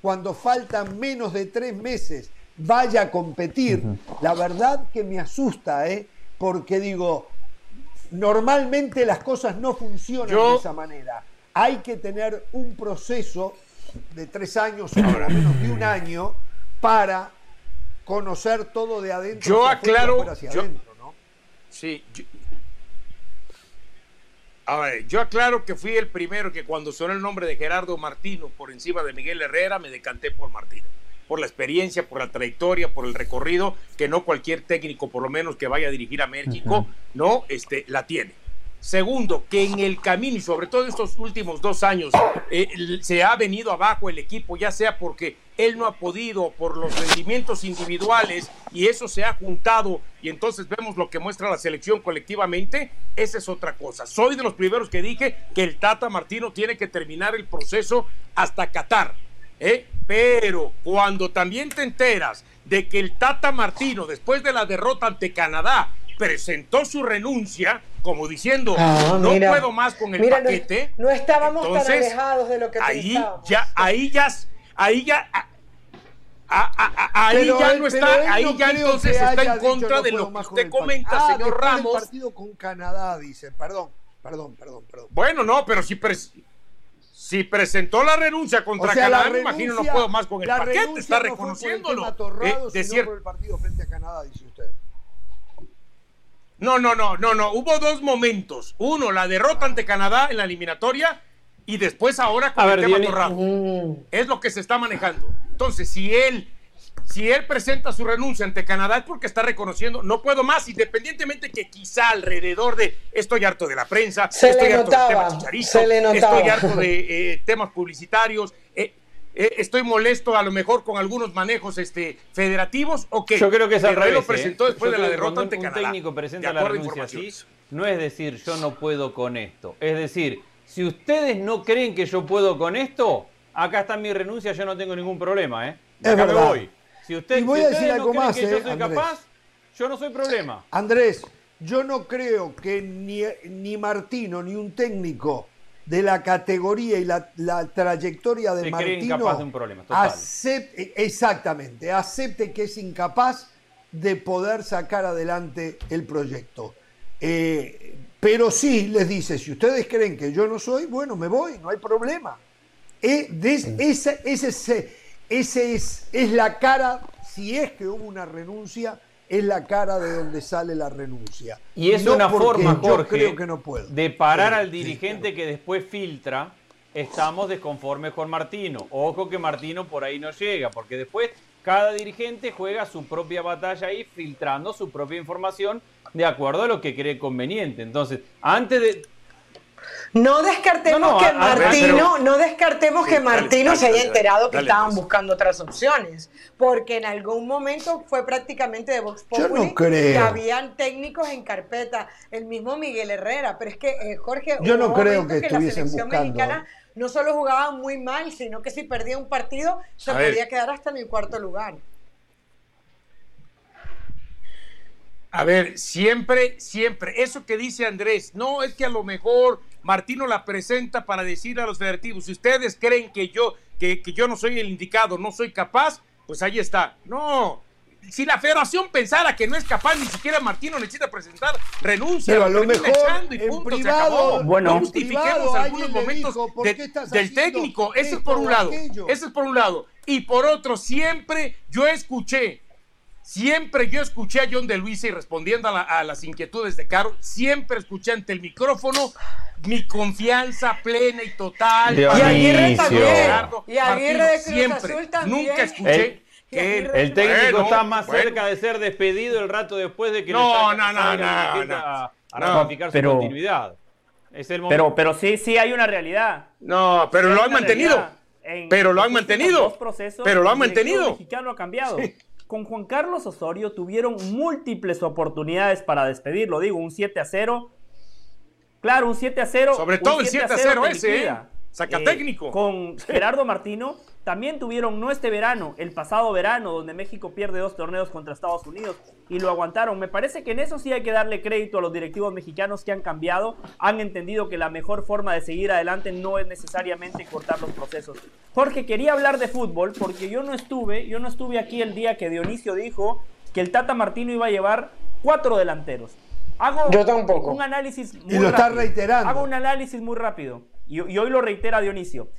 cuando faltan menos de tres meses, vaya a competir, la verdad que me asusta, ¿eh? porque digo, normalmente las cosas no funcionan de esa manera. Hay que tener un proceso de tres años o menos de un año para conocer todo de adentro. Yo aclaro. Hacia adentro, ¿no? Sí. A ver, yo aclaro que fui el primero que cuando sonó el nombre de Gerardo Martino por encima de Miguel Herrera, me decanté por Martino. Por la experiencia, por la trayectoria, por el recorrido, que no cualquier técnico, por lo menos que vaya a dirigir a México, no este, la tiene. Segundo, que en el camino y sobre todo estos últimos dos años eh, se ha venido abajo el equipo, ya sea porque él no ha podido por los rendimientos individuales y eso se ha juntado y entonces vemos lo que muestra la selección colectivamente, esa es otra cosa. Soy de los primeros que dije que el Tata Martino tiene que terminar el proceso hasta Qatar, ¿eh? pero cuando también te enteras de que el Tata Martino, después de la derrota ante Canadá, presentó su renuncia, como diciendo, ah, no puedo más con el paquete. No, estábamos tan alejados de lo que ahí ya, ahí ya, ahí ya, ahí ya no está, ahí ya entonces está en contra de lo que usted comenta, ah, señor Ramos. partido con Canadá, dice, perdón, perdón, perdón, perdón. Bueno, no, pero si, si presentó la renuncia contra Canadá, me imagino no puedo más con el paquete, está reconociéndolo. Eh, de cierto. el partido frente a Canadá, dice usted. No, no, no, no, no. Hubo dos momentos. Uno, la derrota ante Canadá en la eliminatoria y después ahora con el tema Torrado. Es lo que se está manejando. Entonces, si él, si él presenta su renuncia ante Canadá es porque está reconociendo, no puedo más, independientemente que quizá alrededor de estoy harto de la prensa, estoy harto de temas chicharistas, estoy harto de eh, temas publicitarios. Eh, eh, estoy molesto a lo mejor con algunos manejos este, federativos o que Yo creo que es al lo presentó después de la derrota ante un técnico presenta la renuncia así, no es decir yo no puedo con esto. Es decir, si ustedes no creen que yo puedo con esto, acá está mi renuncia, yo no tengo ningún problema, ¿eh? acá me voy. Si, usted, y voy a decir algo más, que yo eh, soy capaz, yo no soy problema. Andrés, yo no creo que ni, ni Martino ni un técnico de la categoría y la, trayectoria de Martino de un problema, acepte, exactamente, acepte que es incapaz de poder sacar adelante el proyecto. Eh, pero sí les dice, si ustedes creen que yo no soy, bueno, me voy, no hay problema. Eh, ese, ese, ese es, es la cara, si es que hubo una renuncia, es la cara de donde sale la renuncia. Y es una forma, Jorge, creo que no puedo. de parar al dirigente que después filtra, estamos desconformes con Martino. Ojo que Martino por ahí no llega, porque después cada dirigente juega su propia batalla ahí, filtrando su propia información de acuerdo a lo que cree conveniente. Entonces, antes de, no descartemos que Martino, no descartemos que Martino se haya enterado que estaban pues. buscando otras opciones, porque en algún momento fue prácticamente de Vox Populi que habían técnicos en carpeta, el mismo Miguel Herrera, pero es que eh, Jorge, yo no creo que, la selección mexicana no solo jugaba muy mal, sino que si perdía un partido se podía quedar hasta en el cuarto lugar. A ver, siempre, siempre, eso que dice Andrés, no es que a lo mejor Martino la presenta para decir a los federativos, si ustedes creen que yo, que, yo no soy el indicado, no soy capaz, pues ahí está. No, si la federación pensara que no es capaz, ni siquiera Martino necesita presentar renuncia. Pero a lo mejor en privado, bueno, justifiquemos algunos momentos del técnico. Ese es por un lado. Ese es por un lado. Y por otro, siempre yo escuché Siempre yo escuché a John de Luisa y respondiendo a, las inquietudes de Caro, siempre escuché ante el micrófono mi confianza plena y total. y Aguirre también. Y Aguirre de siempre. Nunca escuché. que el técnico está más cerca de ser despedido el rato después de que no, no, no, no, a, ratificar su continuidad. Es el pero, pero sí, sí hay una realidad. No, pero lo han mantenido. pero lo han mantenido. pero lo han mantenido. El mexicano ha cambiado con Juan Carlos Osorio tuvieron múltiples oportunidades para despedirlo. Digo, un 7 a 0. Claro, un 7 a 0. Sobre todo el 7 a 0, ese, ¿eh? Saca eh, técnico. Con Gerardo Martino también tuvieron no este verano, el pasado verano, donde México pierde dos torneos contra Estados Unidos y lo aguantaron. Me parece que en eso sí hay que darle crédito a los directivos mexicanos que han cambiado, han entendido que la mejor forma de seguir adelante no es necesariamente cortar los procesos. Jorge, quería hablar de fútbol porque yo no estuve, yo no estuve aquí el día que Dionisio dijo que el Tata Martino iba a llevar cuatro delanteros. Hago yo tampoco. un análisis muy y lo está reiterando. Hago un análisis muy rápido y, hoy lo reitera Dionisio.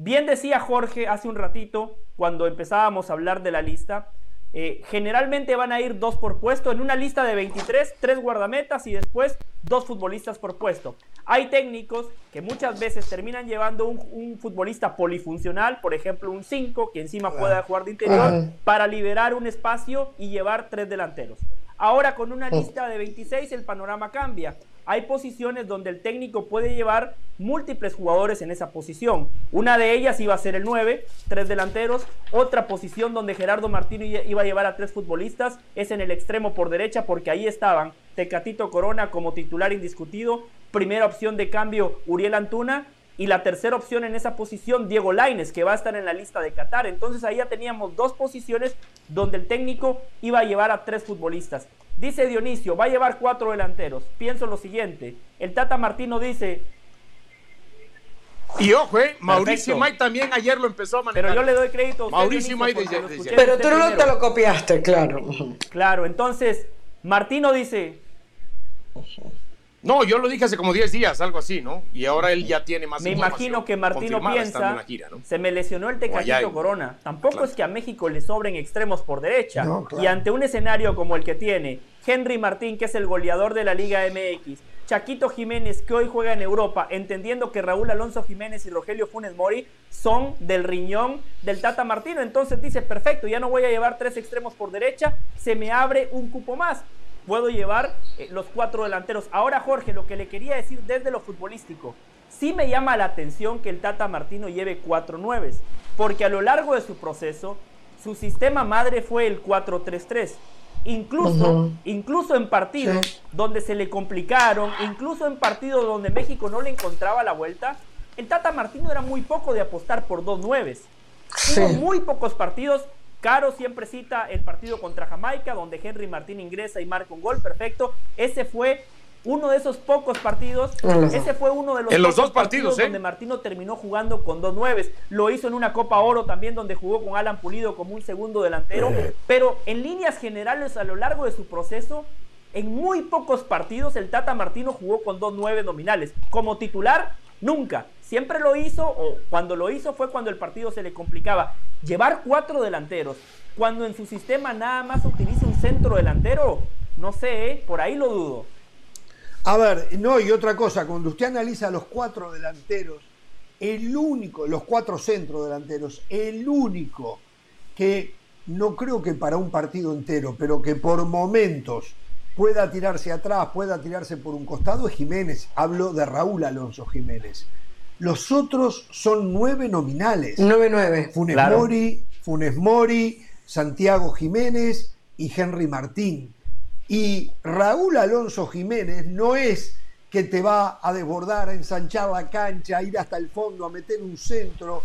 Bien decía Jorge hace un ratito, cuando empezábamos a hablar de la lista, eh, generalmente van a ir dos por puesto. En una lista de 23, tres guardametas y después dos futbolistas por puesto. Hay técnicos que muchas veces terminan llevando un, futbolista polifuncional, por ejemplo un 5, que encima pueda jugar de interior, para liberar un espacio y llevar tres delanteros. Ahora con una lista de 26 el panorama cambia. Hay posiciones donde el técnico puede llevar múltiples jugadores en esa posición. Una de ellas iba a ser el 9, tres delanteros. Otra posición donde Gerardo Martino iba a llevar a tres futbolistas es en el extremo por derecha porque ahí estaban Tecatito Corona como titular indiscutido. Primera opción de cambio Uriel Antuna y la tercera opción en esa posición, Diego Laines, que va a estar en la lista de Qatar. Entonces ahí ya teníamos dos posiciones donde el técnico iba a llevar a tres futbolistas. Dice Dionisio, va a llevar cuatro delanteros. Pienso lo siguiente, el Tata Martino dice... Y ojo, eh, Mauricio May también ayer lo empezó a manejar. Pero yo le doy crédito a usted, Mauricio May Pero tú no te lo copiaste, claro. Claro, entonces Martino dice, no, yo lo dije hace como 10 días, algo así, ¿no? Y ahora él ya tiene más Me imagino que Martino piensa, se me lesionó el Tecatito Corona. Tampoco es que a México le sobren extremos por derecha. Y ante un escenario como el que tiene Henry Martín, que es el goleador de la Liga MX, Chaquito Jiménez, que hoy juega en Europa, entendiendo que Raúl Alonso Jiménez y Rogelio Funes Mori son del riñón del Tata Martino. Entonces dice, perfecto, ya no voy a llevar tres extremos por derecha, se me abre un cupo más puedo llevar eh, los cuatro delanteros. Ahora, Jorge, lo que le quería decir desde lo futbolístico, sí me llama la atención que el Tata Martino lleve cuatro nueves, porque a lo largo de su proceso, su sistema madre fue el 4-3-3. Incluso, incluso en partidos donde se le complicaron, incluso en partidos donde México no le encontraba la vuelta, el Tata Martino era muy poco de apostar por dos nueves. Hubo muy pocos partidos Caro siempre cita el partido contra Jamaica, donde Henry Martín ingresa y marca un gol, perfecto. Ese fue uno de esos pocos partidos. Ese fue uno de los, en los dos partidos, ¿eh? donde Martino terminó jugando con dos nueves. Lo hizo en una Copa Oro también, donde jugó con Alan Pulido como un segundo delantero. Pero en líneas generales, a lo largo de su proceso, en muy pocos partidos, el Tata Martino jugó con dos nueve nominales. Como titular, nunca. Siempre lo hizo, o cuando lo hizo fue cuando el partido se le complicaba. Llevar cuatro delanteros, cuando en su sistema nada más utiliza un centro delantero, no sé, ¿eh? por ahí lo dudo. A ver, no, y otra cosa, cuando usted analiza los cuatro delanteros, el único, los cuatro centros delanteros, el único que no creo que para un partido entero, pero que por momentos pueda tirarse atrás, pueda tirarse por un costado es Jiménez. Hablo de Raúl Alonso Jiménez. Los otros son nueve nominales. Nueve, nueve. Funes Mori, Funes Mori, Santiago Jiménez y Henry Martín. Y Raúl Alonso Jiménez no es que te va a desbordar, a ensanchar la cancha, a ir hasta el fondo, a meter un centro.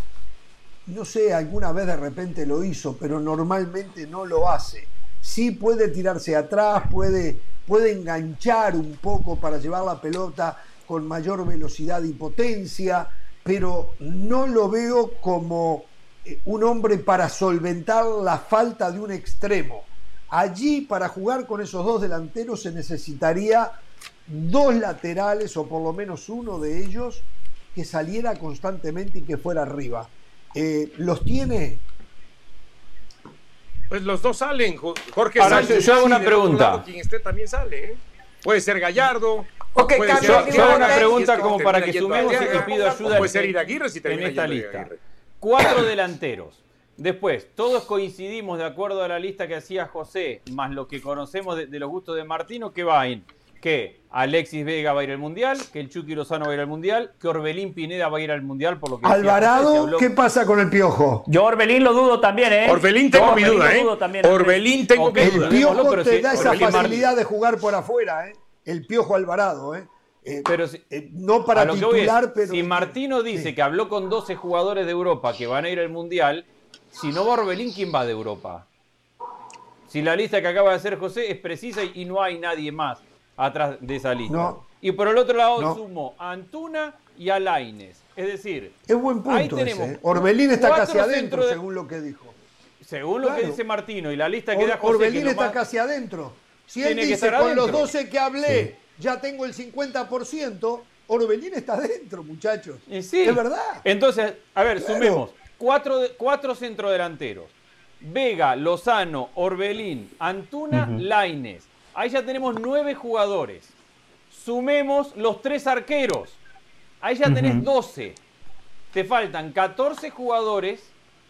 No sé, alguna vez de repente lo hizo, pero normalmente no lo hace. Sí puede tirarse atrás, puede, puede enganchar un poco para llevar la pelota con mayor velocidad y potencia, pero no lo veo como eh, un hombre para solventar la falta de un extremo. Allí para jugar con esos dos delanteros se necesitaría dos laterales o por lo menos uno de ellos que saliera constantemente y que fuera arriba. Eh, ¿Los tiene? Pues los dos salen, Jorge. Ahora, yo hago una pregunta. quien esté también sale. ¿eh? Puede ser Gallardo, Ok, yo, hago una pregunta como para que sumemos y pido ayuda puede ser Iraguirre si en esta lista. Cuatro delanteros. Después, todos coincidimos de acuerdo a la lista que hacía José, más lo que conocemos de, los gustos de Martino, que va en que Alexis Vega va a ir al Mundial, que el Chucky Lozano va a ir al Mundial, que Orbelín Pineda va a ir al Mundial, por lo que Alvarado, ¿qué pasa con el Piojo? Yo Orbelín lo dudo también, ¿eh? Orbelín tengo mi duda, ¿eh? Orbelín tengo mi duda. El Piojo te da esa facilidad de jugar por afuera, ¿eh? El Piojo Alvarado, ¿eh? Eh, pero eh, no para titular, pero. Si Martino dice que habló con 12 jugadores de Europa que van a ir al Mundial, si no va Orbelín, ¿quién va de Europa? Si la lista que acaba de hacer José es precisa y no hay nadie más atrás de esa lista. Y por el otro lado sumo a Antuna y a Laines. Es decir, es buen punto ahí tenemos ¿eh? Orbelín está casi adentro, según lo que dijo. Según lo que dice Martino y la lista que da José. Orbelín está casi adentro. Si él dice con los 12 que hablé, ya tengo el 50%, Orbelín está dentro, muchachos. sí. Es verdad. Entonces, a ver, sumemos. Cuatro, cuatro centrodelanteros. Vega, Lozano, Orbelín, Antuna, Laines. Ahí ya tenemos nueve jugadores. Sumemos los tres arqueros. Ahí ya tenés 12. Te faltan 14 jugadores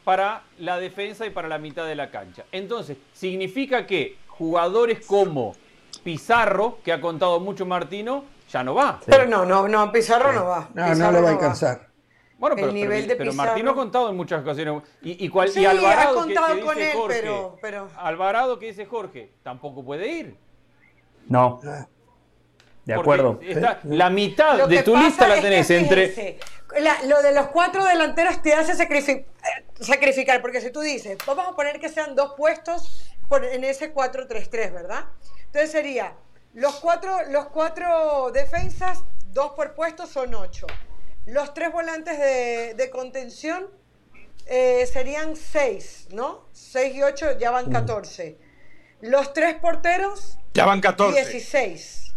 para la defensa y para la mitad de la cancha. Entonces, significa que jugadores como Pizarro, que ha contado mucho Martino, ya no va. Pero no, no, no, Pizarro no va. No, no lo va a alcanzar. Bueno, pero, pero, Martino ha contado en muchas ocasiones. Y, cual, y Alvarado, que, dice Jorge, pero, Alvarado que dice Jorge, tampoco puede ir. No. De acuerdo. la mitad de tu lista la tenés entre. lo de los cuatro delanteros te hace sacrificar, porque si tú dices, vamos a poner que sean dos puestos en ese 4-3-3, ¿verdad? Entonces sería los cuatro, los cuatro defensas, dos por puesto son ocho. Los tres volantes de, contención eh, serían seis, ¿no? Seis y ocho ya van 14. Los tres porteros. Ya van 14. 16.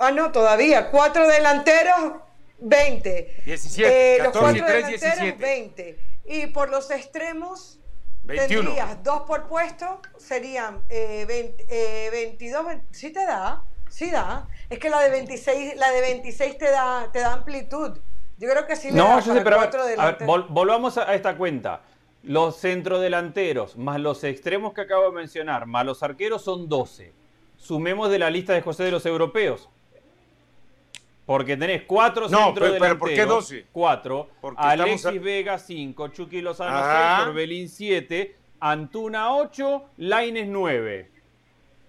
Ah, no, todavía. Cuatro delanteros, 20. 17. Eh, los cuatro delanteros, 20. Y por los extremos, 21. tendrías dos por puesto, serían eh, 22. ¿Sí te da? Sí da. Es que la de 26, la de 26 te da, te da amplitud. Yo creo que sí le no, yo sé, pero volvamos a esta cuenta. Los centrodelanteros más los extremos que acabo de mencionar, más los arqueros son 12. Sumemos de la lista de José de los europeos. Porque tenés cuatro no, centrodelanteros. Pero, ¿por qué 12? Cuatro. Alexis Vega 5, Chucky Lozano 6, Corbelín 7, Antuna 8, Laines 9.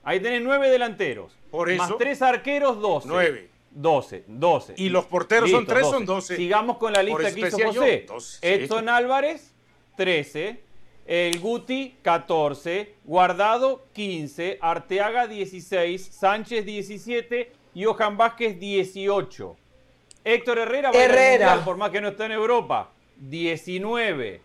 Ahí tenés 9 delanteros. Por eso. Más tres arqueros, 12. 9. 12, 12. Y los porteros son 3, son 12. Sigamos con la lista que hizo José. Edson Álvarez, 13. El Guti, 14. Guardado, 15. Arteaga, 16. Sánchez, 17. Y Johan Vázquez, 18. Héctor Herrera va Herrera. por más que no está en Europa, 19.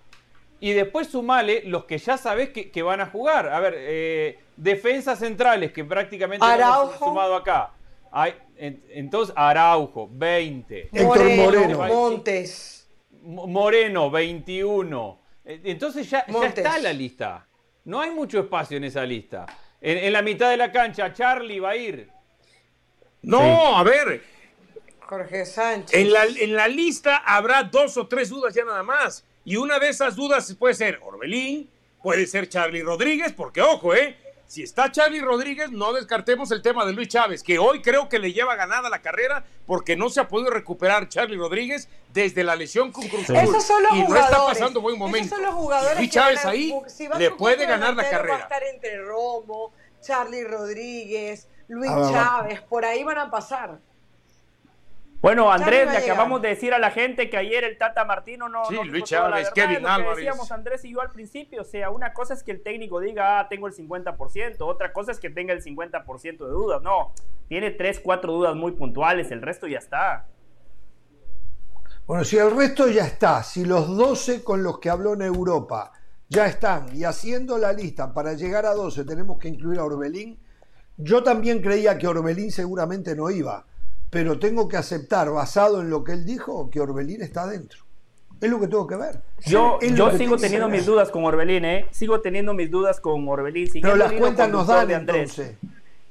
Y después sumale los que ya sabés que, van a jugar. A ver, eh, defensas centrales que prácticamente hemos sumado acá. Hay, entonces, Araujo, 20. Héctor Moreno. Montes. Moreno, 21. Eh, entonces ya, está la lista. No hay mucho espacio en esa lista. En, la mitad de la cancha, Charlie va a ir. No, a ver. Jorge Sánchez. En la, en la lista habrá dos o tres dudas ya nada más. Y una de esas dudas puede ser Orbelín, puede ser Charlie Rodríguez, porque ojo, ¿eh? Si está Charlie Rodríguez, no descartemos el tema de Luis Chávez, que hoy creo que le lleva ganada la carrera porque no se ha podido recuperar Charlie Rodríguez desde la lesión con Cruz Azul. son los y no está pasando buen momento. Esos son los jugadores Luis Chávez ahí le puede ganar la carrera. Va a estar entre Romo, Charlie Rodríguez, Luis Chávez, por ahí van a pasar. Bueno, Andrés, le acabamos de decir a la gente que ayer el Tata Martino no. Sí, Luis Chávez, Kevin Álvarez. decíamos Andrés y yo al principio. O sea, una cosa es que el técnico diga, ah, tengo el 50%. Otra cosa es que tenga el 50% de dudas. No, tiene tres, cuatro dudas muy puntuales. El resto ya está. Bueno, si el resto ya está, si los 12 con los que habló en Europa ya están y haciendo la lista para llegar a 12 tenemos que incluir a Orbelín, yo también creía que Orbelín seguramente no iba pero tengo que aceptar, basado en lo que él dijo, que Orbelín está adentro. Es lo que tengo que ver. Yo, yo sigo teniendo mis dudas con Orbelín, ¿eh? Sigo teniendo mis dudas con Orbelín. Pero las cuentas nos dan, de Andrés. Entonces.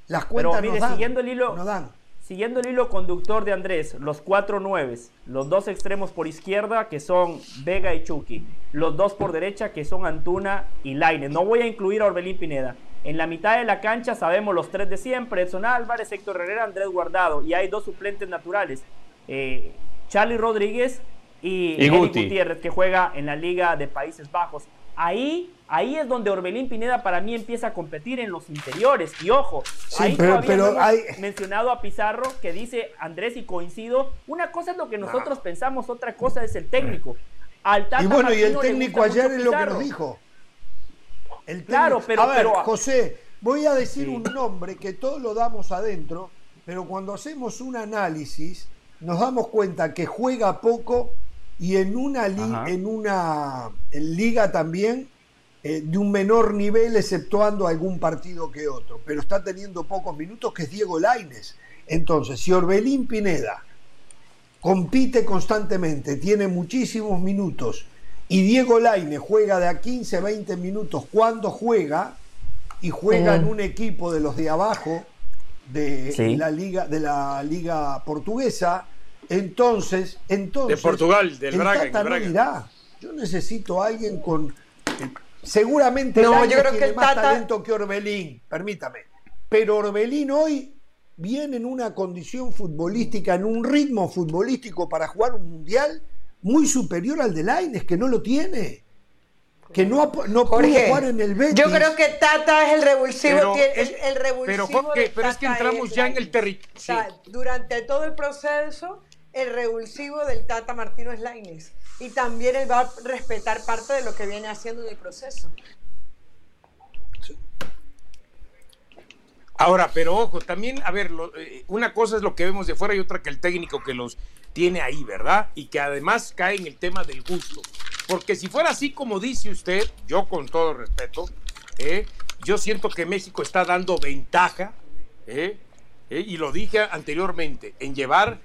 Las cuentas Pero, mire, nos siguiendo el hilo, dan. Siguiendo el hilo conductor de Andrés, los cuatro nueves, los dos extremos por izquierda, que son Vega y Chucky, los dos por derecha, que son Antuna y Laine. No voy a incluir a Orbelín Pineda. En la mitad de la cancha sabemos los tres de siempre, Edson Álvarez, Héctor Herrera, Andrés Guardado. Y hay dos suplentes naturales, eh, Charlie Rodríguez y, y Gutiérrez, que juega en la Liga de Países Bajos. Ahí, ahí es donde Orbelín Pineda para mí empieza a competir en los interiores. Y ojo, ahí todavía no hay... mencionado a Pizarro que dice Andrés y coincido. Una cosa es lo que nosotros pensamos, otra cosa es el técnico. Al y bueno, y el técnico ayer es lo que nos dijo. El claro, pero, a ver, José, voy a decir un nombre que todos lo damos adentro, pero cuando hacemos un análisis nos damos cuenta que juega poco y en una, en una liga también eh, de un menor nivel, exceptuando algún partido que otro, pero está teniendo pocos minutos, que es Diego Laines. Entonces, si Orbelín Pineda compite constantemente, tiene muchísimos minutos y Diego Laine juega de a 15, 20 minutos cuando juega y juega en un equipo de los de abajo de la liga de la liga portuguesa, entonces, entonces de Portugal, del Braga, Braga. yo necesito a alguien con seguramente no, yo creo tiene que más talento que Orbelín, permítame. Pero Orbelín hoy viene en una condición futbolística, en un ritmo futbolístico para jugar un mundial muy superior al de Laines, que no lo tiene. Que no, no pudo jugar en el Betis. Yo creo que Tata es el revulsivo. el, revulsivo pero, pero es que entramos ya en el territorio. durante todo el proceso, el revulsivo del Tata Martino es Laines. Y también él va a respetar parte de lo que viene haciendo en el proceso. Ahora, pero ojo, también, a ver, eh, una cosa es lo que vemos de fuera y otra que el técnico que los tiene ahí, ¿verdad? Y que además cae en el tema del gusto. Porque si fuera así como dice usted, yo con todo respeto, ¿eh? yo siento que México está dando ventaja, ¿eh? y lo dije anteriormente, en llevar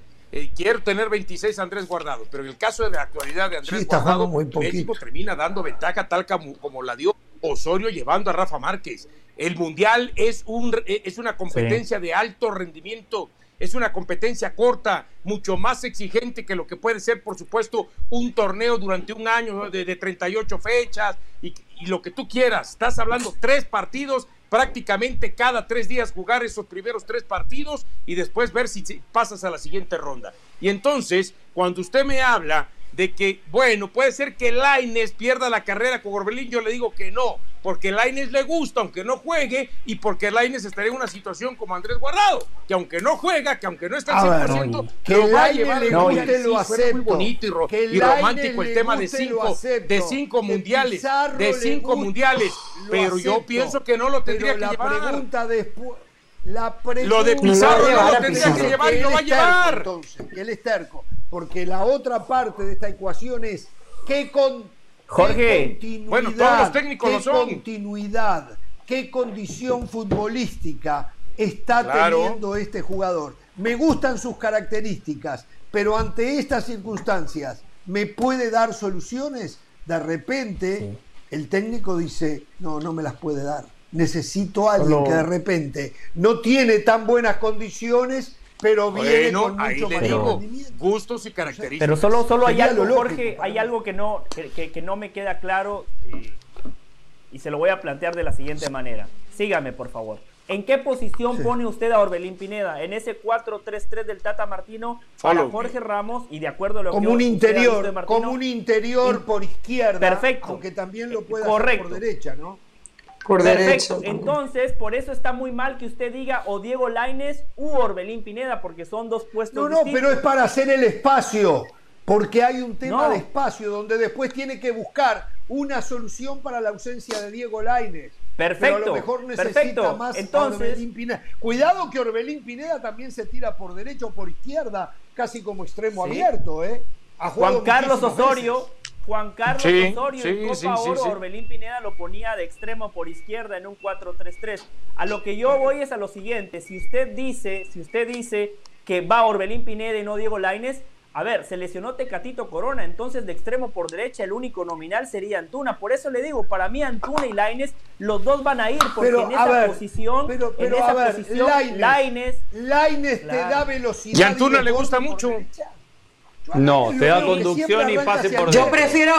quiero tener 26 Andrés Guardado, pero en el caso de la actualidad de Andrés Guardado, México termina dando ventaja tal como, como, la dio Osorio llevando a Rafa Márquez. El Mundial es, un, es una competencia de alto rendimiento, es una competencia corta, mucho más exigente que lo que puede ser, por supuesto, un torneo durante un año de, de 38 fechas y, y lo que tú quieras. Estás hablando tres partidos prácticamente cada tres días jugar esos primeros tres partidos y después ver si pasas a la siguiente ronda. Y entonces, cuando usted me habla de que, bueno, puede ser que Laines pierda la carrera con Orbelín, yo le digo que no, porque Laines le gusta, aunque no juegue, y porque Laines estaría en una situación como Andrés Guardado, que aunque no juega, que aunque no está al 100%, que lo va a llevar no, lo acepto. muy bonito y, romántico el tema de cinco, de cinco mundiales, de cinco mundiales, pero yo pienso que no lo tendría que la llevar. Pregunta después, la pregunta lo de Pizarro no lo tendría que llevar y lo va a llevar. Entonces, él es terco porque la otra parte de esta ecuación es qué con Jorge, continuidad, bueno, todos los técnicos qué continuidad, qué condición futbolística está teniendo este jugador. Me gustan sus características, pero ante estas circunstancias, ¿me puede dar soluciones? De repente, el técnico dice, no, no me las puede dar. Necesito a alguien que de repente no tiene tan buenas condiciones pero viene con mucho ahí le digo, gustos y características. Pero solo, solo hay algo, Jorge, hay algo que no, que, que, no me queda claro eh, y se lo voy a plantear de la siguiente manera. Sígame, por favor. ¿En qué posición pone usted a Orbelín Pineda? En ese 4-3-3 del Tata Martino para Jorge Ramos y de acuerdo a lo como que un interior, como un interior por izquierda, perfecto, aunque también lo puede hacer por derecha, ¿no? Por Perfecto. Entonces, por eso está muy mal que usted diga o Diego Laines u Orbelín Pineda, porque son dos puestos. No, no, pero es para hacer el espacio, porque hay un tema de espacio donde después tiene que buscar una solución para la ausencia de Diego Laines. Perfecto. Pero a lo mejor necesita perfecto. más Entonces, Orbelín Pineda. Cuidado que Orbelín Pineda también se tira por derecha o por izquierda, casi como extremo abierto, ¿eh? Juan Carlos Osorio. Juan Carlos Osorio en Copa Oro, Orbelín Pineda lo ponía de extremo por izquierda en un 4-3-3. A lo que yo voy es a lo siguiente, si usted dice, si usted dice que va Orbelín Pineda y no Diego Laines, a ver, se lesionó Tecatito Corona, entonces de extremo por derecha el único nominal sería Antuna. Por eso le digo, para mí Antuna y Laines, los dos van a ir, porque en esa posición, pero, en esa posición, Laines, Laines, te da velocidad. Y Antuna le gusta mucho. No, te da conducción y pase por Yo prefiero,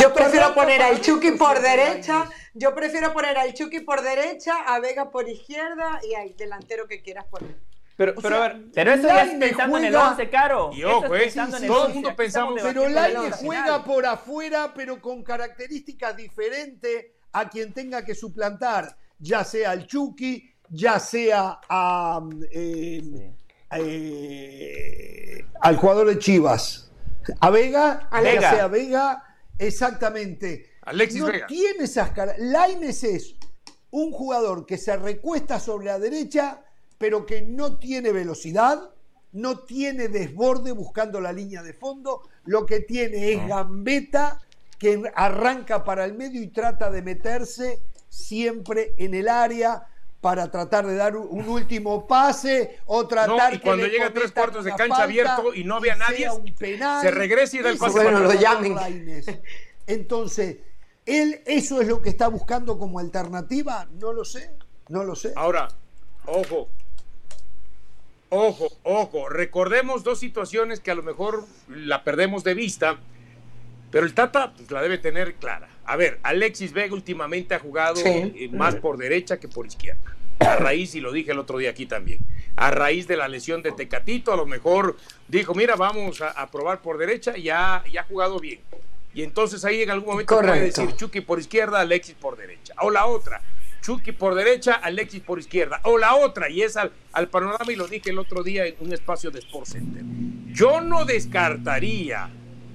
yo prefiero poner al Chucky por derecha, yo prefiero poner al Chucky por derecha, a Vega por izquierda y al delantero que quieras poner. Pero, pero a ver, pero eso ya es pensando en el 11, Caro. Y ojo, eh, todo el mundo pensamos. Pero Laine juega por afuera, pero con características diferentes a quien tenga que suplantar, ya sea al Chucky, ya sea a. Eh, eh, al jugador de Chivas. A Vega, a Vega. Vega, exactamente. Alexis no Vega. tiene esas caras. Laines es un jugador que se recuesta sobre la derecha, pero que no tiene velocidad, no tiene desborde buscando la línea de fondo, lo que tiene es gambeta que arranca para el medio y trata de meterse siempre en el área para tratar de dar un último pase o tratar no, y cuando llega a tres cuartos de cancha abierto y no ve a nadie, se regresa y da el pase. Bueno, lo llamen. Entonces, él eso es lo que está buscando como alternativa, no lo sé, no lo sé. Ahora, ojo, ojo, ojo, recordemos dos situaciones que a lo mejor la perdemos de vista, pero el Tata pues, la debe tener clara. A ver, Alexis Vega últimamente ha jugado eh, más por derecha que por izquierda. A raíz, y lo dije el otro día aquí también, a raíz de la lesión de Tecatito, a lo mejor dijo, mira, vamos a, probar por derecha y ya, ya ha jugado bien. Y entonces ahí en algún momento puede decir Chucky por izquierda, Alexis por derecha. O la otra, Chucky por derecha, Alexis por izquierda. O la otra, y es al, panorama, y lo dije el otro día en un espacio de Sport Center. Yo no descartaría,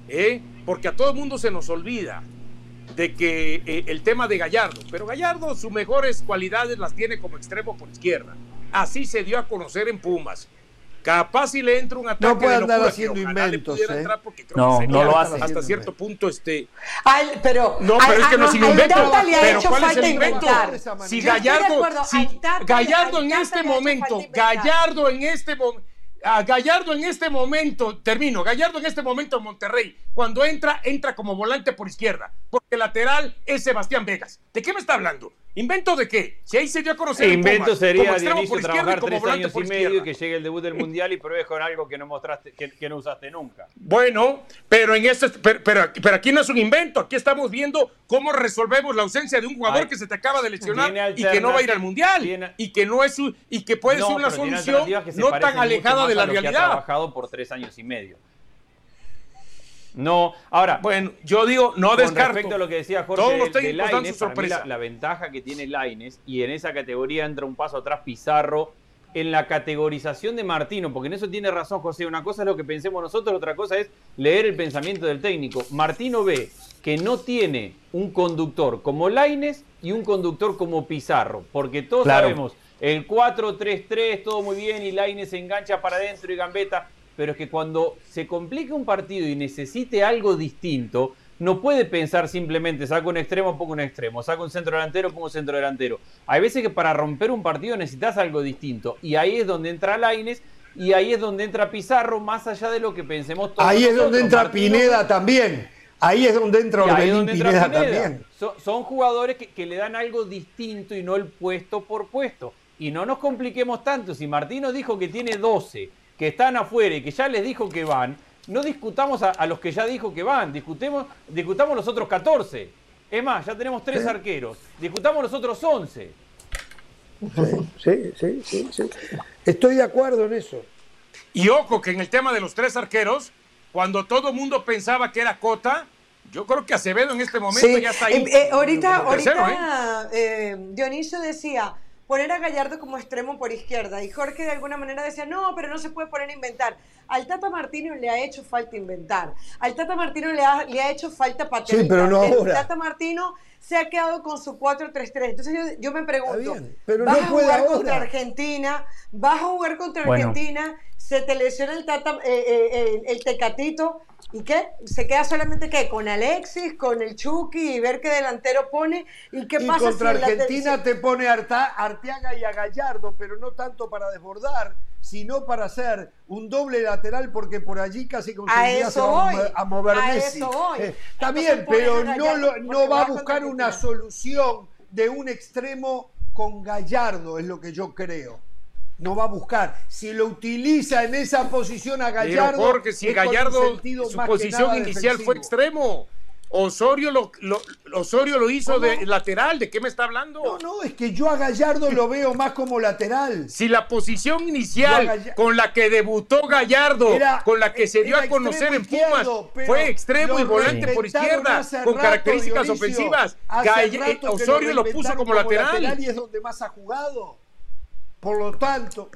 ¿eh? porque a todo el mundo se nos olvida de que eh, el tema de Gallardo, pero Gallardo sus mejores cualidades las tiene como extremo por izquierda. Así se dio a conocer en Pumas. Capaz si le entra un ataque no puede andar haciendo inventos ¿eh? no no lo hace hasta cierto punto este pero no pero es que no es un invento pero cuál es el invento si Gallardo si Gallardo en este momento Gallardo en este momento Gallardo en este momento, termino, Gallardo en este momento en Monterrey, cuando entra, entra como volante por izquierda, porque lateral es Sebastián Vegas. ¿De qué me está hablando? ¿Invento de qué? Si ahí se dio a conocer. invento sería Dionisio trabajar tres años y medio y que llegue el debut del Mundial y pruebes con algo que no mostraste, que, no usaste nunca. Bueno, pero en este, pero, pero, aquí no es un invento, aquí estamos viendo cómo resolvemos la ausencia de un jugador que se te acaba de lesionar y que no va a ir al Mundial. y que no es y que puede ser una solución no tan alejada de la realidad. Que ha trabajado por tres años y medio. No, ahora. Bueno, yo digo, no descarto. Respecto a lo que decía Jorge Todos los de Laines, la, la, ventaja que tiene Laines, y en esa categoría entra un paso atrás Pizarro, en la categorización de Martino, porque en eso tiene razón José, una cosa es lo que pensemos nosotros, otra cosa es leer el pensamiento del técnico. Martino ve que no tiene un conductor como Laines y un conductor como Pizarro, porque todos sabemos, el 4-3-3, todo muy bien, y Laines se engancha para adentro y Gambeta pero es que cuando se complica un partido y necesite algo distinto, no puede pensar simplemente saco un extremo, pongo un extremo, saco un centro delantero, pongo un centro delantero. Hay veces que para romper un partido necesitas algo distinto y ahí es donde entra Laines y ahí es donde entra Pizarro, más allá de lo que pensemos todos. Ahí es donde entra Pineda también. Ahí es donde entra Orbelín Pineda, también. Son, jugadores que, que le dan algo distinto y no el puesto por puesto. Y no nos compliquemos tanto. Si Martino dijo que tiene 12 que están afuera y que ya les dijo que van, no discutamos a, los que ya dijo que van, discutemos, discutamos los otros 14. Es más, ya tenemos tres arqueros, discutamos los otros 11. Sí, sí, sí, sí, Estoy de acuerdo en eso. Y ojo que en el tema de los tres arqueros, cuando todo el mundo pensaba que era Cota, yo creo que Acevedo en este momento ya está ahí. Eh, eh, ahorita, ahorita ¿eh? Dionisio decía, poner a Gallardo como extremo por izquierda. Y Jorge de alguna manera decía, no, pero no se puede poner a inventar. Al Tata Martino le ha hecho falta inventar. Al Tata Martino le ha, le ha hecho falta patentar. Sí, pero no El Tata Martino se ha quedado con su 4-3-3. Entonces yo, yo, me pregunto, pero ¿vas no a jugar contra Argentina? ¿Vas a jugar contra Argentina? ¿Se te lesiona el, tata, eh, eh, el Tecatito? ¿Y qué? ¿Se queda solamente qué? ¿Con Alexis, con el Chucky y ver qué delantero pone? ¿Y qué pasa contra Argentina te pone a Arteaga y a Gallardo, pero no tanto para desbordar, sino para hacer un doble lateral porque por allí casi conseguiría a, a, mover a Eso voy. Eh, está bien, pero no, no va a buscar una solución de un extremo con Gallardo, es lo que yo creo no va a buscar. Si lo utiliza en esa posición a Gallardo. porque si Gallardo, su posición inicial fue extremo. Osorio lo, Osorio lo hizo de lateral, ¿de qué me está hablando? No, no, es que yo a Gallardo lo veo más como lateral. Si la posición inicial con la que debutó Gallardo, con la que se dio a conocer en Pumas, fue extremo y volante por izquierda, con características ofensivas. Osorio lo puso como, lateral. lateral. Y es donde más ha jugado. Por lo tanto.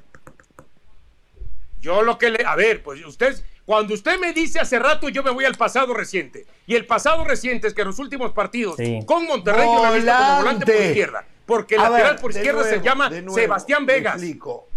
Yo lo que le. A ver, pues usted. Cuando usted me dice hace rato, yo me voy al pasado reciente. Y el pasado reciente es que en los últimos partidos con Monterrey yo me he visto como volante por izquierda. Porque el lateral por izquierda se llama Sebastián Vegas. Explico.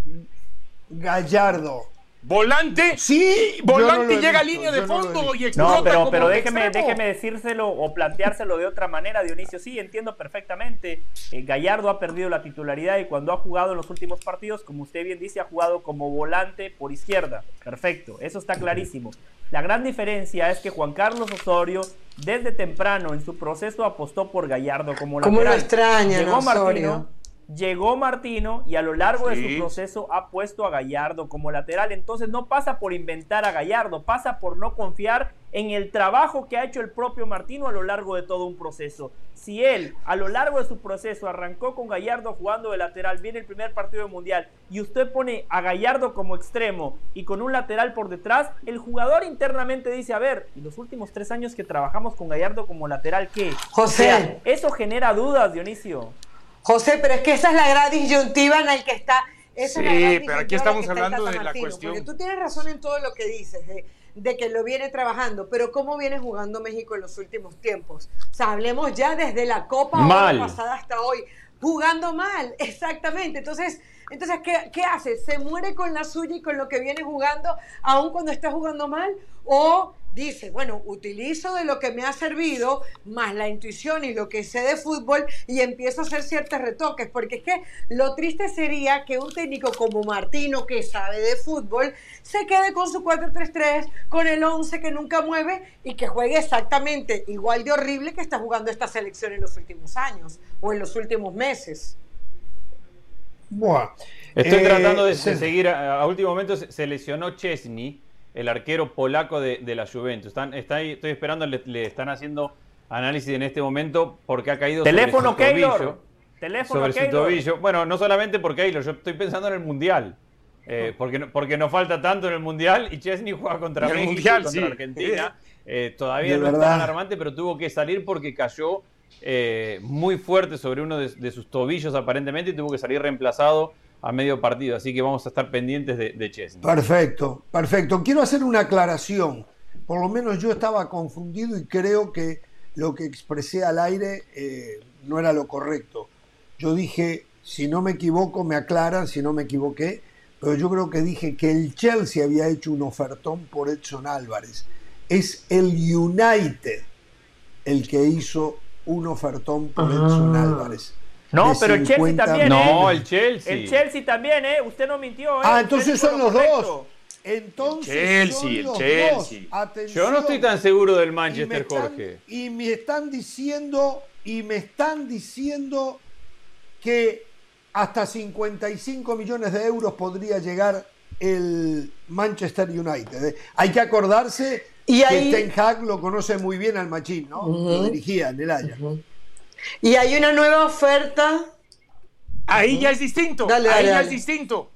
Gallardo Volante, sí, volante llega a línea de fondo y explota. No, pero, pero déjeme, déjeme decírselo o planteárselo de otra manera, Dionisio. Sí, entiendo perfectamente. Eh, Gallardo ha perdido la titularidad y cuando ha jugado en los últimos partidos, como usted bien dice, ha jugado como volante por izquierda. Perfecto, eso está clarísimo. La gran diferencia es que Juan Carlos Osorio, desde temprano en su proceso, apostó por Gallardo como lateral. ¿Cómo lo extraña, Llegó Osorio? Martino, llegó Martino y a lo largo de su proceso ha puesto a Gallardo como lateral. Entonces no pasa por inventar a Gallardo, pasa por no confiar en el trabajo que ha hecho el propio Martino a lo largo de todo un proceso. Si él a lo largo de su proceso arrancó con Gallardo jugando de lateral, viene el primer partido del Mundial y usted pone a Gallardo como extremo y con un lateral por detrás, el jugador internamente dice, a ver, ¿y los últimos tres años que trabajamos con Gallardo como lateral qué? José. O sea, eso genera dudas, Dionisio. José, pero es que esa es la gran disyuntiva en la que está. Esa Sí, es la pero aquí estamos la hablando de la Martino, cuestión. Porque tú tienes razón en todo lo que dices, de, de que lo viene trabajando, pero ¿cómo viene jugando México en los últimos tiempos? O sea, hablemos ya desde la Copa Mal. pasada hasta hoy. Jugando mal, exactamente. Entonces, entonces ¿qué, ¿qué hace? ¿Se muere con la suya y con lo que viene jugando, aun cuando está jugando mal? ¿O dice, bueno, utilizo de lo que me ha servido, más la intuición y lo que sé de fútbol, y empiezo a hacer ciertos retoques? Porque es que lo triste sería que un técnico como Martino, que sabe de fútbol, se quede con su 4-3-3, con el 11 que nunca mueve y que juegue exactamente igual de horrible que está jugando esta selección en los últimos años o en los últimos meses. Buah. Estoy Eh, tratando de, se- de seguir. A, a último momento se, se lesionó Chesney, el arquero polaco de, de la Juventus. Están, está ahí- estoy esperando, le, le están haciendo análisis en este momento porque ha caído Teléfono sobre su Keylor. tobillo. Teléfono sobre su Keylor. tobillo. Bueno, no solamente por Keylor, yo estoy pensando en el Mundial. Eh, porque, no- porque nos falta tanto en el Mundial y Chesney juega contra el México Mundial, y contra sí. Argentina. Eh, todavía De no es verdad. tan alarmante, pero tuvo que salir porque cayó eh, muy fuerte sobre uno de, de sus tobillos aparentemente y tuvo que salir reemplazado a medio partido. Así que vamos a estar pendientes de, de Chesney. Perfecto, perfecto. Quiero hacer una aclaración. Por lo menos yo estaba confundido y creo que lo que expresé al aire eh, no era lo correcto. Yo dije, si no me equivoco, me aclaran si no me equivoqué, pero yo creo que dije que el Chelsea había hecho un ofertón por Edson Álvarez. Es el United el que hizo un ofertón por Edson Álvarez. No, de pero el Chelsea 50 también, No, ¿eh? el Chelsea. El Chelsea también, ¿eh? Usted no mintió, ¿eh? Ah, entonces son lo los correcto. dos. Entonces Chelsea, son el los Chelsea. dos. Yo no estoy tan seguro del Y Manchester, están- Jorge. Y me están diciendo, y me están diciendo que hasta 55 millones de euros podría llegar el Manchester United. ¿eh? Hay que acordarse Y que ahí- Ten Hag lo conoce muy bien al Machín, ¿no? Lo dirigía en el Ajax. Y hay una nueva oferta. Ahí ya es distinto. Dale, ahí dale, ya es distinto.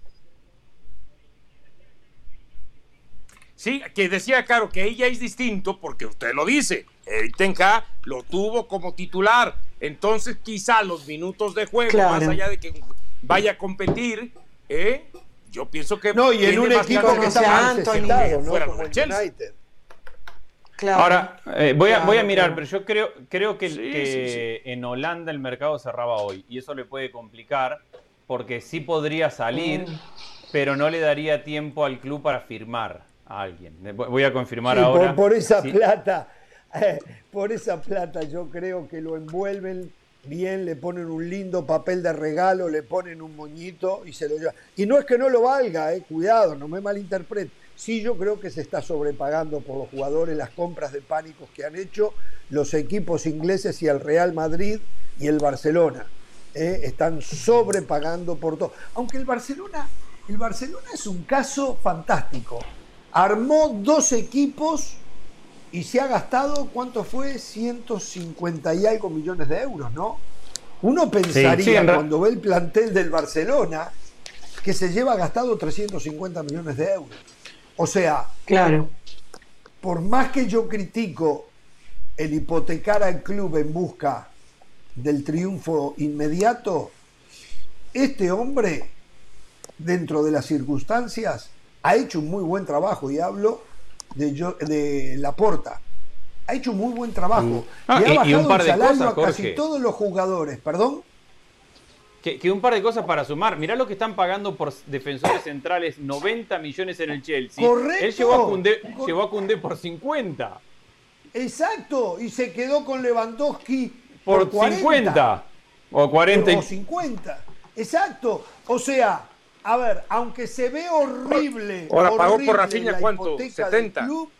Sí, que decía Caro que ahí ya es distinto porque usted lo dice. El Ten Hag lo tuvo como titular. Entonces, quizá los minutos de juego, Claro. más allá de que vaya a competir, ¿eh? yo pienso que. No, y en un equipo que está necesitado, ¿no? Fuera Como el Chelsea. United. Claro. Ahora, eh, voy, a, voy a mirar, claro. pero yo creo, creo que, Sí, que sí, en Holanda el mercado cerraba hoy y eso le puede complicar porque sí podría salir, Mm. pero no le daría tiempo al club para firmar a alguien. Voy- Voy a confirmar Sí, ahora. por, por esa Sí. plata, eh, por esa plata yo creo que lo envuelven bien, le ponen un lindo papel de regalo, le ponen un moñito y se lo llevan. Y no es que no lo valga, eh, cuidado, no me malinterprete. Sí, yo creo que se está sobrepagando por los jugadores las compras de pánicos que han hecho los equipos ingleses y el Real Madrid y el Barcelona. eh, están sobrepagando por todo. Aunque el Barcelona, el Barcelona es un caso fantástico. Armó dos equipos y se ha gastado, ¿cuánto fue? 150 y algo millones de euros, ¿no? Uno pensaría sí, cuando ve el plantel del Barcelona que se lleva gastado 350 millones de euros. O sea, Claro. por más que yo critico el hipotecar al club en busca del triunfo inmediato, este hombre, dentro de las circunstancias, ha hecho un muy buen trabajo y hablo de, yo, de Laporta. Ha hecho un muy buen trabajo. Ah, Le ha y- y bajado un par el de salario cosas, a casi todos los jugadores, perdón. Que, un par de cosas para sumar. Mirá lo que están pagando por defensores centrales, 90 millones en el Chelsea. Correcto. Él llevó a Cundé, llevó a Cundé por 50. Exacto, y se quedó con Lewandowski por, 50 o 40 o 50. Exacto. O sea, a ver, aunque se ve horrible. Ahora pagó por Rafinha cuánto? 70. Club,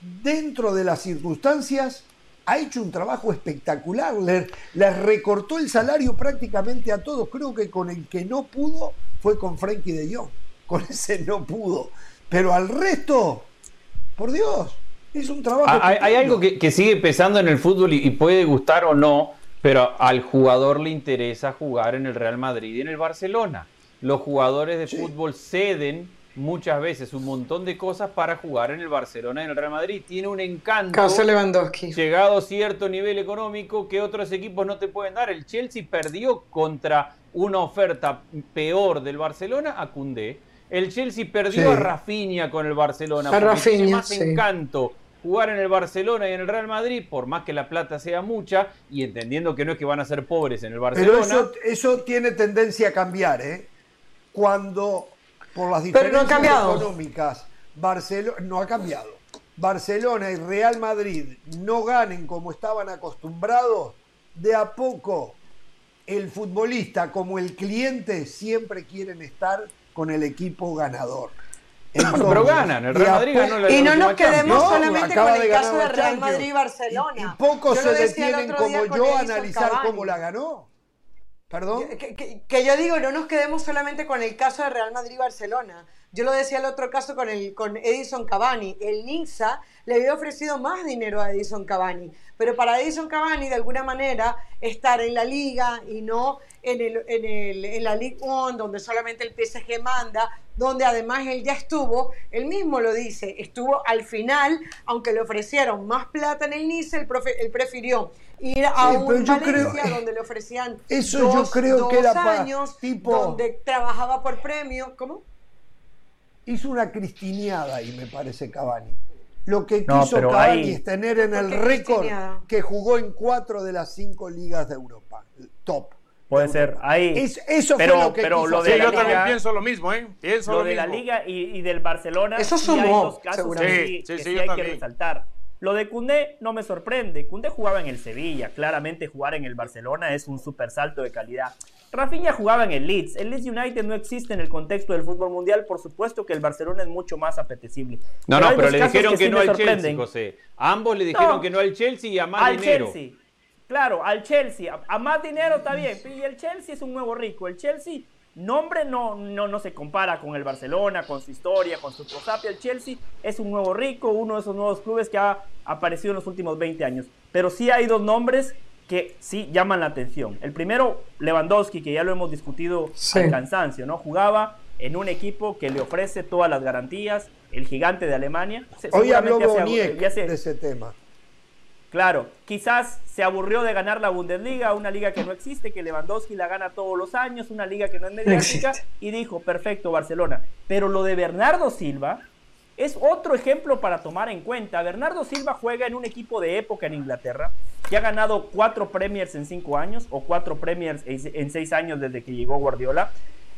dentro de las circunstancias ha hecho un trabajo espectacular. Les, recortó el salario prácticamente a todos. Creo que con el que no pudo fue con Frankie de Jong. Con ese no pudo. Pero al resto, por Dios, es un trabajo. Ah, hay, algo que, sigue pesando en el fútbol y, puede gustar o no, pero al jugador le interesa jugar en el Real Madrid y en el Barcelona. Los jugadores de fútbol ceden muchas veces un montón de cosas para jugar en el Barcelona y en el Real Madrid. Tiene un encanto. Caso Lewandowski. Llegado a cierto nivel económico que otros equipos no te pueden dar. El Chelsea perdió contra una oferta peor del Barcelona a Cundé. El Chelsea perdió a Rafinha con el Barcelona. A Rafinha, tiene más encanto jugar en el Barcelona y en el Real Madrid, por más que la plata sea mucha, y entendiendo que no es que van a ser pobres en el Barcelona. Pero eso, tiene tendencia a cambiar, ¿eh? Cuando por las diferencias económicas Barcelona no ha cambiado. Barcelona y Real Madrid no ganen como estaban acostumbrados, de a poco el futbolista como el cliente siempre quieren estar con el equipo ganador pero ganan, el Real Madrid ganó la Y no nos quedemos solamente con el caso de Real Madrid y Barcelona. Y, pocos se detienen como yo a analizar cómo la ganó. Perdón. Que, yo digo, no nos quedemos solamente con el caso de Real Madrid y Barcelona. Yo lo decía el otro caso con, el, con Edison Cavani. El Niza le había ofrecido más dinero a Edison Cavani. Pero para Edison Cavani, de alguna manera, estar en la liga y no en, el, en, el, en la Ligue 1, donde solamente el PSG manda, donde además él ya estuvo, él mismo lo dice, estuvo al final, aunque le ofrecieron más plata en el él, él prefirió ir a un Valencia donde le ofrecían eso dos, yo creo que era años, tipo, donde trabajaba por premio, ¿cómo? Hizo una cristiniada y me parece Cavani. Lo que quiso Cavani es tener en el récord que jugó en cuatro de las cinco ligas de Europa, top. Puede ser, ahí. eso pero, fue lo que pero lo de yo también pienso lo mismo, ¿eh? Pienso lo, de la Liga y, del Barcelona. Eso sumó, hay dos casos sí, que sí, hay que resaltar. Lo de Cundé no me sorprende. Cundé jugaba en el Sevilla. Claramente jugar en el Barcelona es un super salto de calidad. Rafinha jugaba en el Leeds. El Leeds United no existe en el contexto del fútbol mundial. Por supuesto que el Barcelona es mucho más apetecible. No, no, pero le dijeron que, no al Chelsea, José. A ambos le dijeron que no al Chelsea y a más al dinero. Chelsea. Claro, al Chelsea. A, más dinero está bien. Y el Chelsea es un nuevo rico. El Chelsea, nombre no, no, no se compara con el Barcelona, con su historia, con su prosapia. El Chelsea es un nuevo rico, uno de esos nuevos clubes que ha aparecido en los últimos 20 años. Pero sí hay dos nombres que sí llaman la atención. El primero, Lewandowski, que ya lo hemos discutido al cansancio, ¿no? Jugaba en un equipo que le ofrece todas las garantías, el gigante de Alemania. Hoy habló Boniek de ese tema. Claro, quizás se aburrió de ganar la Bundesliga, una liga que no existe, que Lewandowski la gana todos los años, una liga que no es mediática, y dijo, perfecto, Barcelona. Pero lo de Bernardo Silva, es otro ejemplo para tomar en cuenta. Bernardo Silva juega en un equipo de época en Inglaterra, que ha ganado cuatro Premiers en cinco años o cuatro Premiers en seis años desde que llegó Guardiola.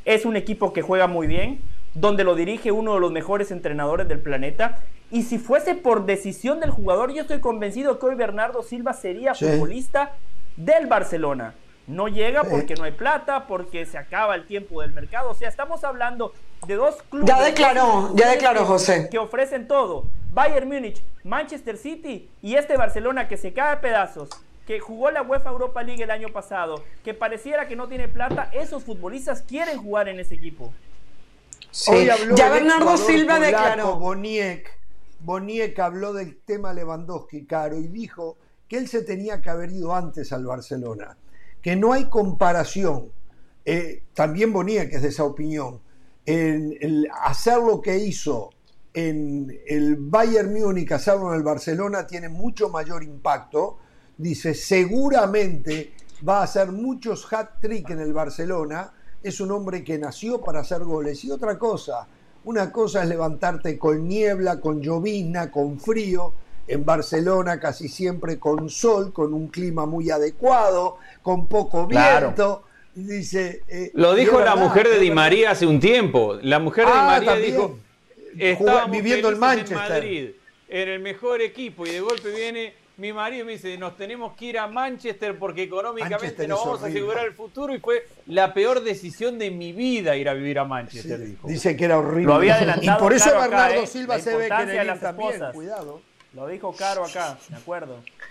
Es un equipo que juega muy bien, donde lo dirige uno de los mejores entrenadores del planeta. Y si fuese por decisión del jugador, yo estoy convencido que hoy Bernardo Silva sería futbolista del Barcelona. No llega porque no hay plata, porque se acaba el tiempo del mercado. O sea, estamos hablando de dos clubes. Ya declaró, ya declaró José. Que ofrecen todo. Bayern Múnich, Manchester City y este Barcelona que se cae a pedazos, que jugó la UEFA Europa League el año pasado, que pareciera que no tiene plata, esos futbolistas quieren jugar en ese equipo. Sí. ya Bernardo Silva declaró. Boniek, Boniek habló del tema Lewandowski, caro, y dijo que él se tenía que haber ido antes al Barcelona que no hay comparación, eh, también que es de esa opinión, en el hacer lo que hizo en el Bayern Múnich, hacerlo en el Barcelona, tiene mucho mayor impacto. Dice, seguramente va a hacer muchos hat-trick en el Barcelona. Es un hombre que nació para hacer goles. Y otra cosa, una cosa es levantarte con niebla, con llovizna, con frío, en Barcelona casi siempre con sol, con un clima muy adecuado, con poco viento. Dice. Eh, lo dijo la mujer de Di María hace un tiempo. La mujer de Di ah, María dijo. Viviendo en Manchester. En Madrid, en el mejor equipo, y de golpe viene mi marido me dice, nos tenemos que ir a Manchester porque económicamente nos vamos a asegurar el futuro y fue la peor decisión de mi vida ir a vivir a Manchester, dijo. Dice que era horrible. Lo había adelantado y por eso Bernardo ¿eh? Silva se ve que en el también, cuidado. Lo dijo Caro acá, de acuerdo.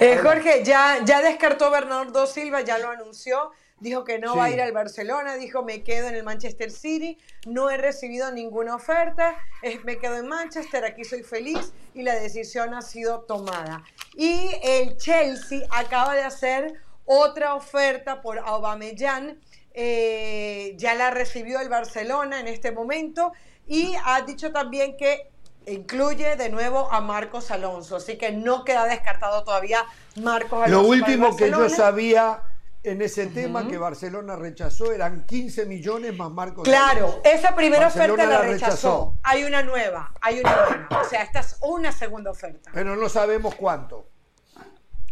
Eh, Jorge, ya, ya descartó Bernardo Silva, ya lo anunció dijo que no va a ir al Barcelona, dijo me quedo en el Manchester City, no he recibido ninguna oferta, me quedo en Manchester, aquí soy feliz y la decisión ha sido tomada. Y el Chelsea acaba de hacer otra oferta por Aubameyang, eh, ya la recibió el Barcelona en este momento y ha dicho también que incluye de nuevo a Marcos Alonso, así que no queda descartado todavía Marcos Alonso. Lo último que yo sabía en ese tema que Barcelona rechazó eran 15 millones más Marcos. Claro, esa primera oferta la, rechazó. Hay una nueva, hay una nueva. O sea, esta es una segunda oferta. Pero no sabemos cuánto.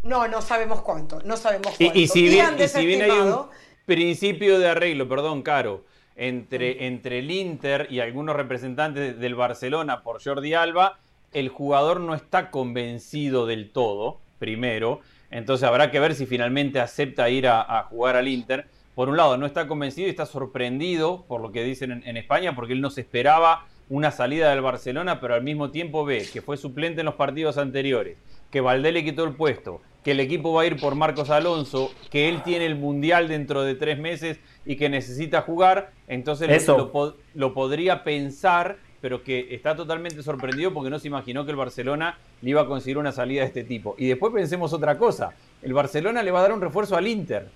No, no sabemos cuánto, no sabemos cuánto. Y, si, bien, hay un principio de arreglo, perdón, Caro, entre, entre el Inter y algunos representantes del Barcelona por Jordi Alba, el jugador no está convencido del todo, primero. Entonces habrá que ver si finalmente acepta ir a, jugar al Inter. Por un lado, no está convencido y está sorprendido por lo que dicen en, España, porque él no se esperaba una salida del Barcelona, pero al mismo tiempo ve que fue suplente en los partidos anteriores, que Valdé le quitó el puesto, que el equipo va a ir por Marcos Alonso, que él tiene el Mundial dentro de tres meses y que necesita jugar, entonces lo, lo podría pensar pero que está totalmente sorprendido porque no se imaginó que el Barcelona le iba a conseguir una salida de este tipo. Y después pensemos otra cosa, el Barcelona le va a dar un refuerzo al Inter,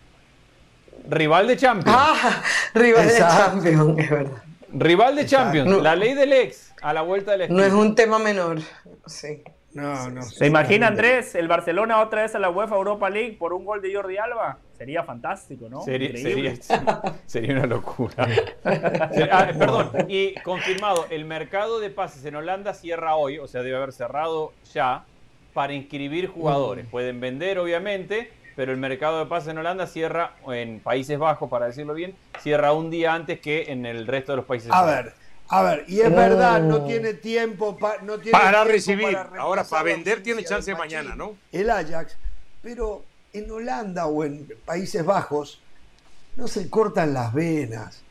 rival de Champions. Ah, rival de Champions, es verdad. Rival de Champions, la ley del ex, a la vuelta del No es un tema menor, sí. No, no. ¿Se imagina, Andrés, el Barcelona otra vez a la UEFA Europa League por un gol de Jordi Alba? Sería fantástico, ¿no? Sería, sería, una locura. Ah, perdón, y confirmado, el mercado de pases en Holanda cierra hoy, o sea, debe haber cerrado ya, para inscribir jugadores. Mm. Pueden vender, obviamente, pero el mercado de pases en Holanda cierra, en Países Bajos, para decirlo bien, cierra un día antes que en el resto de los países. A ver, a ver, y es verdad, no tiene tiempo, no tiene para recibir. Ahora, para vender tiene chance mañana, ¿no? El Ajax. Pero en Holanda o en Países Bajos no se cortan las venas.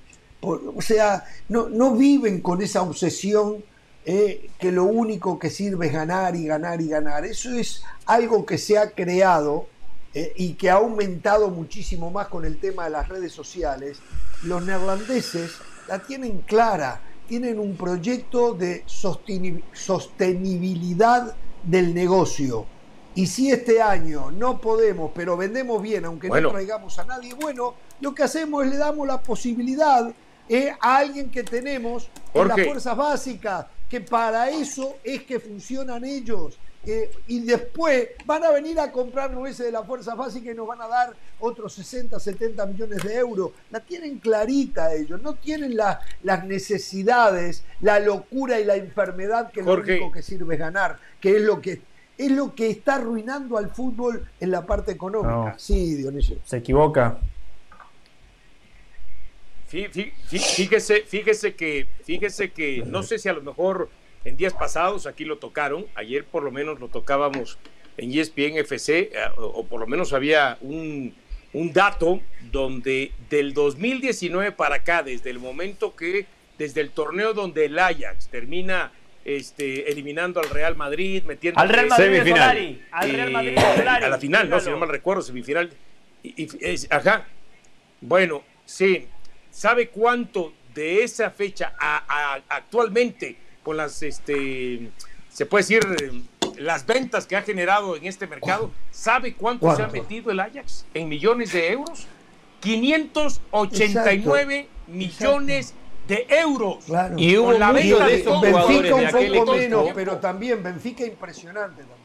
o sea, no, no, viven con esa obsesión eh, que lo único que sirve es ganar y ganar y ganar. Eso es algo que se ha creado eh, y que ha aumentado muchísimo más con el tema de las redes sociales. Los neerlandeses la tienen clara tienen un proyecto de sostenibilidad del negocio. Y si este año no podemos, pero vendemos bien, aunque no traigamos a nadie bueno, lo que hacemos es le damos la posibilidad eh, a alguien que tenemos en las fuerzas básicas, que para eso es que funcionan ellos. Eh, y después van a venir a comprarnos ese de la fuerza básica y nos van a dar otros 60, 70 millones de euros. La tienen clarita ellos, no tienen las necesidades, la locura y la enfermedad que lo único que sirve es ganar, que es lo que es lo que está arruinando al fútbol en la parte económica. Sí, Dionisio. Se equivoca. Fíjese, fíjese que, fíjese que, no sé si a lo mejor en días pasados aquí lo tocaron, ayer por lo menos lo tocábamos en ESPN FC, eh, o, por lo menos había un, dato donde del 2019 para acá, desde el momento que, desde el torneo donde el Ajax termina este, eliminando al Real Madrid, metiendo al Real Madrid semifinal. al Real Madrid A la final, no, si no mal recuerdo, semifinal. Y, ajá. Bueno, sí. ¿Sabe cuánto de esa fecha a, actualmente con las, este, se puede decir, las ventas que ha generado en este mercado, ¿sabe cuánto, se ha metido el Ajax en millones de euros? 589 millones de euros. Y hubo la venta de esos Benfica un poco menos, pero también Benfica impresionante también.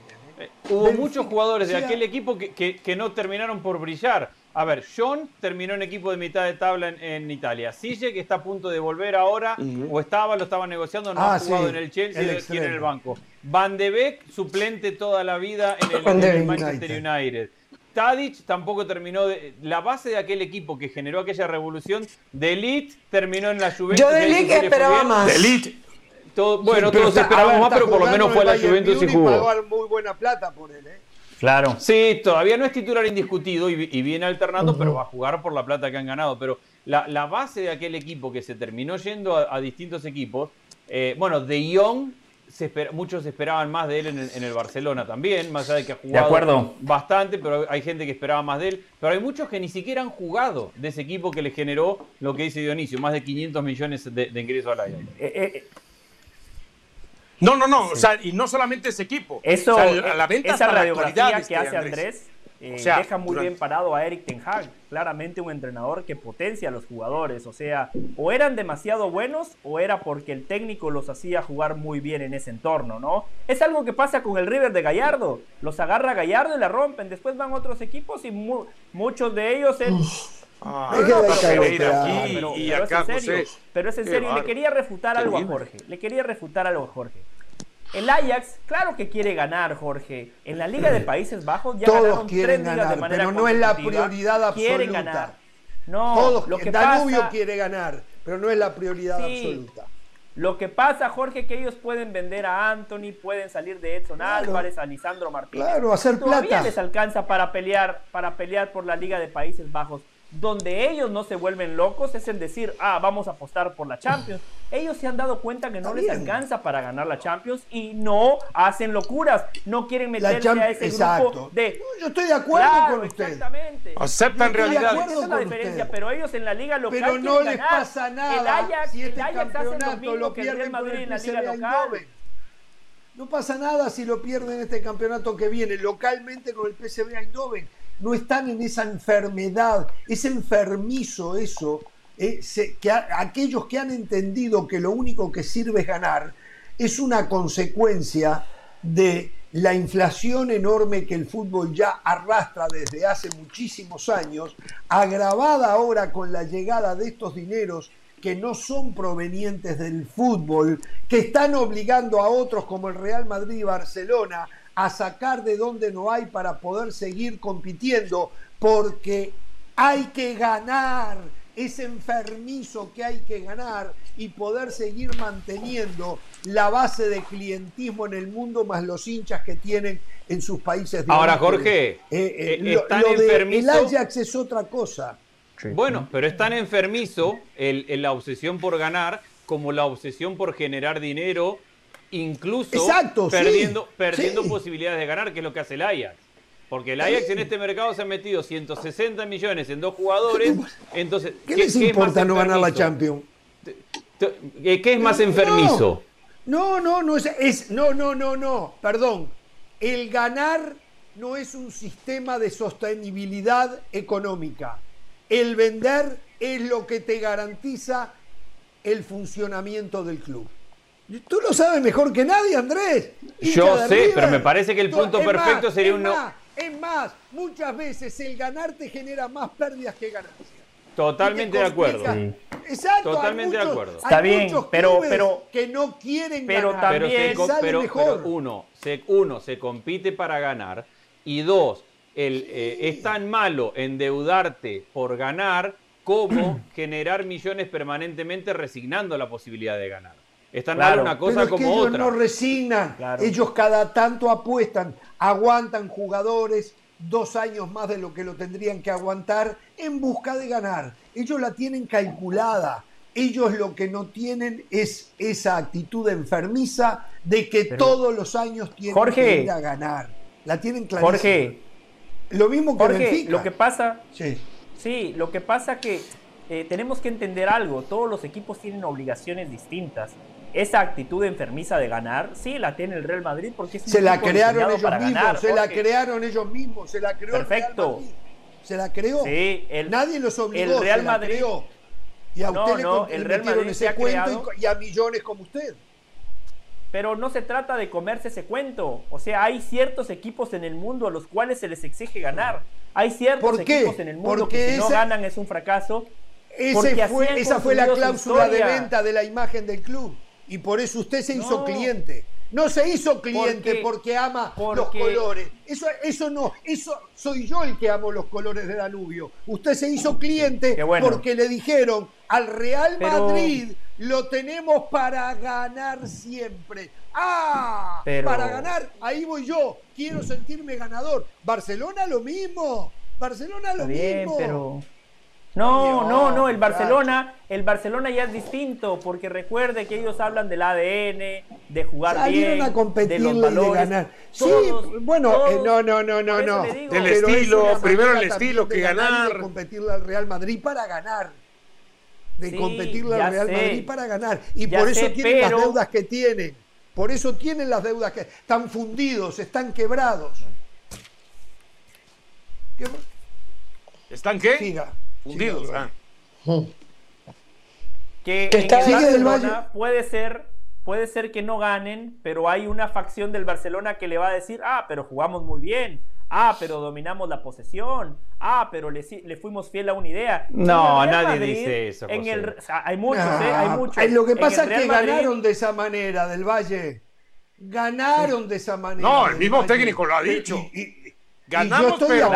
Hubo muchos jugadores de aquel equipo que, que, no terminaron por brillar. A ver, John terminó en equipo de mitad de tabla en, Italia. Sille, que está a punto de volver ahora, o estaba, lo estaba negociando, no ha ah, jugado en el Chelsea, el tiene en el banco. Van de Beek, suplente toda la vida en el, Manchester United. Tadic tampoco terminó de, la base de aquel equipo que generó aquella revolución de Elite terminó en la Juventus. Yo de Elite esperaba más. De Elite. Bueno, todos esperábamos más, pero por lo menos fue la Juventus y jugó. muy buena plata por él, ¿eh? Claro. Sí, todavía no es titular indiscutido y, viene alternando, pero va a jugar por la plata que han ganado. Pero la, base de aquel equipo que se terminó yendo a, distintos equipos, eh, bueno, De Jong muchos esperaban más de él en el, Barcelona también, más allá de que ha jugado bastante, pero hay gente que esperaba más de él. Pero hay muchos que ni siquiera han jugado de ese equipo que le generó lo que dice Dionisio, más de 500 millones de, ingresos al año. Eh, eh, no, no, no, o sea, y no solamente ese equipo. Eso, la venta esa radiografía que hace Andrés eh, deja muy bien parado a Eric Ten Hag. Claramente un entrenador que potencia a los jugadores. O sea, o eran demasiado buenos o era porque el técnico los hacía jugar muy bien en ese entorno, ¿no? Es algo que pasa con el River de Gallardo. Los agarra Gallardo y la rompen. Después van otros equipos y muchos de ellos... pero, es en serio. Le quería refutar algo a Jorge. Le quería refutar algo a Jorge. El Ajax, claro que quiere ganar, Jorge. En la Liga de Países Bajos ya Todos ganaron quieren tres ganar, de manera pero no es la prioridad absoluta. Quieren ganar. No, Todos, lo que Danubio quiere ganar, pero no es la prioridad absoluta. Lo que pasa, Jorge, que ellos pueden vender a Anthony, pueden salir de Edson Álvarez, a Lisandro Martínez. Claro, hacer Todavía plata. les alcanza para pelear, para pelear por la Liga de Países Bajos donde ellos no se vuelven locos es en decir, ah, vamos a apostar por la Champions. Ellos se han dado cuenta que no les alcanza para ganar la Champions y no hacen locuras. No quieren meterse a ese grupo de. yo estoy de acuerdo con usted. Exactamente. Aceptan realidad. Esa es la diferencia, pero ellos en la liga local. Pero no les pasa nada. El Ajax, si este el Ajax hace lo mismo que el Real Madrid en la liga local. No pasa nada si lo pierden este campeonato que viene localmente con el PSV Eindhoven no están en esa enfermedad, es enfermizo eso, eh, que aquellos que han entendido que lo único que sirve es ganar, es una consecuencia de la inflación enorme que el fútbol ya arrastra desde hace muchísimos años, agravada ahora con la llegada de estos dineros que no son provenientes del fútbol, que están obligando a otros como el Real Madrid y Barcelona a sacar de donde no hay para poder seguir compitiendo, porque hay que ganar, es enfermizo que hay que ganar y poder seguir manteniendo la base de clientismo en el mundo más los hinchas que tienen en sus países. De Ahora, Jorge, eh, eh, eh, el Ajax es otra cosa. Bueno, pero es tan enfermizo el, la obsesión por ganar como la obsesión por generar dinero incluso perdiendo, perdiendo posibilidades de ganar, que es lo que hace el Ajax. Porque el Ajax en este mercado se ha metido 160 millones en dos jugadores. Entonces, ¿Qué, les importa no ganar la Champions? ¿Qué es más enfermizo? No, no, no, es, es, no, no, no, no, perdón. El ganar no es un sistema de sostenibilidad económica. El vender es lo que te garantiza el funcionamiento del club. Tú lo sabes mejor que nadie, Andrés. Yo sé, pero me parece que el punto perfecto sería un no. Es más, muchas veces el ganar te genera más pérdidas que ganancias. Totalmente de acuerdo. Exacto. Totalmente de acuerdo. Está bien, pero, pero que no quieren pero ganar. También, pero, pero, uno, se, uno, se compite para ganar y dos, el, eh, es tan malo endeudarte por ganar como generar millones permanentemente resignando la posibilidad de ganar. Es tan una cosa Pero como que ellos no resignan. Ellos cada tanto apuestan, aguantan jugadores dos años más de lo que lo tendrían que aguantar en busca de ganar. Ellos la tienen calculada. Ellos lo que no tienen es esa actitud enfermiza de que todos los años tienen que ir a ganar. La tienen clarísima. Jorge, lo mismo que Jorge, lo que pasa, sí. sí, lo que pasa que eh, tenemos que entender algo. Todos los equipos tienen obligaciones distintas esa actitud enfermiza de ganar, sí la tiene el Real Madrid porque es se la crearon ellos mismos, se la crearon ellos mismos, se la creó Perfecto. el Real Madrid. Se la creó. Sí, Nadie los obligó, el Real Madrid, Y a usted le, el Real Madrid ese cuento y, a millones como usted. Pero no se trata de comerse ese cuento. O sea, hay ciertos equipos en el mundo a los cuales se les exige ganar. Hay ciertos equipos en el mundo que si no ganan es un fracaso. esa fue la cláusula de venta de la imagen del club y por eso usted se hizo cliente. No se hizo cliente porque, ama los colores. Eso, eso no, eso soy yo el que amo los colores de Danubio. Usted se hizo cliente porque le dijeron al Real Madrid lo tenemos para ganar siempre. ¡Ah! Para ganar, ahí voy yo. Quiero sentirme ganador. Barcelona lo mismo. Barcelona lo mismo. Pero... No, no, no, el Barcelona, el Barcelona ya es distinto, porque recuerde que ellos hablan del ADN, de jugar bien, a competir de los ganar. Sí, bueno, eh, no, no, no, no, no. Del estilo, primero el estilo que ganar. De competirle al Real Madrid para ganar. De competirle al Real Madrid para ganar. Y por eso tienen las deudas que tienen. Por eso tienen las deudas que están fundidos, están quebrados. ¿Están qué? Siga. Fundidos. Ah. Que en el Barcelona puede ser, puede ser que no ganen, pero hay una facción del Barcelona que le va a decir, ah, pero jugamos muy bien. Ah, pero dominamos la posesión. Ah, pero le, le fuimos fiel a una idea. No, nadie dice eso. hay muchos, ¿eh? Hay muchos. Lo que pasa es que ganaron de esa manera del Valle. Ganaron de esa manera. No, el mismo técnico lo ha dicho. Ganamos, pero,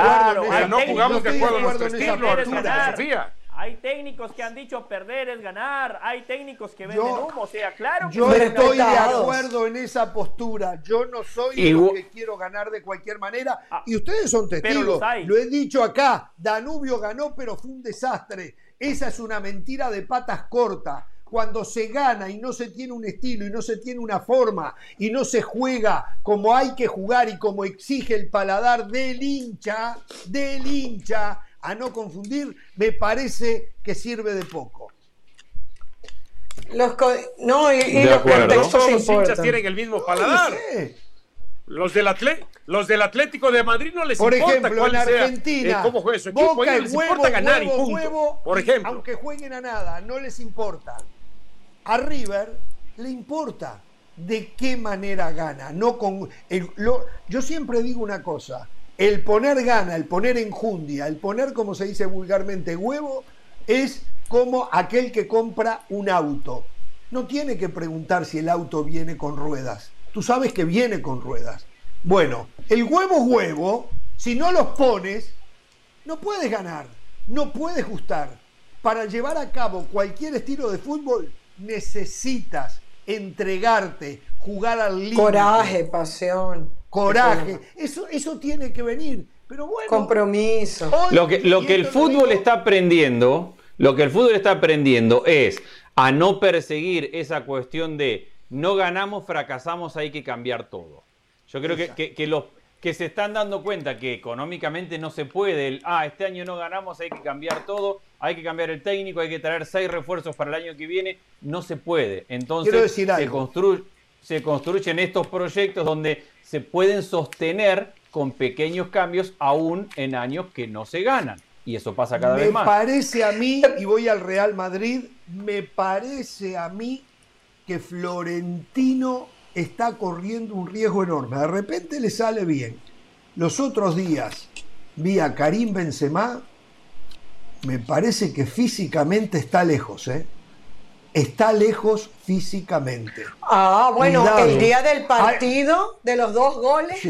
no jugamos de acuerdo a nuestro estilo. Hay técnicos que han dicho perder es ganar. Hay técnicos que venden humo. O sea, claro que Yo estoy de acuerdo en esa postura. Yo no soy el que quiero ganar de cualquier manera. Ah, y ustedes son testigos. Lo he dicho acá. Danubio ganó, pero fue un desastre. Esa es una mentira de patas cortas cuando se gana y no se tiene un estilo y no se tiene una forma y no se juega como hay que jugar y como exige el paladar del hincha, del hincha, a no confundir, me parece que sirve de poco. Los no, y, los Todos los hinchas tienen el mismo paladar. Los del, los del Atlético de Madrid no les Por importa ejemplo, en Argentina, sea, cómo juega su equipo, Boca, les huevo, importa ganar huevo, y punto. Huevo, Por ejemplo, aunque jueguen a nada, no les importa a River le importa de qué manera gana. No con yo siempre digo una cosa, el poner gana, el poner enjundia, el poner, como se dice vulgarmente, huevo, es como aquel que compra un auto. No tiene que preguntar si el auto viene con ruedas. Tú sabes que viene con ruedas. Bueno, el huevo huevo, si no los pones, no puedes ganar, no puedes gustar. Para llevar a cabo cualquier estilo de fútbol, necesitas entregarte, jugar al límite. Coraje, pasión. Coraje. Eso, eso tiene que venir. Pero bueno. Compromiso. lo que, lo que el fútbol está aprendiendo, lo que el fútbol está aprendiendo es a no perseguir esa cuestión de no ganamos, fracasamos, hay que cambiar todo. Yo creo que, que, los que se están dando cuenta que económicamente no se puede, el, ah, este año no ganamos, hay que cambiar todo, hay que cambiar el técnico, hay que traer seis refuerzos para el año que viene, no se puede. Entonces se, constru se construyen estos proyectos donde se pueden sostener con pequeños cambios aún en años que no se ganan. Y eso pasa cada vez más. Me parece a mí, y voy al Real Madrid, me parece a mí que Florentino está corriendo un riesgo enorme. De repente le sale bien. Los otros días vi a Karim Benzema me parece que físicamente está lejos, ¿eh? Está lejos físicamente. Ah, bueno, el día del partido, de los dos goles,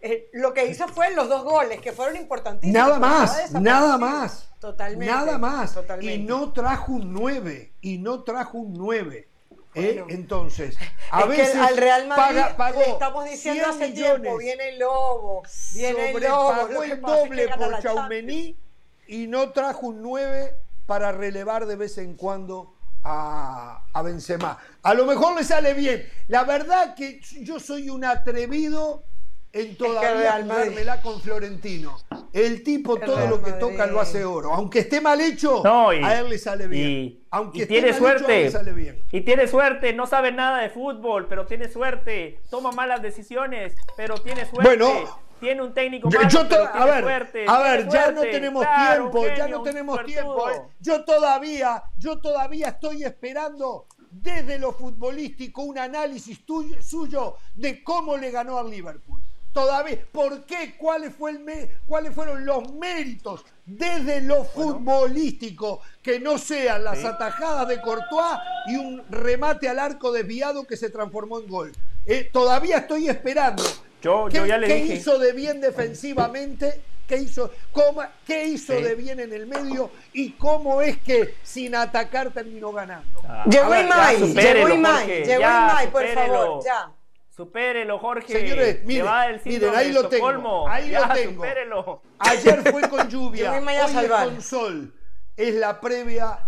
eh, lo que hizo fue los dos goles, que fueron importantísimos. Nada más, nada más. Totalmente. Nada más. Y no trajo un 9, y no trajo un 9. ¿eh? Entonces, a veces al Real Madrid le estamos diciendo hace tiempo, viene el lobo, viene el lobo. El doble por Chaumení y no trajo un 9 para relevar de vez en cuando a, a, Benzema. A lo mejor le sale bien. La verdad que yo soy un atrevido en todavía jugármela con Florentino. El tipo todo lo que toca lo hace oro. Aunque esté mal hecho, a él le sale bien. Y, Aunque tiene suerte. sale bien. Y tiene suerte, no sabe nada de fútbol, pero tiene suerte. Toma malas decisiones, pero tiene suerte. Bueno, tiene un técnico malo, yo, a ver, a ver, ya no tenemos tiempo, ya no tenemos tiempo. ¿eh? Yo todavía, yo todavía estoy esperando desde lo futbolístico un análisis tuyo, suyo de cómo le ganó al Liverpool. Todavía, ¿por qué? ¿Cuáles, fue el ¿Cuáles fueron los méritos desde lo futbolístico que no sean las atajadas de Courtois y un remate al arco desviado que se transformó en gol? Eh, todavía estoy esperando. Yo, ¿Qué, yo ya le qué dije. hizo de bien defensivamente? ¿Qué hizo, cómo- qué hizo Sí. de bien en el medio? ¿Y cómo es que sin atacar terminó ganando? Ah, Llegó Imai, llegó Imai, llegó Imai, por supérelo. favor, ya. Supérelo, Jorge. Señores, miren, el ahí lo tengo, lo supérelo. Ayer fue con lluvia, hoy es con sol. Es la previa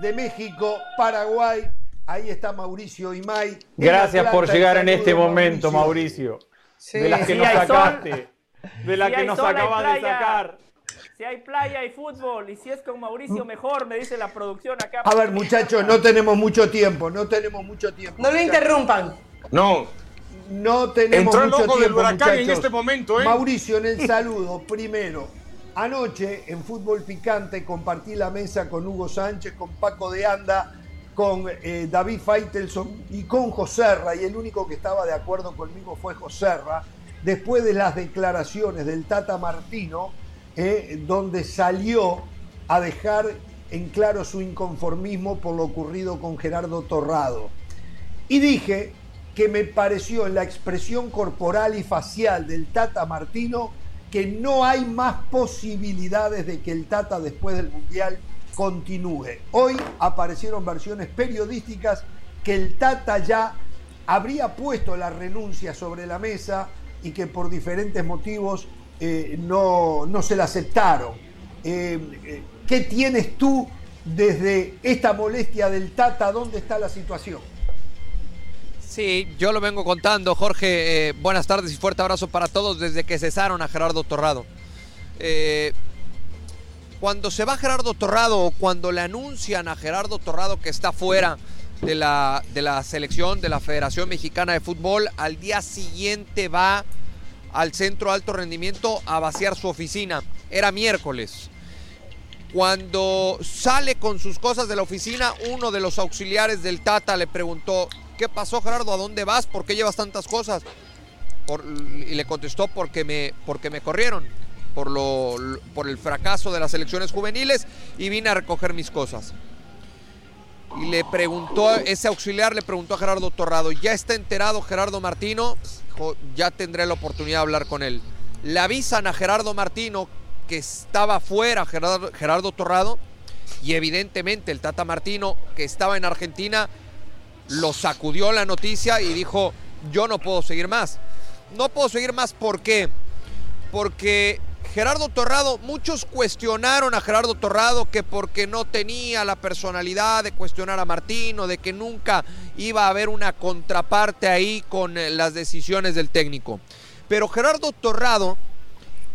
de México, Paraguay. Ahí está Mauricio Imay. Gracias por llegar en este momento, Mauricio. Sí. De las que Sí, nos sol. sacaste. De las Si que hay nos acabas de playa. sacar. Si hay playa y fútbol, y si es con Mauricio, mejor, me dice la producción acá. A ver, muchachos, no tenemos mucho tiempo, no tenemos mucho tiempo. No lo interrumpan. No, No tenemos Entró mucho del tiempo, huracán en este momento, ¿eh? Mauricio, en el saludo, primero. Anoche en Fútbol Picante compartí la mesa con Hugo Sánchez, con Paco de Anda, con eh, David Faitelson y con Joserra, y el único que estaba de acuerdo conmigo fue Joserra, después de las declaraciones del Tata Martino, eh, donde salió a dejar en claro su inconformismo por lo ocurrido con Gerardo Torrado. Y dije que me pareció en la expresión corporal y facial del Tata Martino que no hay más posibilidades de que el Tata después del Mundial continúe. Hoy aparecieron versiones periodísticas que el Tata ya habría puesto la renuncia sobre la mesa y que por diferentes motivos eh, no, no se la aceptaron. Eh, eh, ¿Qué tienes tú desde esta molestia del Tata? ¿Dónde está la situación? Sí, yo lo vengo contando, Jorge. buenas tardes y fuerte abrazo para todos desde que cesaron a Gerardo Torrado. Cuando se va Gerardo Torrado o cuando le anuncian a Gerardo Torrado que está fuera de la, de la selección de la Federación Mexicana de Fútbol, al día siguiente va al centro alto rendimiento a vaciar su oficina. Era miércoles. Cuando sale con sus cosas de la oficina, uno de los auxiliares del Tata le preguntó, ¿qué pasó Gerardo? ¿A dónde vas? ¿Por qué llevas tantas cosas? Y le contestó porque me, porque me corrieron, por, lo, por el fracaso de las elecciones juveniles y vine a recoger mis cosas. Y le preguntó, ese auxiliar le preguntó a Gerardo Torrado, ¿ya está enterado Gerardo Martino? Ya tendré la oportunidad de hablar con él. Le avisan a Gerardo Martino que estaba fuera Gerardo, Gerardo Torrado y evidentemente el Tata Martino que estaba en Argentina lo sacudió la noticia y dijo, yo no puedo seguir más. No puedo seguir más, ¿por qué? Porque Gerardo Torrado, muchos cuestionaron a Gerardo Torrado que porque no tenía la personalidad de cuestionar a Martino, de que nunca iba a haber una contraparte ahí con eh, las decisiones del técnico. Pero Gerardo Torrado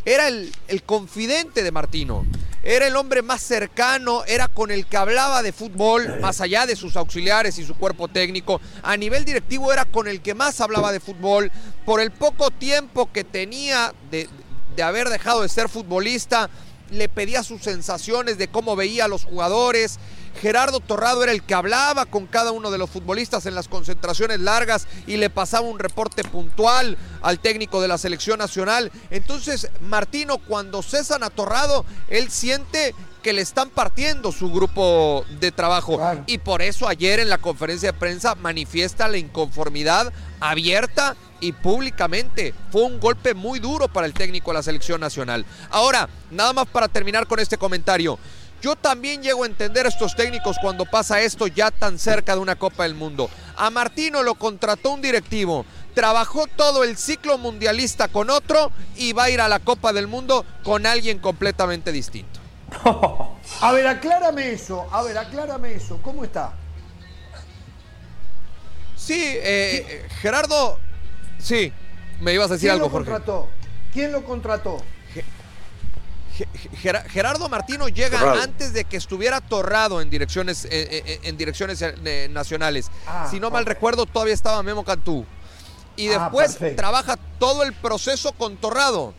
era el confidente de Martino. Era el hombre más cercano, era con el que hablaba de fútbol, más allá de sus auxiliares y su cuerpo técnico. A nivel directivo era con el que más hablaba de fútbol. Por el poco tiempo que tenía de, de haber dejado de ser futbolista, le pedía sus sensaciones de cómo veía a los jugadores. Gerardo Torrado era el que hablaba con cada uno de los futbolistas en las concentraciones largas y le pasaba un reporte puntual al técnico de la selección nacional. Entonces, Martino, cuando cesan a Torrado, él siente que le están partiendo su grupo de trabajo. Claro. Y por eso ayer en la conferencia de prensa manifiesta la inconformidad abierta y públicamente. Fue un golpe muy duro para el técnico de la selección nacional. Ahora, nada más para terminar con este comentario. Yo también llego a entender a estos técnicos cuando pasa esto ya tan cerca de una Copa del Mundo. A Martino lo contrató un directivo, trabajó todo el ciclo mundialista con otro y va a ir a la Copa del Mundo con alguien completamente distinto. A ver, aclárame eso. A ver, aclárame eso. ¿Cómo está? Sí, eh, eh, Gerardo, sí, me ibas a decir ¿Quién algo, lo Jorge. contrató? ¿Quién lo contrató? Ge- Ger- Gerardo Martino llega Torrado. antes de que estuviera torrado en direcciones, eh, eh, en direcciones eh, nacionales. Ah, si no mal recuerdo, todavía estaba Memo Cantú. Y Ah, después perfecto. trabaja todo el proceso con Torrado.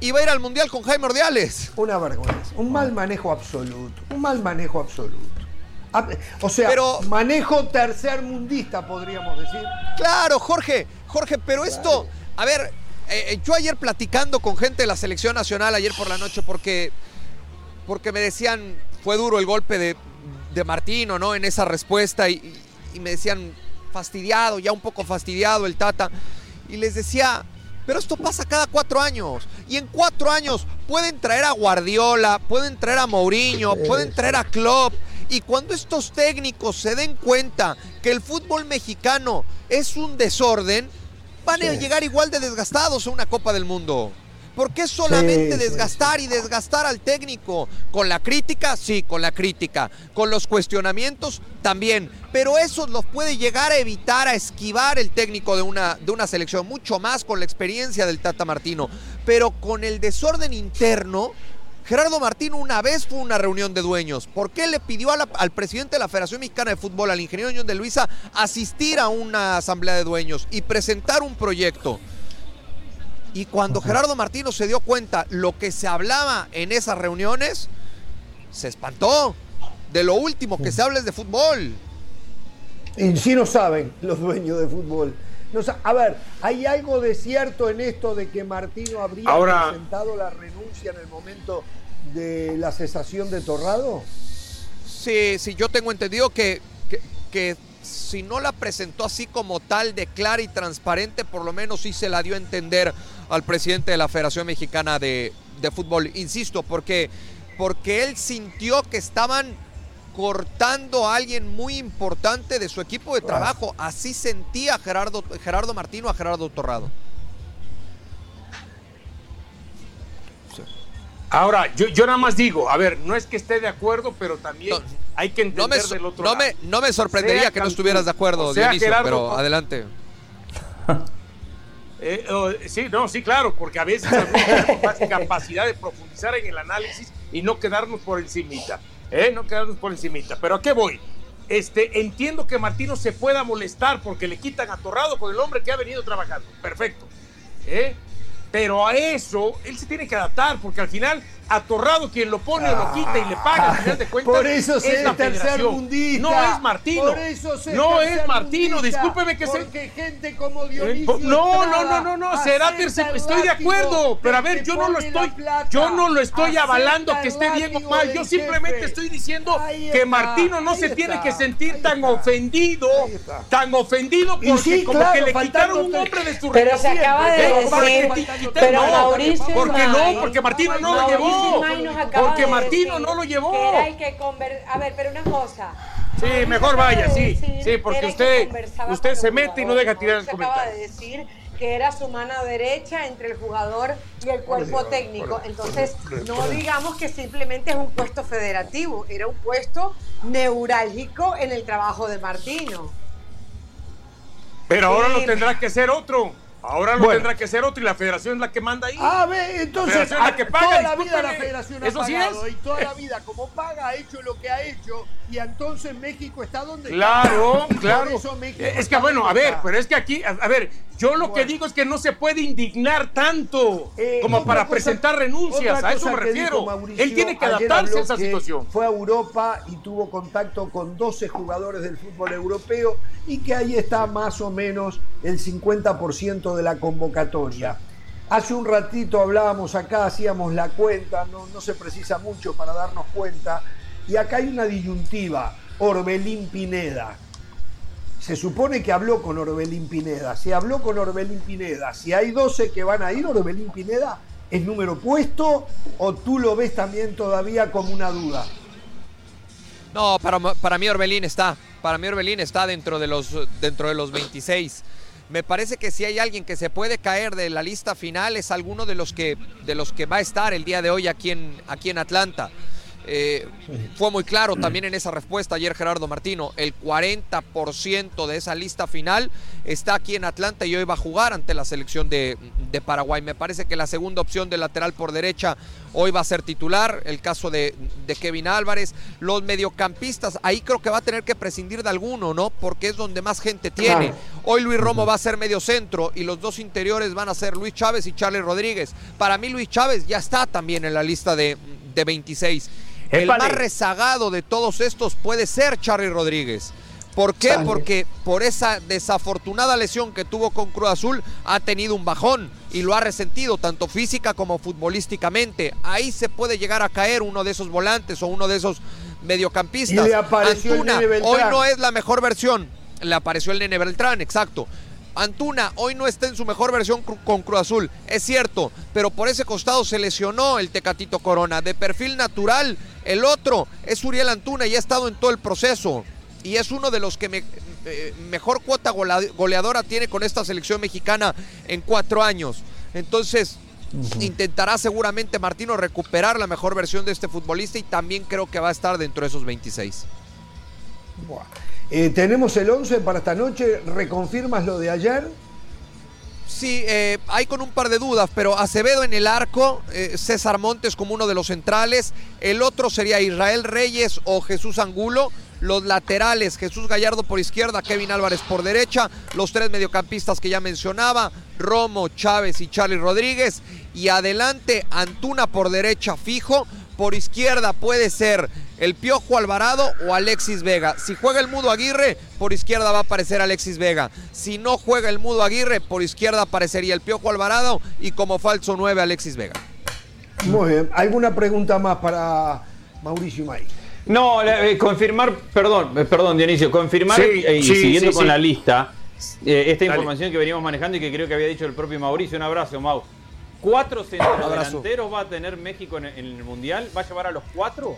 Y va a ir al Mundial con Jaime Ordiales. Una vergüenza. Un mal manejo absoluto. Un mal manejo absoluto. Ah, O sea, Pero- manejo tercermundista, podríamos decir. Claro, Jorge, Jorge, pero esto, a ver, eh, eh, yo ayer platicando con gente de la selección nacional ayer por la noche porque, porque me decían, fue duro el golpe de, de Martino, ¿no? En esa respuesta y, y me decían, fastidiado, ya un poco fastidiado el Tata. Y les decía, pero esto pasa cada cuatro años. Y en cuatro años pueden traer a Guardiola, pueden traer a Mourinho, pueden traer a Klopp. Y cuando estos técnicos se den cuenta que el fútbol mexicano es un desorden, van a llegar igual de desgastados a una Copa del Mundo. ¿Por qué solamente desgastar y desgastar al técnico? Con la crítica, sí, con la crítica. Con los cuestionamientos, también. Pero eso los puede llegar a evitar, a esquivar el técnico de una, de una selección, mucho más con la experiencia del Tata Martino. Pero con el desorden interno, Gerardo Martino una vez fue a una reunión de dueños. ¿Por qué le pidió al presidente de la Federación Mexicana de Fútbol, al ingeniero John de Luisa, asistir a una asamblea de dueños y presentar un proyecto? Y cuando Gerardo Martino se dio cuenta lo que se hablaba en esas reuniones, se espantó. De lo último que se habla es de fútbol. Y sí no saben los dueños de fútbol. A ver, ¿hay algo de cierto en esto de que Martino habría presentado la renuncia en el momento de la cesación de Torrado? Sí, sí, yo tengo entendido que, que si no la presentó así como tal, de clara y transparente, por lo menos sí se la dio a entender al presidente de la Federación Mexicana de, Fútbol. Insisto, porque, porque él sintió que estaban cortando a alguien muy importante de su equipo de trabajo. Así sentía Gerardo, Gerardo Martino a Gerardo Torrado. Ahora, yo, yo nada más digo, a ver, no es que esté de acuerdo, pero también hay que entender no me, del otro no lado. Me, no me sorprendería que no estuvieras de acuerdo, Dionisio, pero adelante. Eh, sí, no, sí, claro, porque a veces tenemos más capacidad de profundizar en el análisis y no quedarnos por encimita, ¿eh? No quedarnos por encimita. Pero ¿a qué voy? Este, entiendo que Martino se pueda molestar porque le quitan a Torrado con el hombre que ha venido trabajando. Perfecto. ¿eh? Pero a eso él se tiene que adaptar porque al final atorrado quien lo pone o lo quita y le paga al final de cuentas. Por eso es la tercer mundista. No es Martino. Por eso se no es Martino, discúlpeme que se. Porque gente como eh, Dionisio. No, no, no, no, no, será tercer. Estoy de acuerdo, pero a ver, yo no lo estoy. Yo no lo estoy avalando que esté bien o mal. Yo simplemente estoy diciendo que Martino no se tiene que sentir tan ofendido, tan ofendido porque como que le quitaron un hombre de su Pero se acaba de decir. Pero Mauricio. Porque no, porque Martino no lo llevó. Porque Martino no lo llevó. A ver, pero una cosa. Sí, mejor vaya, sí. Sí, porque usted, usted se mete y no deja tirar el comentario. acaba de decir que era su mano derecha entre el jugador y el cuerpo técnico. Entonces, no digamos que simplemente es un puesto federativo, era un puesto neurálgico en el trabajo de Martino. Pero ahora lo tendrá que ser otro. Ahora lo tendrá que ser otro y la federación es la que manda ahí. A ver, entonces la que paga, toda la vida la federación ha pagado y toda la vida como paga ha hecho lo que ha hecho y entonces México está donde claro, está. Claro, claro. Es que bueno, a ver, pero es que aquí, a, ver, yo lo que digo es que no se puede indignar tanto eh, como para presentar renuncias, a eso me refiero. Él tiene que adaptarse a esa situación. Fue a Europa y tuvo contacto con 12 jugadores del fútbol europeo y que ahí está más o menos el 50% de la convocatoria. Hace un ratito hablábamos acá, hacíamos la cuenta, no, no se precisa mucho para darnos cuenta, y acá hay una disyuntiva, Orbelín Pineda. Se supone que habló con Orbelín Pineda. Si habló con Orbelín Pineda, si hay 12 que van a ir, Orbelín Pineda es número puesto o tú lo ves también todavía como una duda? No, para, para mí Orbelín está. Para mí Orbelín está dentro de los, dentro de los 26. Me parece que si hay alguien que se puede caer de la lista final es alguno de los que, de los que va a estar el día de hoy aquí en, aquí en Atlanta. Eh, fue muy claro también en esa respuesta ayer Gerardo Martino. El 40% de esa lista final está aquí en Atlanta y hoy va a jugar ante la selección de, Paraguay. Me parece que la segunda opción de lateral por derecha hoy va a ser titular. El caso de, Kevin Álvarez. Los mediocampistas, ahí creo que va a tener que prescindir de alguno, ¿no? Porque es donde más gente tiene. Hoy Luis Romo va a ser medio centro y los dos interiores van a ser Luis Chávez y Charles Rodríguez. Para mí Luis Chávez ya está también en la lista de, de 26. El más rezagado de todos estos puede ser Charlie Rodríguez. ¿Por qué? Porque por esa desafortunada lesión que tuvo con Cruz Azul ha tenido un bajón y lo ha resentido tanto física como futbolísticamente. Ahí se puede llegar a caer uno de esos volantes o uno de esos mediocampistas. Y le apareció hoy no es la mejor versión, le apareció el Nene Beltrán, exacto. Antuna hoy no está en su mejor versión con Cruz Azul, es cierto, pero por ese costado se lesionó el Tecatito Corona. De perfil natural, el otro es Uriel Antuna y ha estado en todo el proceso. Y es uno de los que eh, mejor cuota goleadora tiene con esta selección mexicana en cuatro años. Entonces, intentará seguramente Martino recuperar la mejor versión de este futbolista y también creo que va a estar dentro de esos 26. Eh, tenemos el 11 para esta noche. ¿Reconfirmas lo de ayer? Sí, eh, hay con un par de dudas, pero Acevedo en el arco, eh, César Montes como uno de los centrales, el otro sería Israel Reyes o Jesús Angulo, los laterales, Jesús Gallardo por izquierda, Kevin Álvarez por derecha, los tres mediocampistas que ya mencionaba, Romo, Chávez y Charlie Rodríguez, y adelante Antuna por derecha fijo, por izquierda puede ser el Piojo Alvarado o Alexis Vega. Si juega el Mudo Aguirre, por izquierda va a aparecer Alexis Vega. Si no juega el Mudo Aguirre, por izquierda aparecería el Piojo Alvarado y como falso 9 Alexis Vega. Muy bien. ¿Alguna pregunta más para Mauricio May? No, eh, confirmar, perdón, eh, perdón Dionisio, confirmar eh, y siguiendo con la lista, esta información que veníamos manejando y que creo que había dicho el propio Mauricio. Un abrazo, Mau. ¿Cuatro centrodelanteros va a tener México en, el Mundial? ¿Va a llevar a los cuatro?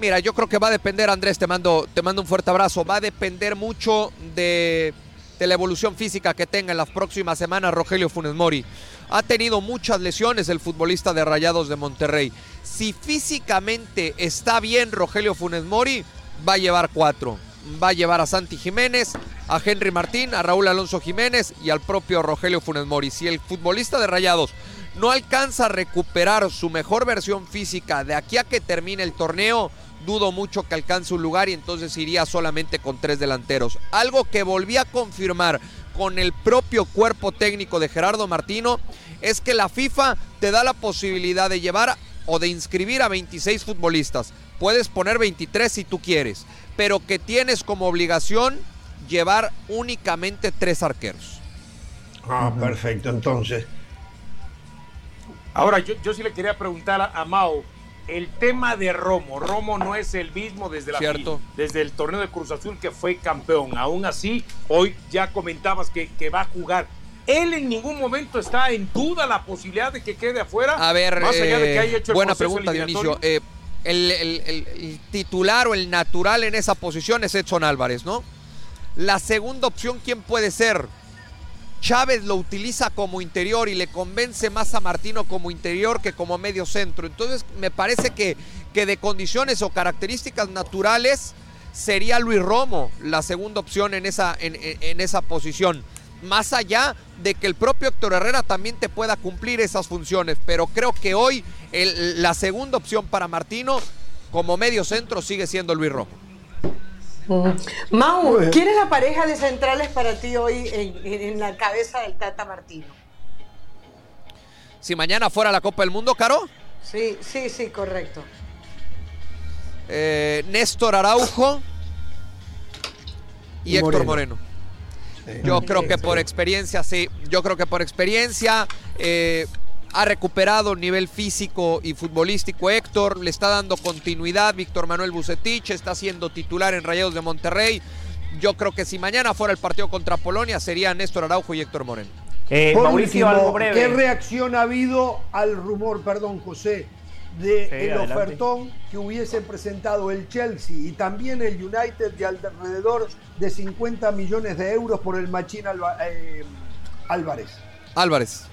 Mira, yo creo que va a depender, Andrés, te mando, te mando un fuerte abrazo. Va a depender mucho de, de la evolución física que tenga en las próximas semanas Rogelio Funes Mori. Ha tenido muchas lesiones el futbolista de Rayados de Monterrey. Si físicamente está bien Rogelio Funes Mori, va a llevar cuatro. Va a llevar a Santi Jiménez, a Henry Martín, a Raúl Alonso Jiménez y al propio Rogelio Funes Mori. Si el futbolista de Rayados no alcanza a recuperar su mejor versión física de aquí a que termine el torneo, dudo mucho que alcance un lugar y entonces iría solamente con tres delanteros. Algo que volví a confirmar con el propio cuerpo técnico de Gerardo Martino es que la FIFA te da la posibilidad de llevar o de inscribir a 26 futbolistas. Puedes poner 23 si tú quieres, pero que tienes como obligación llevar únicamente tres arqueros. Ah, perfecto, entonces. Ahora, yo, yo sí le quería preguntar a, Mao, el tema de Romo. Romo no es el mismo desde, la, desde el torneo de Cruz Azul que fue campeón. Aún así, hoy ya comentabas que, que va a jugar. Él en ningún momento está en duda la posibilidad de que quede afuera. A ver, más allá de que haya hecho el buena pregunta, Dionisio. Eh, el, titular o el natural en esa posición es Edson Álvarez, ¿no? La segunda opción, ¿quién puede ser? Chávez lo utiliza como interior y le convence más a Martino como interior que como medio centro. Entonces me parece que, que de condiciones o características naturales sería Luis Romo la segunda opción en esa, en, esa posición. Más allá de que el propio Héctor Herrera también te pueda cumplir esas funciones. Pero creo que hoy la segunda opción para Martino como medio centro sigue siendo Luis Romo. Mau, ¿quién es la pareja de centrales para ti hoy en, la cabeza del Tata Martino? Si mañana fuera la Copa del Mundo, Caro. Sí, sí, sí, correcto. Eh, Néstor Araujo y, Héctor Moreno. Yo creo que por experiencia, sí. Yo creo que por experiencia. Eh, ha recuperado nivel físico y futbolístico Héctor, le está dando continuidad Víctor Manuel Bucetich, está siendo titular en Rayados de Monterrey. Yo creo que si mañana fuera el partido contra Polonia sería Néstor Araujo y Héctor Moreno. Eh, Mauricio, ¿qué reacción ha habido al rumor, perdón José, de el ofertón que hubiese presentado el Chelsea y también el United de alrededor de 50 millones de euros por el Machín eh, Álvarez? Álvarez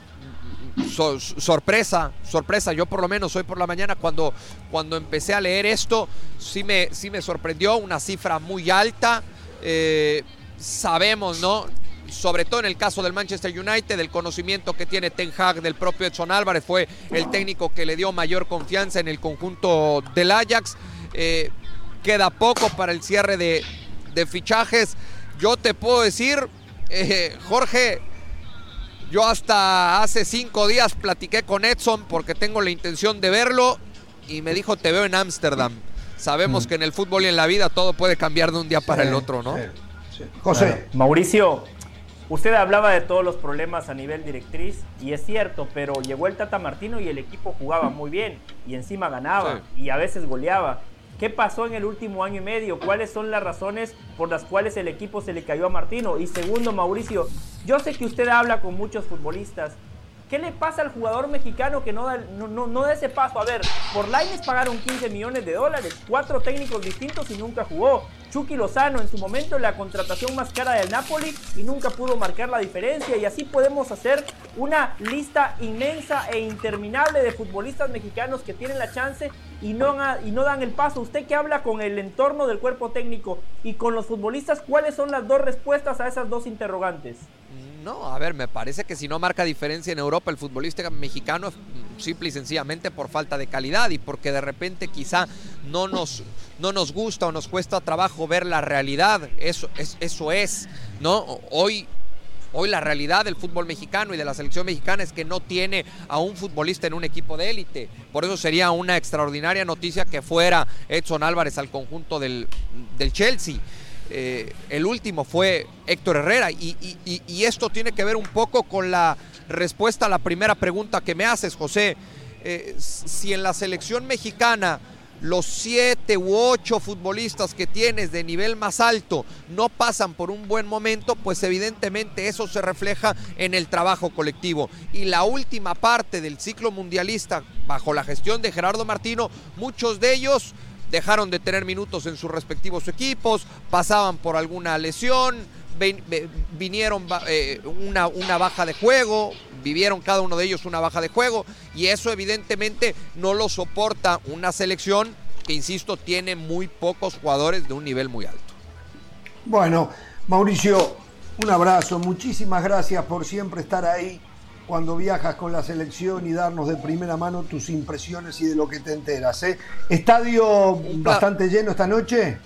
sorpresa, sorpresa. Yo por lo menos hoy por la mañana cuando, cuando empecé a leer esto, sí me, sí me sorprendió, una cifra muy alta. Eh, sabemos, ¿no? Sobre todo en el caso del Manchester United, del conocimiento que tiene Ten Hag del propio Edson Álvarez, fue el técnico que le dio mayor confianza en el conjunto del Ajax. Eh, queda poco para el cierre de, fichajes. Yo te puedo decir, eh, Jorge, yo hasta hace cinco días platiqué con Edson porque tengo la intención de verlo y me dijo te veo en Ámsterdam. Sabemos mm. que en el fútbol y en la vida todo puede cambiar de un día para el otro, ¿no? José. Mauricio, usted hablaba de todos los problemas a nivel directriz y es cierto, pero llegó el Tata Martino y el equipo jugaba muy bien y encima ganaba y a veces goleaba. ¿Qué pasó en el último año y medio? ¿Cuáles son las razones por las cuales el equipo se le cayó a Martino? Y segundo, Mauricio, yo sé que usted habla con muchos futbolistas. ¿Qué le pasa al jugador mexicano que no da, no, no, da ese paso? A ver, por Laines pagaron 15 millones de dólares, cuatro técnicos distintos y nunca jugó. Chucky Lozano en su momento la contratación más cara del Napoli y nunca pudo marcar la diferencia. Y así podemos hacer una lista inmensa e interminable de futbolistas mexicanos que tienen la chance y no, y no dan el paso. Usted que habla con el entorno del cuerpo técnico y con los futbolistas, ¿cuáles son las dos respuestas a esas dos interrogantes? No, a ver, me parece que si no marca diferencia en Europa el futbolista mexicano simple y sencillamente por falta de calidad y porque de repente quizá no nos, no nos gusta o nos cuesta trabajo ver la realidad. Eso es, eso es ¿no? Hoy Hoy la realidad del fútbol mexicano y de la selección mexicana es que no tiene a un futbolista en un equipo de élite. Por eso sería una extraordinaria noticia que fuera Edson Álvarez al conjunto del, del Chelsea. Eh, el último fue Héctor Herrera y, esto tiene que ver un poco con la respuesta a la primera pregunta que me haces, José. Eh, si en la selección mexicana los siete u ocho futbolistas que tienes de nivel más alto no pasan por un buen momento, pues evidentemente eso se refleja en el trabajo colectivo. Y la última parte del ciclo mundialista, bajo la gestión de Gerardo Martino, muchos de ellos dejaron de tener minutos en sus respectivos equipos, pasaban por alguna lesión, vinieron eh, una, una baja de juego, vivieron cada uno de ellos una baja de juego y eso evidentemente no lo soporta una selección que, insisto, tiene muy pocos jugadores de un nivel muy alto. Bueno, Mauricio, un abrazo, muchísimas gracias por siempre estar ahí cuando viajas con la selección y darnos de primera mano tus impresiones y de lo que te enteras. ¿eh? ¿Estadio bastante lleno esta noche?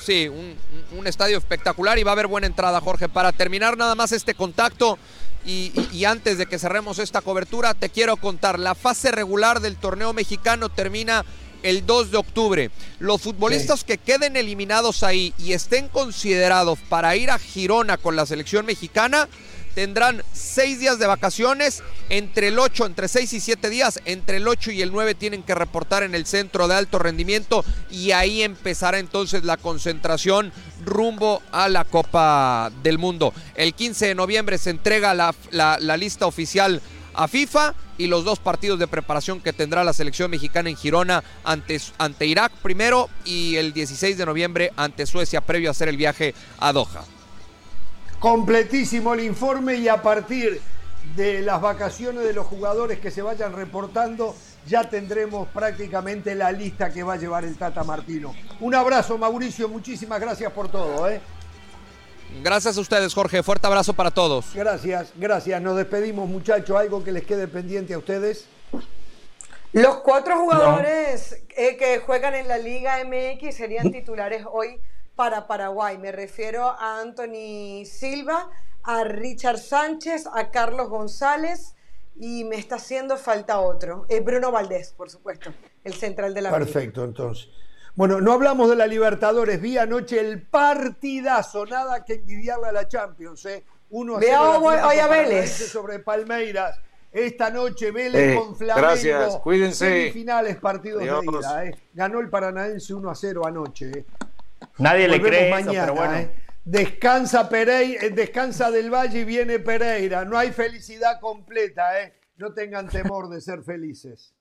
Sí, un, estadio espectacular y va a haber buena entrada, Jorge. Para terminar nada más este contacto y, y, antes de que cerremos esta cobertura, te quiero contar, la fase regular del torneo mexicano termina el 2 de octubre. Los futbolistas que queden eliminados ahí y estén considerados para ir a Girona con la selección mexicana, tendrán seis días de vacaciones, entre el 8, entre seis y siete días, entre el 8 y el 9 tienen que reportar en el centro de alto rendimiento y ahí empezará entonces la concentración rumbo a la Copa del Mundo. El 15 de noviembre se entrega la, la, lista oficial a FIFA y los dos partidos de preparación que tendrá la selección mexicana en Girona ante, ante Irak primero y el 16 de noviembre ante Suecia previo a hacer el viaje a Doha. Completísimo el informe y a partir de las vacaciones de los jugadores que se vayan reportando, ya tendremos prácticamente la lista que va a llevar el Tata Martino. Un abrazo, Mauricio, muchísimas gracias por todo. ¿eh? Gracias a ustedes, Jorge. Fuerte abrazo para todos. Gracias, gracias. Nos despedimos, muchachos. ¿Algo que les quede pendiente a ustedes? Los cuatro jugadores eh, que juegan en la Liga MX serían titulares hoy para Paraguay. Me refiero a Anthony Silva, a Richard Sánchez, a Carlos González y me está haciendo falta otro. Eh, Bruno Valdés, por supuesto, el central de la Perfecto, entonces. Bueno, no hablamos de la Libertadores, vi anoche el partidazo, nada que envidiarle a la Champions, ¿eh? Uno a Veo hoy a Vélez. Sobre Palmeiras. Esta noche Vélez con Flamengo. Gracias, cuídense. Semifinales, partidos de ida. ¿eh? Ganó el Paranaense 1 a 0 anoche. Nadie le cree mañana, pero bueno. ¿eh? Descansa Pereira, eh, descansa del Valle y viene Pereira. No hay felicidad completa, ¿eh? No tengan temor de ser felices.